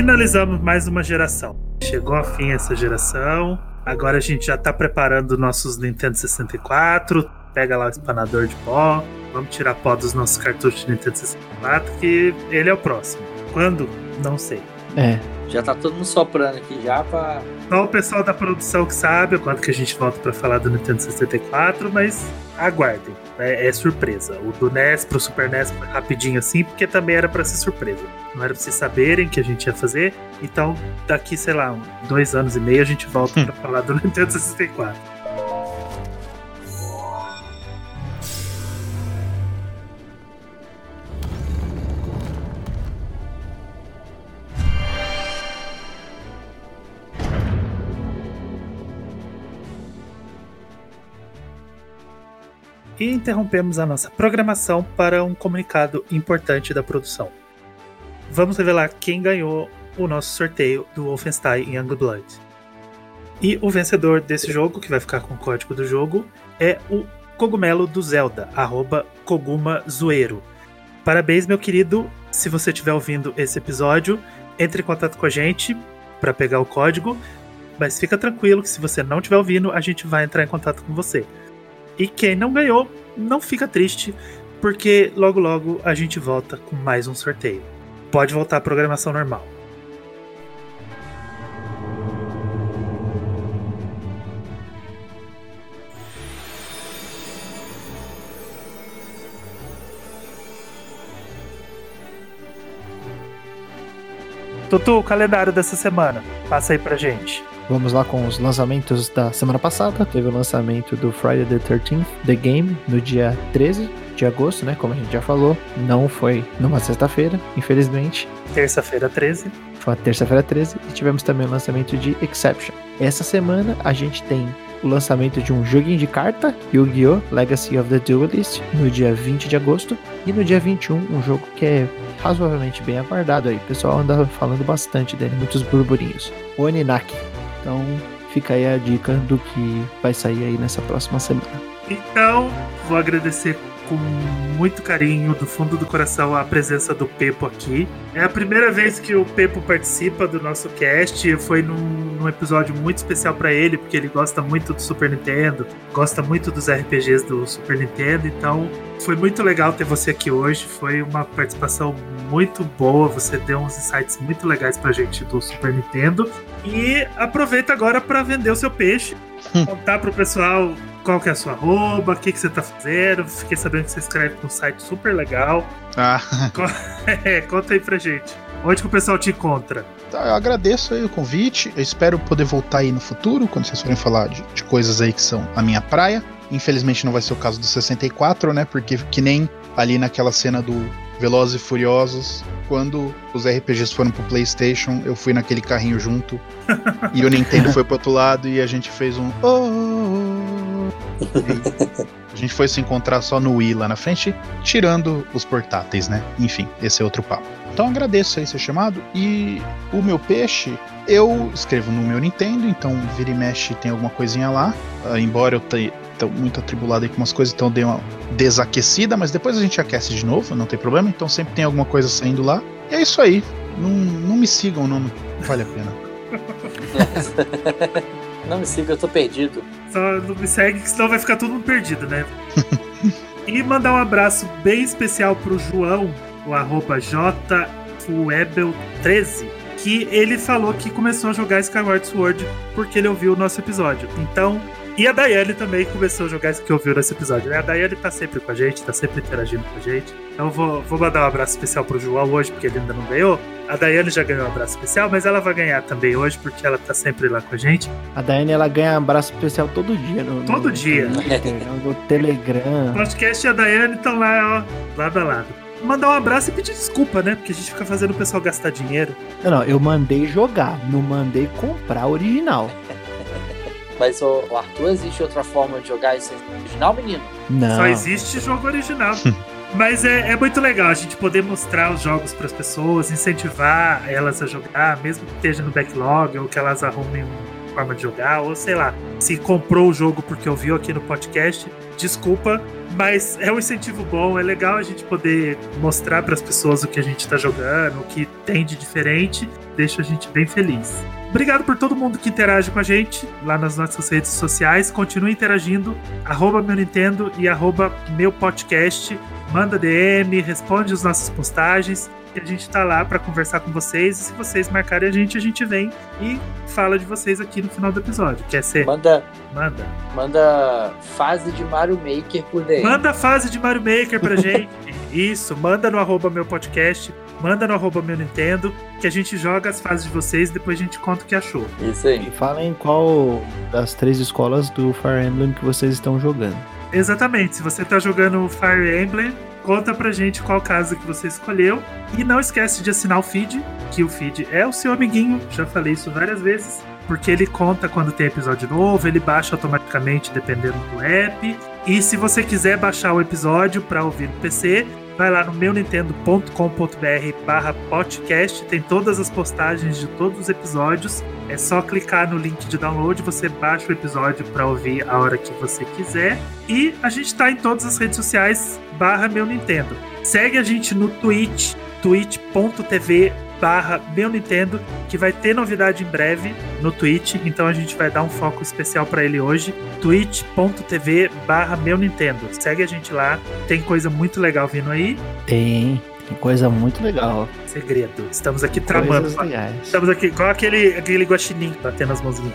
Finalizamos mais uma geração. Chegou a fim essa geração. Agora a gente já tá preparando nossos Nintendo 64. Pega lá o espanador de pó. Vamos tirar pó dos nossos cartuchos de Nintendo 64, que ele é o próximo. Quando? Não sei. É. Já tá todo mundo soprando aqui já pra. Só o pessoal da produção que sabe quando que a gente volta para falar do Nintendo 64, mas aguardem. É, é, surpresa. O do NES pro Super NES foi rapidinho assim, porque também era para ser surpresa. Não era pra vocês saberem que a gente ia fazer. Então, daqui, sei lá, dois anos e meio, a gente volta para falar do Nintendo 64. E interrompemos a nossa programação para um comunicado importante da produção. Vamos revelar quem ganhou o nosso sorteio do Wolfenstein Youngblood. E o vencedor desse jogo, que vai ficar com o código do jogo, é o Cogumelo do Zelda, arroba Cogumazoeiro. Parabéns, meu querido. Se você estiver ouvindo esse episódio, entre em contato com a gente para pegar o código. Mas fica tranquilo que se você não estiver ouvindo, a gente vai entrar em contato com você. E quem não ganhou, não fica triste, porque logo logo a gente volta com mais um sorteio. Pode voltar à programação normal. Tutu, o calendário dessa semana. Passa aí pra gente. Vamos lá com os lançamentos da semana passada. Teve o lançamento do Friday the 13th, The Game, no dia 13 de agosto, né? Como a gente já falou. Não foi numa sexta-feira, infelizmente. Terça-feira 13. Foi a terça-feira 13. E tivemos também o lançamento de Exception. Essa semana a gente tem o lançamento de um joguinho de carta, Yu-Gi-Oh! Legacy of the Duelist, no dia 20 de agosto. E no dia 21, um jogo que é razoavelmente bem aguardado aí. O pessoal anda falando bastante dele, muitos burburinhos. O Oninaki. Então fica aí a dica do que vai sair aí nessa próxima semana. Então, vou agradecer com muito carinho, do fundo do coração, a presença do Pepo aqui. É a primeira vez que o Pepo participa do nosso cast. Foi num, num episódio muito especial para ele, porque ele gosta muito do Super Nintendo, gosta muito dos RPGs do Super Nintendo. Então, foi muito legal ter você aqui hoje. Foi uma participação muito boa. Você deu uns insights muito legais pra gente do Super Nintendo. E aproveita agora para vender o seu peixe, contar pro pessoal qual que é a sua arroba, o que, que você tá fazendo. Fiquei sabendo que você escreve com um site super legal. Ah. É, conta aí pra gente. Onde que o pessoal te encontra? Tá, eu agradeço aí o convite. Eu espero poder voltar aí no futuro, quando vocês forem falar de, de coisas aí que são a minha praia. Infelizmente não vai ser o caso do 64, né? Porque que nem ali naquela cena do Velozes e Furiosos, quando os RPGs foram pro PlayStation, eu fui naquele carrinho junto e o Nintendo foi pro outro lado e a gente fez um. Oh, a gente foi se encontrar só no Wii lá na frente, tirando os portáteis, né? Enfim, esse é outro papo. Então agradeço aí ser chamado. E o meu peixe, eu escrevo no meu Nintendo, então vira e mexe tem alguma coisinha lá. Uh, embora eu tenha muito atribulado aí com umas coisas, então dei uma desaquecida, mas depois a gente aquece de novo, não tem problema. Então sempre tem alguma coisa saindo lá. E é isso aí. Não, não me sigam, não vale a pena. não me siga, eu tô perdido. Só não me segue, que senão vai ficar todo mundo perdido, né? e mandar um abraço bem especial pro João, o arroba jfuebel13, que ele falou que começou a jogar Skyward Sword porque ele ouviu o nosso episódio. Então, e a Daiane também começou a jogar isso que ouviu nesse episódio. Né? A Daiane tá sempre com a gente, tá sempre interagindo com a gente. Então vou, vou mandar um abraço especial pro João hoje, porque ele ainda não ganhou. A Daiane já ganhou um abraço especial, mas ela vai ganhar também hoje, porque ela tá sempre lá com a gente. A Daiane, ela ganha um abraço especial todo dia. No, todo no, dia. No, no Telegram. O podcast e a Daiane estão lá, ó, lado a lado mandar um abraço e pedir desculpa, né? Porque a gente fica fazendo o pessoal gastar dinheiro. Não, não, eu mandei jogar, não mandei comprar original. Mas, o Arthur, existe outra forma de jogar esse original, menino? Não. Só existe jogo original. Mas é, é, muito legal a gente poder mostrar os jogos para as pessoas, incentivar elas a jogar, mesmo que esteja no backlog ou que elas arrumem uma forma de jogar, ou sei lá, se comprou o jogo porque ouviu aqui no podcast, desculpa, mas é um incentivo bom, é legal a gente poder mostrar para as pessoas o que a gente está jogando, o que tem de diferente, deixa a gente bem feliz. Obrigado por todo mundo que interage com a gente lá nas nossas redes sociais. Continue interagindo. Arroba meu Nintendo e arroba meu podcast. Manda DM, responde as nossas postagens. E a gente tá lá para conversar com vocês. E se vocês marcarem a gente, a gente vem e fala de vocês aqui no final do episódio. Quer ser? Manda. Manda. Manda fase de Mario Maker por DM. Manda fase de Mario Maker pra gente. Isso, manda no arroba meu podcast manda no arroba meu Nintendo, que a gente joga as fases de vocês e depois a gente conta o que achou. Isso aí. E falem qual das três escolas do Fire Emblem que vocês estão jogando. Exatamente, se você está jogando Fire Emblem, conta pra gente qual casa que você escolheu. E não esquece de assinar o feed, que o feed é o seu amiguinho, já falei isso várias vezes. Porque ele conta quando tem episódio novo, ele baixa automaticamente dependendo do app. E se você quiser baixar o episódio para ouvir no PC, vai lá no meunintendo.com.br barra podcast, tem todas as postagens de todos os episódios. É só clicar no link de download, você baixa o episódio para ouvir a hora que você quiser. E a gente está em todas as redes sociais barra meu Nintendo. Segue a gente no Twitch, twitch.tv barra meu Nintendo, que vai ter novidade em breve no Twitch, então a gente vai dar um foco especial para ele hoje, twitch.tv barra meu Nintendo. Segue a gente lá, tem coisa muito legal vindo aí. Tem, tem coisa muito legal. Segredo. Estamos aqui tramando. Estamos aqui igual aquele, aquele guaxinim batendo as mãozinhas.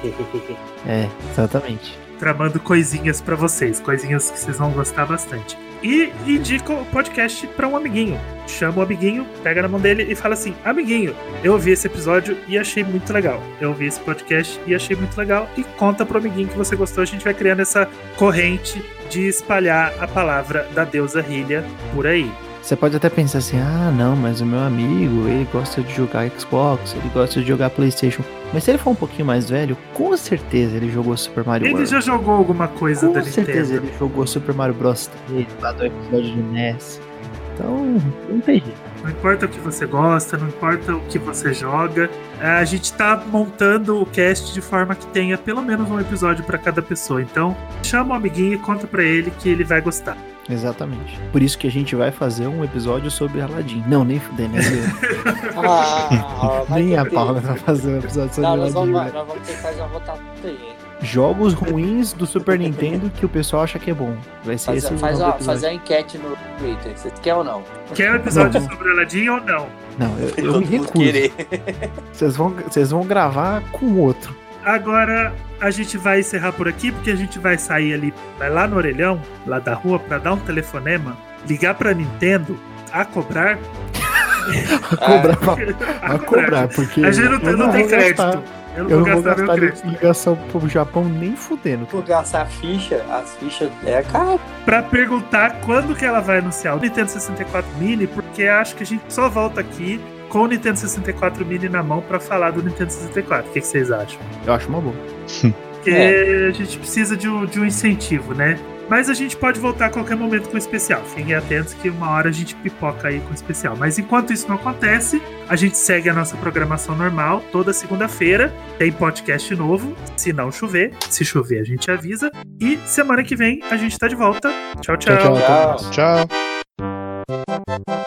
É, exatamente. Tramando coisinhas para vocês, coisinhas que vocês vão gostar bastante e indica o podcast para um amiguinho. Chama o amiguinho, pega na mão dele e fala assim: Amiguinho, eu ouvi esse episódio e achei muito legal. Eu ouvi esse podcast e achei muito legal. E conta pro amiguinho que você gostou. A gente vai criando essa corrente de espalhar a palavra da deusa Hylia por aí. Você pode até pensar assim: ah, não, mas o meu amigo, ele gosta de jogar Xbox, ele gosta de jogar PlayStation. Mas se ele for um pouquinho mais velho, com certeza ele jogou Super Mario Ele World. já jogou alguma coisa com da Nintendo. Com certeza ele jogou Super Mario Bros. 3, lá do episódio de NES. Então, não tem jeito. Não importa o que você gosta, não importa o que você joga, a gente tá montando o cast de forma que tenha pelo menos um episódio para cada pessoa. Então, chama o amiguinho e conta para ele que ele vai gostar. Exatamente. Por isso que a gente vai fazer um episódio sobre Aladdin. Não, nem fuder, né? Ah, vai nem a Paula vai fazer um episódio sobre Não, nós Aladdin. vamos, né? nós vamos ter que fazer uma votação aí? Jogos ruins do Super Nintendo que o pessoal acha que é bom. Vai ser Faz, esse o faz, episódio. fazer uma enquete no Twitter. Vocês querem ou não? Quer um episódio Não. sobre Aladdin ou não? Não, eu, eu me recuso. querer. Vocês vão, vocês vão gravar com outro. Agora a gente vai encerrar por aqui porque a gente vai sair ali, vai lá no orelhão, lá da rua, para dar um telefonema, ligar pra Nintendo a cobrar. A cobrar, pra- a cobrar, porque A gente não, eu não tem vou crédito. gastar. Eu não Eu vou não vou gastar meu gastar crédito. ligação pro Japão nem fudendo. Por gastar ficha, as fichas é caro. Pra perguntar quando que ela vai anunciar o Nintendo 64 Mini, porque acho que a gente só volta aqui com o Nintendo 64 Mini na mão pra falar do Nintendo 64. O que, que vocês acham? Eu acho uma boa. Porque É. a gente precisa de um, de um incentivo, né? Mas a gente pode voltar a qualquer momento com o especial. Fiquem atentos que uma hora a gente pipoca aí com o especial. Mas enquanto isso não acontece, a gente segue a nossa programação normal. Toda segunda-feira tem podcast novo, se não chover. Se chover, a gente avisa. E semana que vem a gente tá de volta. Tchau, tchau. Tchau, tchau. Tchau. Tchau.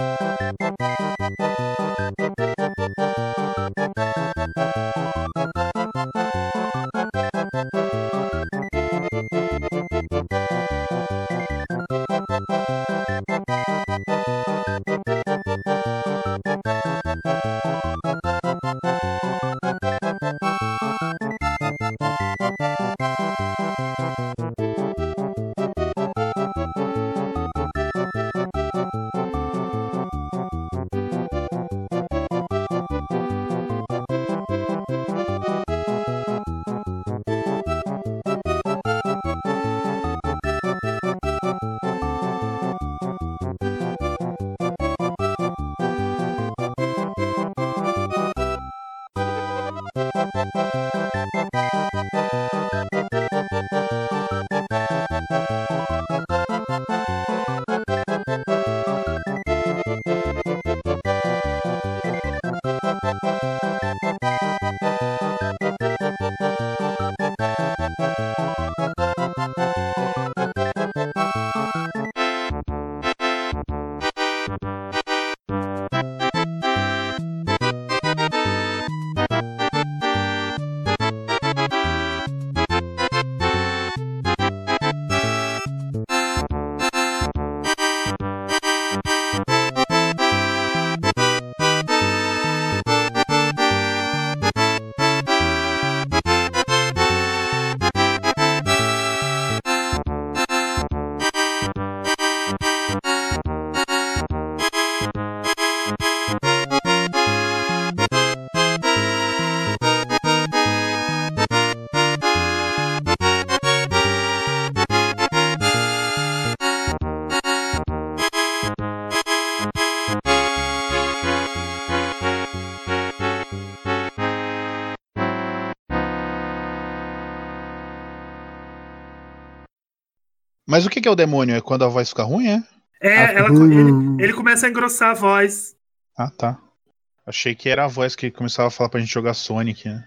Mas o que é o demônio? É quando a voz fica ruim, é? É, Ah, ela- ele, ele começa a engrossar a voz. Ah, tá. Achei que era a voz que começava a falar pra gente jogar Sonic, né?